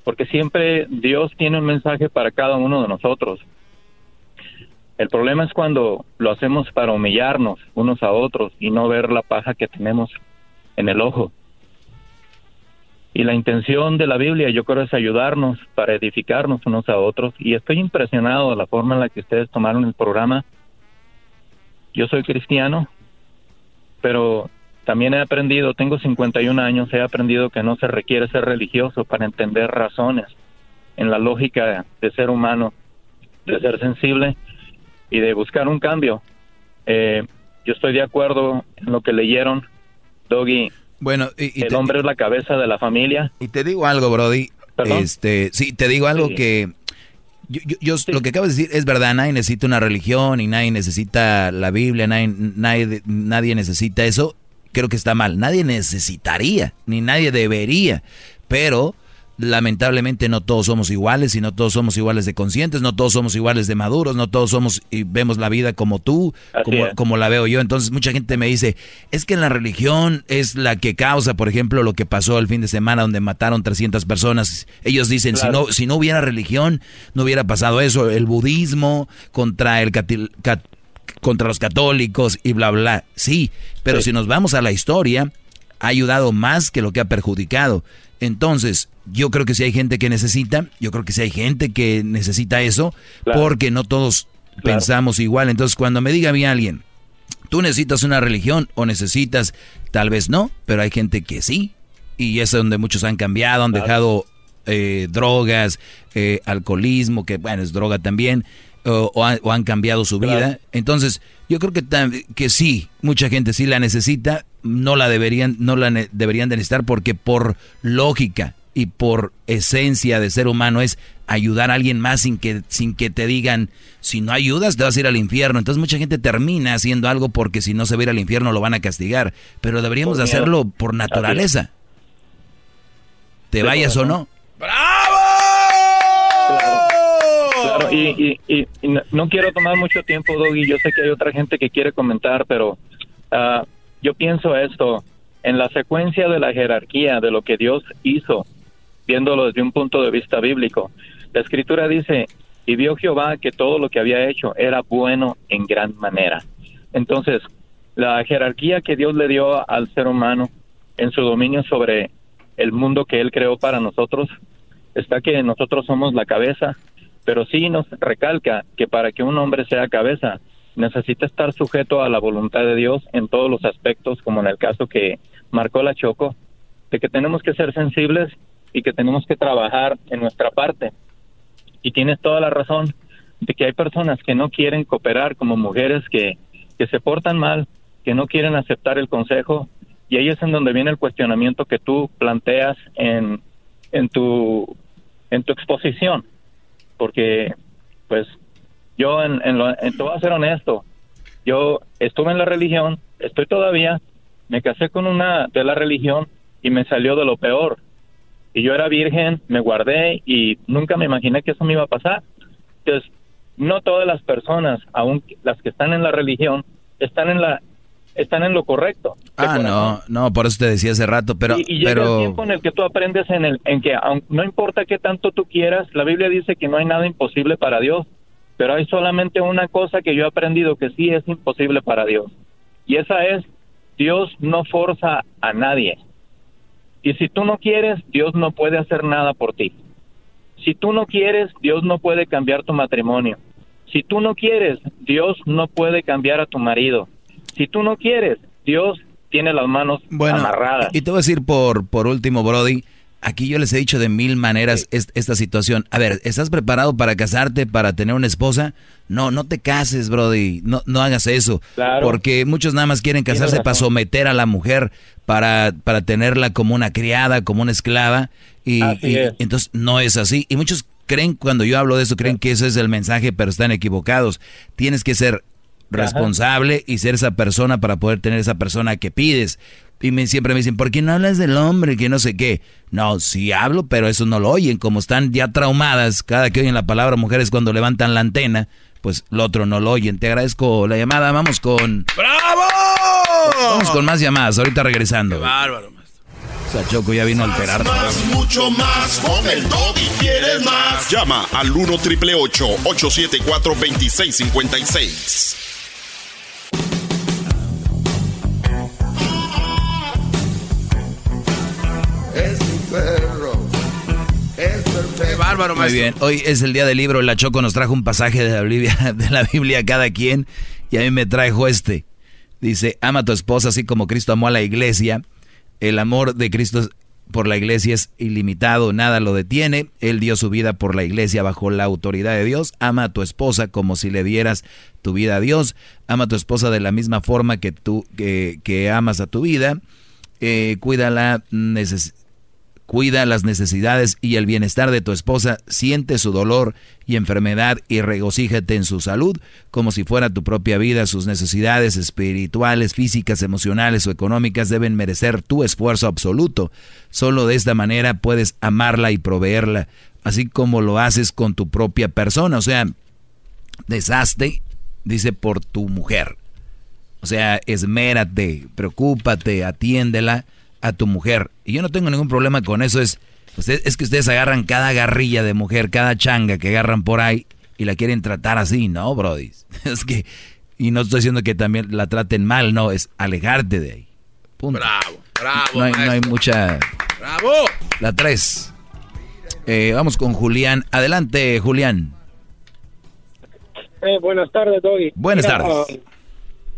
porque siempre Dios tiene un mensaje para cada uno de nosotros. El problema es cuando lo hacemos para humillarnos unos a otros y no ver la paja que tenemos en el ojo. Y la intención de la Biblia yo creo es ayudarnos para edificarnos unos a otros. Y estoy impresionado de la forma en la que ustedes tomaron el programa. Yo soy cristiano, pero también he aprendido, tengo 51 años, he aprendido que no se requiere ser religioso para entender razones en la lógica de ser humano, de ser sensible y de buscar un cambio. Eh, yo estoy de acuerdo en lo que leyeron, Doggy. Bueno, y, el hombre es la cabeza de la familia. Y te digo algo, Brody. ¿Perdón? Este, sí, te digo algo Sí. que yo, yo- yo- lo que acabas de decir es verdad. Nadie necesita una religión y nadie necesita la Biblia, nadie, nadie, nadie necesita eso. Creo que está mal. Nadie necesitaría, ni nadie debería. Pero lamentablemente no todos somos iguales y no todos somos iguales de conscientes, no todos somos iguales de maduros, no todos somos y vemos la vida como tú, como, la veo yo. Entonces mucha gente me dice, es que la religión es la que causa, por ejemplo, lo que pasó el fin de semana donde mataron 300 personas. Ellos dicen, si, no, si no hubiera religión, no hubiera pasado eso. El budismo contra el catil- cat- contra los católicos y bla, bla. Sí, pero si nos vamos a la historia, ha ayudado más que lo que ha perjudicado. Entonces, yo creo que si hay gente que necesita, yo creo que si hay gente que necesita eso, Claro. porque no todos pensamos igual. Entonces, cuando me diga a mí alguien, tú necesitas una religión o necesitas, tal vez no, pero hay gente que sí. Y es donde muchos han cambiado, han dejado eh, drogas, eh, alcoholismo, que bueno, es droga también, o, o han, o han cambiado su vida. Entonces, yo creo que, que sí, mucha gente sí la necesita, no la deberían, no la ne- deberían de necesitar porque por lógica y por esencia de ser humano es ayudar a alguien más sin que, sin que te digan, si no ayudas te vas a ir al infierno. Entonces mucha gente termina haciendo algo porque si no se va a ir al infierno lo van a castigar. Pero deberíamos Por de miedo. hacerlo por naturaleza. Te Sí, vayas o no. Claro, y, y- y- y no, quiero tomar mucho tiempo, Doggy. Yo sé que hay otra gente que quiere comentar, pero ah, yo pienso esto. En la secuencia de la jerarquía de lo que Dios hizo, viéndolo desde un punto de vista bíblico, la escritura dice, y vio Jehová que todo lo que había hecho era bueno en gran manera. Entonces, la jerarquía que Dios le dio al ser humano en su dominio sobre el mundo que Él creó para nosotros, está que nosotros somos la cabeza, pero sí nos recalca que para que un hombre sea cabeza necesita estar sujeto a la voluntad de Dios en todos los aspectos, como en el caso que marcó la Choco, de que tenemos que ser sensibles y que tenemos que trabajar en nuestra parte. Y tienes toda la razón de que hay personas que no quieren cooperar como mujeres que, que se portan mal, que no quieren aceptar el consejo, y ahí es en donde viene el cuestionamiento que tú planteas en, en tu en tu exposición porque pues yo en, en lo, en- te a ser honesto yo estuve en la religión estoy todavía me casé con una de la religión y me salió de lo peor y yo era virgen me guardé y nunca me imaginé que eso me iba a pasar entonces no todas las personas aun las que están en la religión están en la están en lo correcto. Ah, no, no, por eso te decía hace rato, pero... Y, y llega pero... el tiempo en el que tú aprendes en, el, en que aun- no importa qué tanto tú quieras, la Biblia dice que no hay nada imposible para Dios, pero hay solamente una cosa que yo he aprendido que sí es imposible para Dios. Y esa es, Dios no forza a nadie. Y si tú no quieres, Dios no puede hacer nada por ti. Si tú no quieres, Dios no puede cambiar tu matrimonio. Si tú no quieres, Dios no puede cambiar a tu marido. Si tú no quieres, Dios tiene las manos Bueno, amarradas. y te voy a decir por, por último, Brody, aquí yo les he dicho de mil maneras es- esta situación. A ver, ¿estás preparado para casarte, para tener una esposa? No, no te cases, Brody, no, no hagas eso. Claro. Porque muchos nada más quieren casarse para someter a la mujer, para, para tenerla como una criada, como una esclava. Y, Así y- es. entonces no es así. Y muchos creen, cuando yo hablo de eso, creen que ese es el mensaje, pero están equivocados. Tienes que ser responsable y ser esa persona para poder tener esa persona que pides. Y me, siempre me dicen, ¿por qué no hablas del hombre? Que no sé qué. No, sí hablo, pero eso no lo oyen. Como están ya traumadas, cada que oyen la palabra mujeres cuando levantan la antena, pues lo otro no lo oyen. Te agradezco la llamada. Vamos con... ¡Bravo! Vamos con más llamadas. Ahorita regresando. Bárbaro, O sea, Choco ya vino a alterar. Más, mucho más. Con el doggy quieres más. Llama al 1 888 874 2656. Bárbaro, Muy bien, hoy es el día del libro. La Choco nos trajo un pasaje de la Biblia, *laughs* de la Biblia a cada quien y a mí me trajo este. Dice, ama a tu esposa así como Cristo amó a la iglesia. El amor de Cristo por la iglesia es ilimitado, nada lo detiene. Él dio su vida por la iglesia bajo la autoridad de Dios. Ama a tu esposa como si le dieras tu vida a Dios. Ama a tu esposa de la misma forma que tú que, que amas a tu vida. Eh, cuídala, neces Cuida las necesidades y el bienestar de tu esposa, siente su dolor y enfermedad y regocíjate en su salud como si fuera tu propia vida. Sus necesidades espirituales, físicas, emocionales o económicas deben merecer tu esfuerzo absoluto. Solo de esta manera puedes amarla y proveerla, así como lo haces con tu propia persona. O sea, deshazte, dice, por tu mujer. O sea, esmérate, preocúpate, atiéndela a tu mujer. Y yo no tengo ningún problema con eso. Es, usted, es que ustedes agarran cada garrilla de mujer, cada changa que agarran por ahí y la quieren tratar así, ¿no, Brody? *laughs* Es que, y no estoy diciendo que también la traten mal, no, es alejarte de ahí. Punto. Bravo, bravo. No hay, no hay mucha... Bravo. La 3. vamos con Julián. Adelante, Julián. Eh, buenas tardes, Doggy. Buenas Mira, tardes. ah,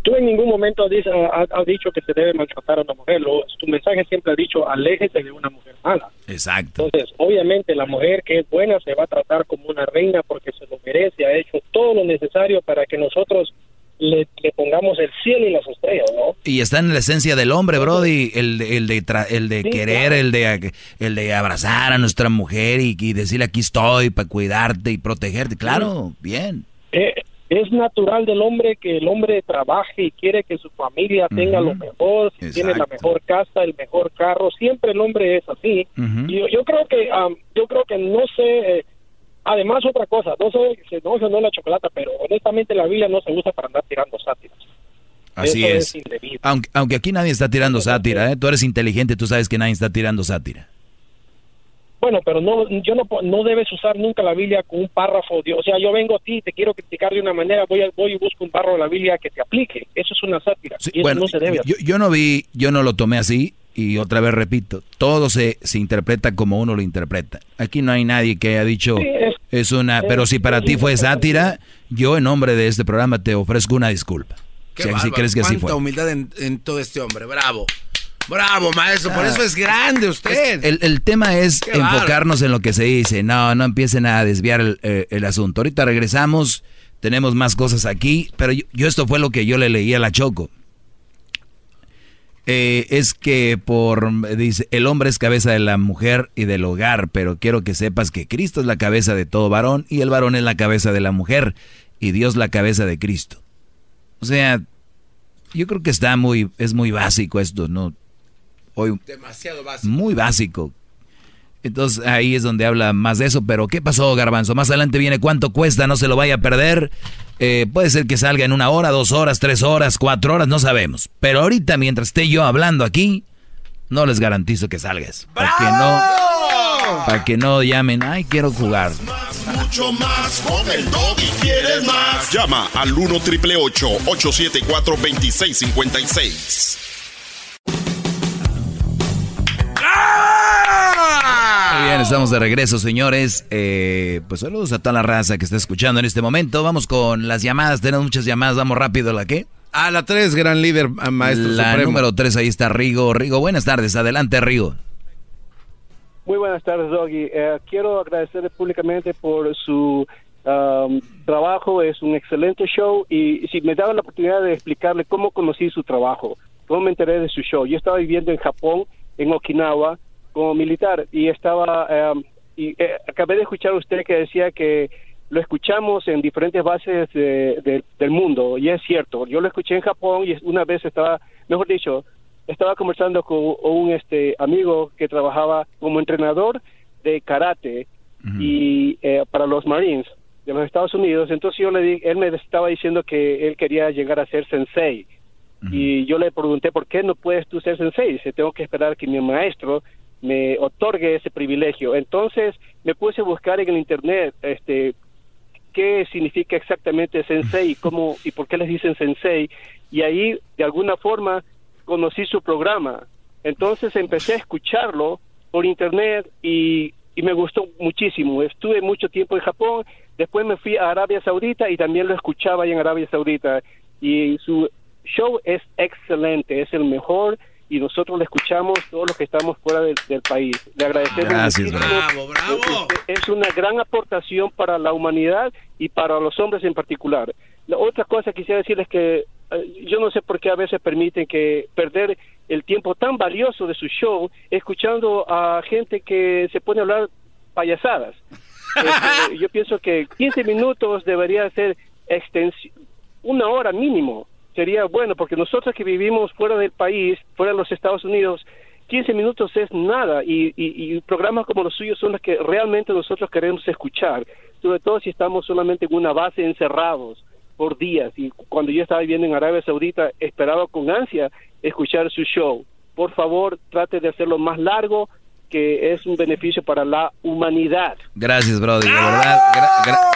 tú en ningún momento has, dicho- has- has dicho que se debe maltratar a una mujer. Lo- tu mensaje siempre ha dicho, aléjese de una mujer mala. Exacto. Entonces, obviamente, la mujer que es buena se va a tratar como una reina porque se lo merece. Ha hecho todo lo necesario para que nosotros le, le pongamos el cielo y las estrellas, ¿no? Y está en la esencia del hombre, Brody, el de, el de, tra- el de Sí, querer, claro. el de, el de abrazar a nuestra mujer y, y decirle aquí estoy para cuidarte y protegerte. Claro, bien. Eh, es natural del hombre que el hombre trabaje y quiere que su familia tenga lo mejor, tiene la mejor casa, el mejor carro, siempre el hombre es así. Y yo, yo creo que yo creo que no sé eh, además otra cosa, no sé no se no la chocolata, pero honestamente la Biblia no se usa para andar tirando sátiras. Así Eso es. indebido. Aunque, aunque aquí nadie está tirando sátira, ¿eh? Tú eres inteligente, tú sabes que nadie está tirando sátira. Bueno, pero no, yo no, no debes usar nunca la Biblia con un párrafo. de- o sea, yo vengo a ti y te quiero criticar de una manera, voy, a- voy y busco un párrafo de la Biblia que te aplique. Eso es una sátira. y eso Bueno, no se debe yo, yo no vi, yo no lo tomé así y otra vez repito, todo se, se interpreta como uno lo interpreta. Aquí no hay nadie que haya dicho Sí, es- es una, es- pero si para ti fue sátira, yo en nombre de este programa te ofrezco una disculpa. Qué Si, crees que así cuánta fue. humildad en, en todo este hombre. Bravo. Bravo, maestro. Por eso es grande usted. El, el tema es Qué enfocarnos en lo que se dice. No, no empiecen a desviar el, eh, el asunto. Ahorita regresamos, tenemos más cosas aquí, pero yo, yo esto fue lo que yo le leí a la Choco. Eh, es que por, dice, el hombre es cabeza de la mujer y del hogar, pero quiero que sepas que Cristo es la cabeza de todo varón y el varón es la cabeza de la mujer y Dios la cabeza de Cristo. O sea, yo creo que está muy, es muy básico esto, ¿no? Hoy, Demasiado básico. muy básico. Entonces ahí es donde habla más de eso. Pero ¿qué pasó, Garbanzo? Más adelante viene cuánto cuesta, no se lo vaya a perder. Eh, puede ser que salga en una hora, dos horas, tres horas, cuatro horas, no sabemos. Pero ahorita, mientras esté yo hablando aquí, no les garantizo que salgas. Para que no, para que no llamen, ay, quiero jugar. Mucho más, con el y quieres más. Llama al 1 triple 874 2656. Estamos de regreso, señores. Eh, pues saludos a toda la raza que está escuchando en este momento. Vamos con las llamadas. Tenemos muchas llamadas. Vamos rápido. ¿La qué? A la 3, gran líder, maestro La número 3, ahí está Rigo. Rigo, buenas tardes. Adelante, Rigo. Muy buenas tardes, Doggy. Eh, quiero agradecerle públicamente por su um, trabajo. Es un excelente show. Y si me daba la oportunidad de explicarle cómo conocí su trabajo, cómo me enteré de su show. Yo estaba viviendo en Japón, en Okinawa, como militar, y estaba. Um, y eh, acabé de escuchar a usted que decía que lo escuchamos en diferentes bases del mundo, y es cierto. Yo lo escuché en Japón y una vez estaba, mejor dicho, estaba conversando con un este amigo que trabajaba como entrenador de karate y eh, para los Marines de los Estados Unidos. Entonces yo le di, él me estaba diciendo que él quería llegar a ser sensei. Y yo le pregunté, ¿por qué no puedes tú ser sensei? Dice, tengo que esperar que mi maestro me otorgue ese privilegio. Entonces me puse a buscar en el internet este qué significa exactamente sensei y *laughs* cómo y por qué les dicen sensei y ahí de alguna forma conocí su programa. Entonces empecé a escucharlo por internet y, y me gustó muchísimo. Estuve mucho tiempo en Japón, después me fui a Arabia Saudita y también lo escuchaba ahí en Arabia Saudita y su show es excelente, es el mejor y nosotros le escuchamos todos los que estamos fuera del, país. Le agradecemos. Gracias, bravo, bravo. Es, una gran aportación para la humanidad y para los hombres en particular. La otra cosa que quisiera decirles que eh, yo no sé por qué a veces permiten que perder el tiempo tan valioso de su show escuchando a gente que se pone a hablar payasadas. *laughs* Este, yo pienso que 15 minutos debería ser extensión, una hora mínimo sería bueno, porque nosotros que vivimos fuera del país, fuera de los Estados Unidos, 15 minutos es nada y, y, programas como los suyos son los que realmente nosotros queremos escuchar, sobre todo si estamos solamente en una base encerrados por días y cuando yo estaba viviendo en Arabia Saudita esperaba con ansia escuchar su show. Por favor, trate de hacerlo más largo, que es un beneficio para la humanidad. Gracias, Brody, de verdad.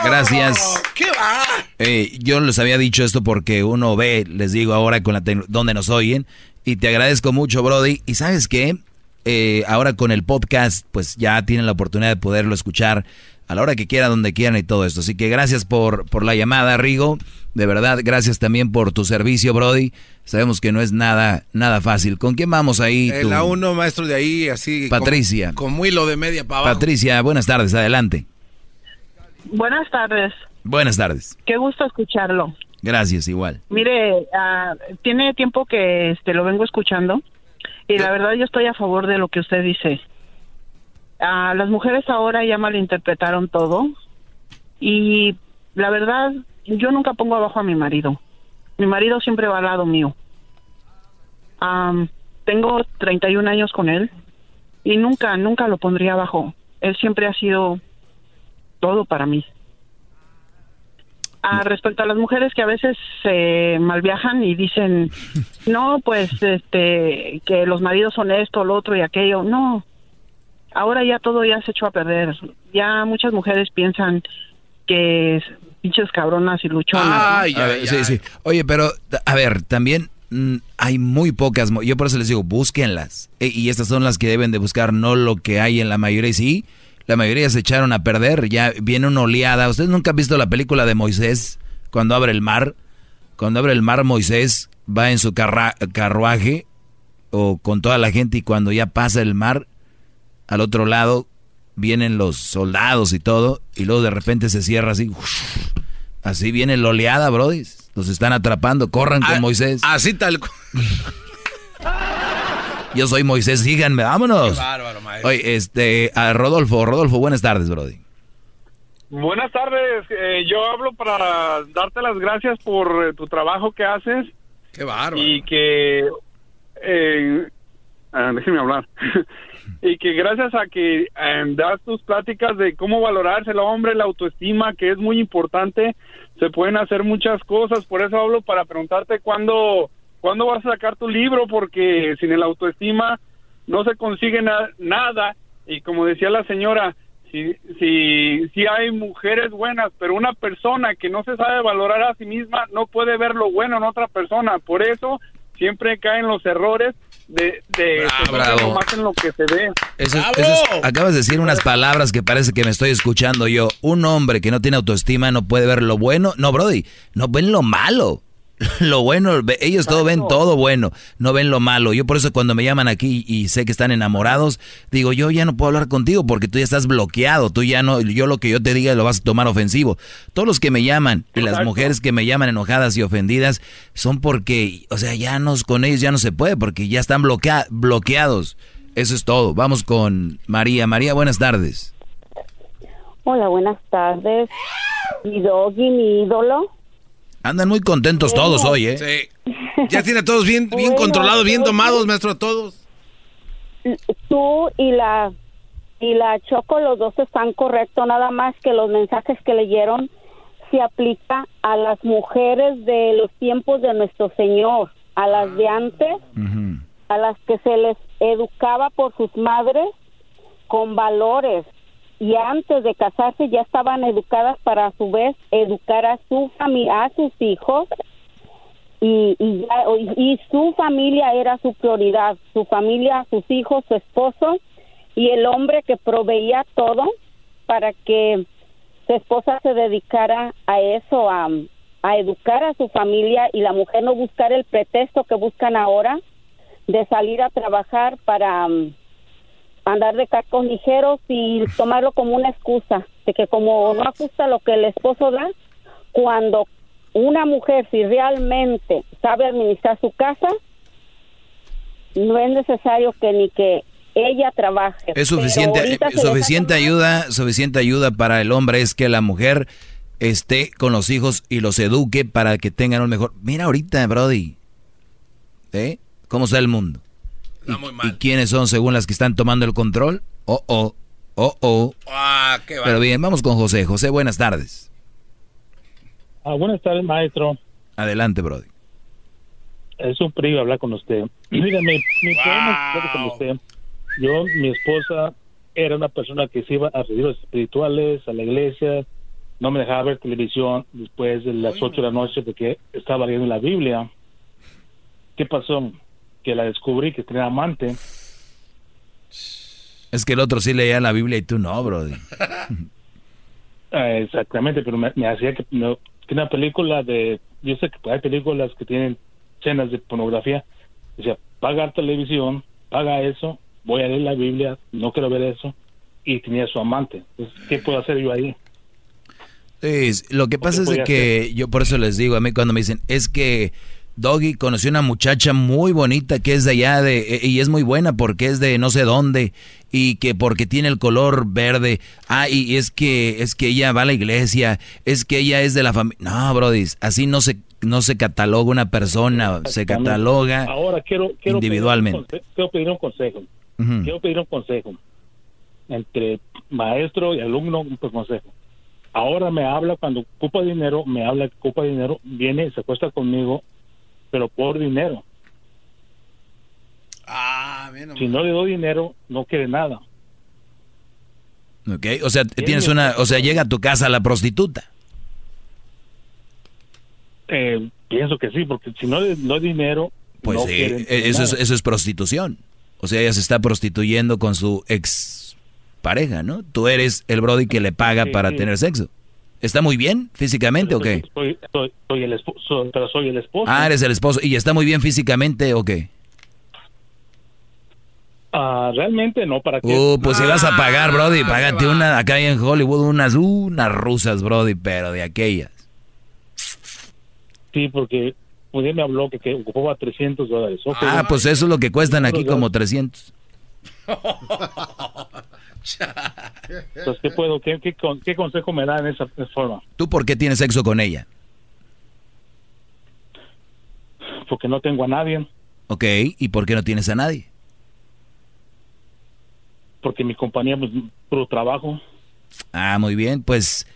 gracias. ¿Qué va? Eh, yo les había dicho esto porque uno ve, les digo ahora con la donde nos oyen, y te agradezco mucho, Brody. Y sabes qué, eh, ahora con el podcast, pues ya tienen la oportunidad de poderlo escuchar a la hora que quieran, donde quieran y todo esto. Así que gracias por, por la llamada, Rigo. De verdad, gracias también por tu servicio, Brody. Sabemos que no es nada, nada fácil. ¿Con quién vamos ahí? El la uno, maestro de ahí, así. Patricia. Con, hilo de media para abajo. Patricia, buenas tardes, adelante. Buenas tardes. Buenas tardes. Qué gusto escucharlo. Gracias, igual. Mire, ah, tiene tiempo que este, lo vengo escuchando y la verdad yo estoy a favor de lo que usted dice. Ah, las mujeres ahora ya malinterpretaron todo y la verdad yo nunca pongo abajo a mi marido. Mi marido siempre va al lado mío. Um, tengo 31 años con él y nunca, nunca lo pondría abajo. Él siempre ha sido todo para mí. Ah, respecto a las mujeres que a veces se malviajan y dicen, *laughs* no, pues, este, que los maridos son esto, lo otro y aquello. No, ahora ya todo ya se echó a perder. Ya muchas mujeres piensan que pinches cabronas y luchonas. sí, sí. Oye, pero, a ver, también mm, hay muy pocas, yo por eso les digo, búsquenlas. E, y estas son las que deben de buscar, no lo que hay en la mayoría. Y sí, la mayoría se echaron a perder, ya viene una oleada. ¿Ustedes nunca han visto la película de Moisés cuando abre el mar? Cuando abre el mar Moisés va en su carruaje o con toda la gente y cuando ya pasa el mar, al otro lado vienen los soldados y todo, y luego de repente se cierra así. así viene la oleada, Brody. Los están atrapando, corran con ah, Moisés. Así tal *laughs* Yo soy Moisés, síganme, vámonos. Oye, este, a Rodolfo, Rodolfo, buenas tardes, Brody. Buenas tardes, eh, yo hablo para darte las gracias por eh, tu trabajo que haces. Qué bárbaro. Y que, eh, ah, déjeme hablar. *laughs* y que gracias a que em, das tus pláticas de cómo valorarse el hombre, la autoestima, que es muy importante, se pueden hacer muchas cosas. Por eso hablo para preguntarte cuándo, cuándo vas a sacar tu libro, porque sin el autoestima no se consigue nada. Y como decía la señora, si, si, si hay mujeres buenas, pero una persona que no se sabe valorar a sí misma no puede ver lo bueno en otra persona. Por eso siempre caen los errores de, de más en lo que se ve. acabas de decir unas palabras que parece que me estoy escuchando yo. Un hombre que no tiene autoestima no puede ver lo bueno. No, Brody, no ven lo malo. *laughs* lo bueno, ellos todo ven todo bueno, no ven lo malo. Yo por eso cuando me llaman aquí y sé que están enamorados, digo, yo ya no puedo hablar contigo porque tú ya estás bloqueado, tú ya no, yo lo que yo te diga lo vas a tomar ofensivo. Todos los que me llaman y las mujeres que me llaman enojadas y ofendidas son porque, o sea, ya nos, con ellos ya no se puede porque ya están bloquea, bloqueados. Eso es todo. Vamos con María. María, buenas tardes. Hola, buenas tardes. Mi doggy, mi ídolo. Andan muy contentos todos hoy, ¿eh? Sí. Ya tiene a todos bien, bien controlados, bien tomados, maestro, a todos. Tú y la y la Choco, los dos están correctos, nada más que los mensajes que leyeron se aplica a las mujeres de los tiempos de nuestro Señor, a las de antes, a las que se les educaba por sus madres con valores, y antes de casarse ya estaban educadas para a su vez educar a su familia, a sus hijos. Y, y, y su familia era su prioridad, su familia, sus hijos, su esposo y el hombre que proveía todo para que su esposa se dedicara a eso, a, a educar a su familia y la mujer no buscar el pretexto que buscan ahora de salir a trabajar para andar de cascos ligeros y tomarlo como una excusa de que como no ajusta lo que el esposo da, cuando una mujer si realmente sabe administrar su casa, no es necesario que ni que ella trabaje. Es suficiente, suficiente ayuda, suficiente ayuda para el hombre es que la mujer esté con los hijos y los eduque para que tengan un mejor. Mira ahorita, Brody, ¿eh? ¿Cómo está el mundo? ¿Y, quiénes son según las que están tomando el control? Oh, oh, oh, oh. Ah, Pero bien, vamos con José. José, buenas tardes. Ah, buenas tardes, maestro. Adelante, Brody. Es un privilegio hablar con usted. *clears throat* Dígame, mi wow. con usted. Yo, mi esposa, era una persona que se iba a retiros espirituales, a la iglesia, no me dejaba ver televisión después de las 8 de la noche porque estaba leyendo la Biblia. ¿Qué pasó? Que la descubrí que tenía amante. Es que el otro sí leía la Biblia y tú no, bro. *laughs* Ah, exactamente, pero me, hacía que, no, que una película de... Yo sé que hay películas que tienen escenas de pornografía. Decía, paga televisión, paga eso, voy a leer la Biblia, no quiero ver eso. Y tenía su amante. ¿Qué puedo hacer yo ahí? lo que pasa es que yo por eso les digo a mí cuando me dicen, es que Doggy conoció una muchacha muy bonita que es de allá de e, y es muy buena porque es de no sé dónde y que porque tiene el color verde. Ah, y es que es que ella va a la iglesia, es que ella es de la familia. No, brody, así no se no se cataloga una persona, se cataloga Ahora quiero, individualmente. quiero pedir un consejo. Quiero pedir un consejo entre maestro y alumno, un consejo. Ahora me habla cuando ocupa dinero, me habla que ocupa dinero, viene, se acuesta conmigo pero por dinero. Ah, si no le doy dinero, no quiere nada. Ok, o sea, tienes una, o sea, llega a tu casa la prostituta. Eh, pienso que sí, porque si no le doy dinero, pues sí, e, eso es, eso es prostitución. O sea, ella se está prostituyendo con su ex pareja, ¿no? Tú eres el brody que le paga para tener sexo. ¿Está muy bien físicamente o qué? Soy, el esposo, pero soy el esposo. Ah, eres el esposo. ¿Y está muy bien físicamente o qué? Ah, realmente no, ¿para qué? Uh, pues si vas a pagar, Brody, ah, págate una, acá en Hollywood, unas, unas rusas, Brody, pero de aquellas. Sí, porque un me habló que, que ocupaba 300 dólares. ah, pues eso es lo que cuestan aquí, como 300. Entonces, ¿qué, puedo, qué, qué, consejo me da en esa forma? ¿Tú por qué tienes sexo con ella? Porque no tengo a nadie. Ok, ¿y por qué no tienes a nadie? porque mi compañía es puro trabajo. Ah, muy bien. Pues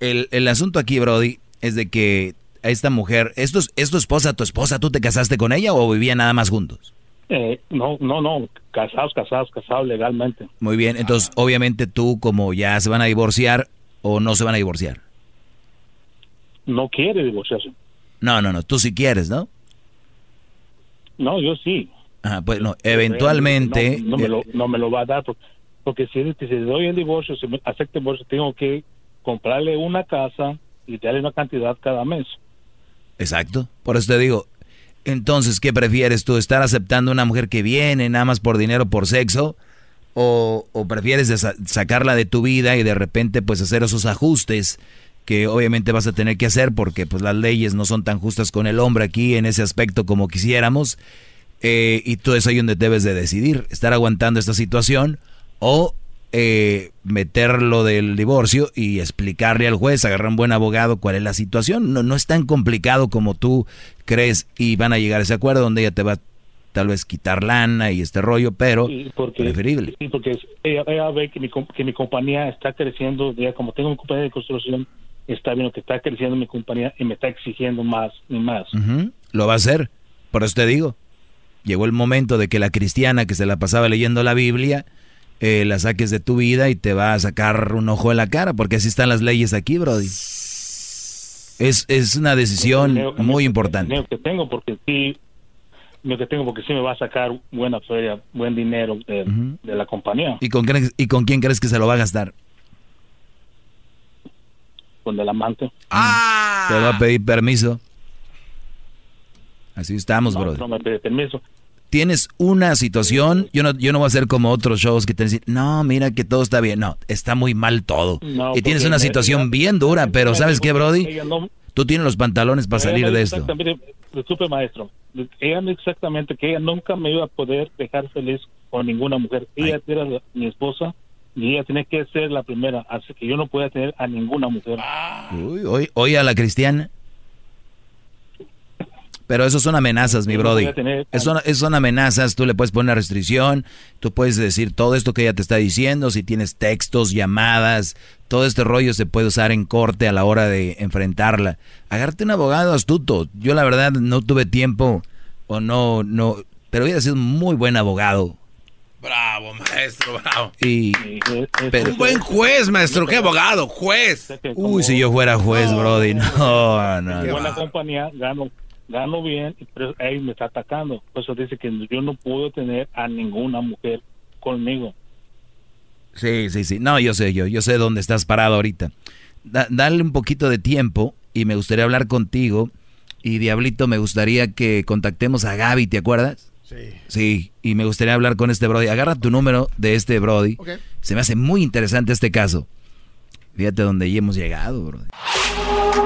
el, el asunto aquí, Brody, es de que a esta mujer, ¿esto es, ¿es tu esposa, tu esposa? ¿Tú te casaste con ella o vivían nada más juntos? Eh, no, no, no, casados, casados, casados legalmente. Muy bien, entonces obviamente tú como ya se van a divorciar o no se van a divorciar. No quiere divorciarse. No, no, no, tú sí quieres, ¿no? No, yo sí. Ajá, pues no, eventualmente... No, me, lo, no me lo va a dar porque, porque si, si le doy el divorcio, si me acepta el divorcio, tengo que comprarle una casa y darle una cantidad cada mes. Exacto, por eso te digo, entonces, ¿qué prefieres tú? ¿Estar aceptando una mujer que viene nada más por dinero, por sexo? ¿O, prefieres sacarla de tu vida y de repente pues hacer esos ajustes que obviamente vas a tener que hacer porque pues las leyes no son tan justas con el hombre aquí en ese aspecto como quisiéramos? Eh, y tú es ahí donde debes de decidir, estar aguantando esta situación o eh, meterlo del divorcio y explicarle al juez, agarrar un buen abogado cuál es la situación. No, no es tan complicado como tú crees y van a llegar a ese acuerdo donde ella te va tal vez quitar lana y este rollo, pero preferible. Sí, porque ella, ve que mi, que mi compañía está creciendo, ya como tengo una compañía de construcción, está viendo que está creciendo mi compañía y me está exigiendo más y más. Lo va a hacer, por eso te digo. Llegó el momento de que la cristiana que se la pasaba leyendo la Biblia, eh, la saques de tu vida y te va a sacar un ojo de la cara, porque así están las leyes aquí, Brody. Es, es una decisión muy importante. que tengo porque sí, lo que tengo porque sí me va a sacar buena feria, buen dinero de, la compañía. ¿Y con, ¿Y con quién crees que se lo va a gastar? Con el amante. Ah. Te va a pedir permiso. Así estamos, bro. No me pide permiso tienes una situación, yo no, yo no voy a ser como otros shows que te dicen, no, mira que todo está bien. No, está muy mal todo. y tienes una situación bien dura, pero ¿sabes qué, Brody? Tú tienes los pantalones para salir de esto. Disculpe, maestro. Ella exactamente que ella nunca me iba a poder dejar feliz con ninguna mujer. Ella era mi esposa y ella tiene que ser la primera, así que yo no puedo tener a ninguna mujer. Uy, hoy, hoy a la cristiana. Pero eso son amenazas, mi brody. Eso, son amenazas, tú le puedes poner una restricción, tú puedes decir todo esto que ella te está diciendo, si tienes textos, llamadas, todo este rollo se puede usar en corte a la hora de enfrentarla. Agárrate un abogado astuto. Yo la verdad no tuve tiempo o no, no, pero hubiera sido un muy buen abogado. Bravo, maestro, bravo. Y, un buen juez, maestro, qué abogado, juez. Uy, si yo fuera juez, Brody, no, no. no. compañía gano gano bien, pero él me está atacando. Por eso dice que yo no puedo tener a ninguna mujer conmigo. Sí, sí, sí. No, yo sé, yo, yo sé dónde estás parado ahorita. dale un poquito de tiempo y me gustaría hablar contigo. Y Diablito, me gustaría que contactemos a Gaby, ¿te acuerdas? Sí. Sí, y me gustaría hablar con este Brody. Agarra tu número de este Brody. Se me hace muy interesante este caso. Fíjate dónde ya hemos llegado, Brody.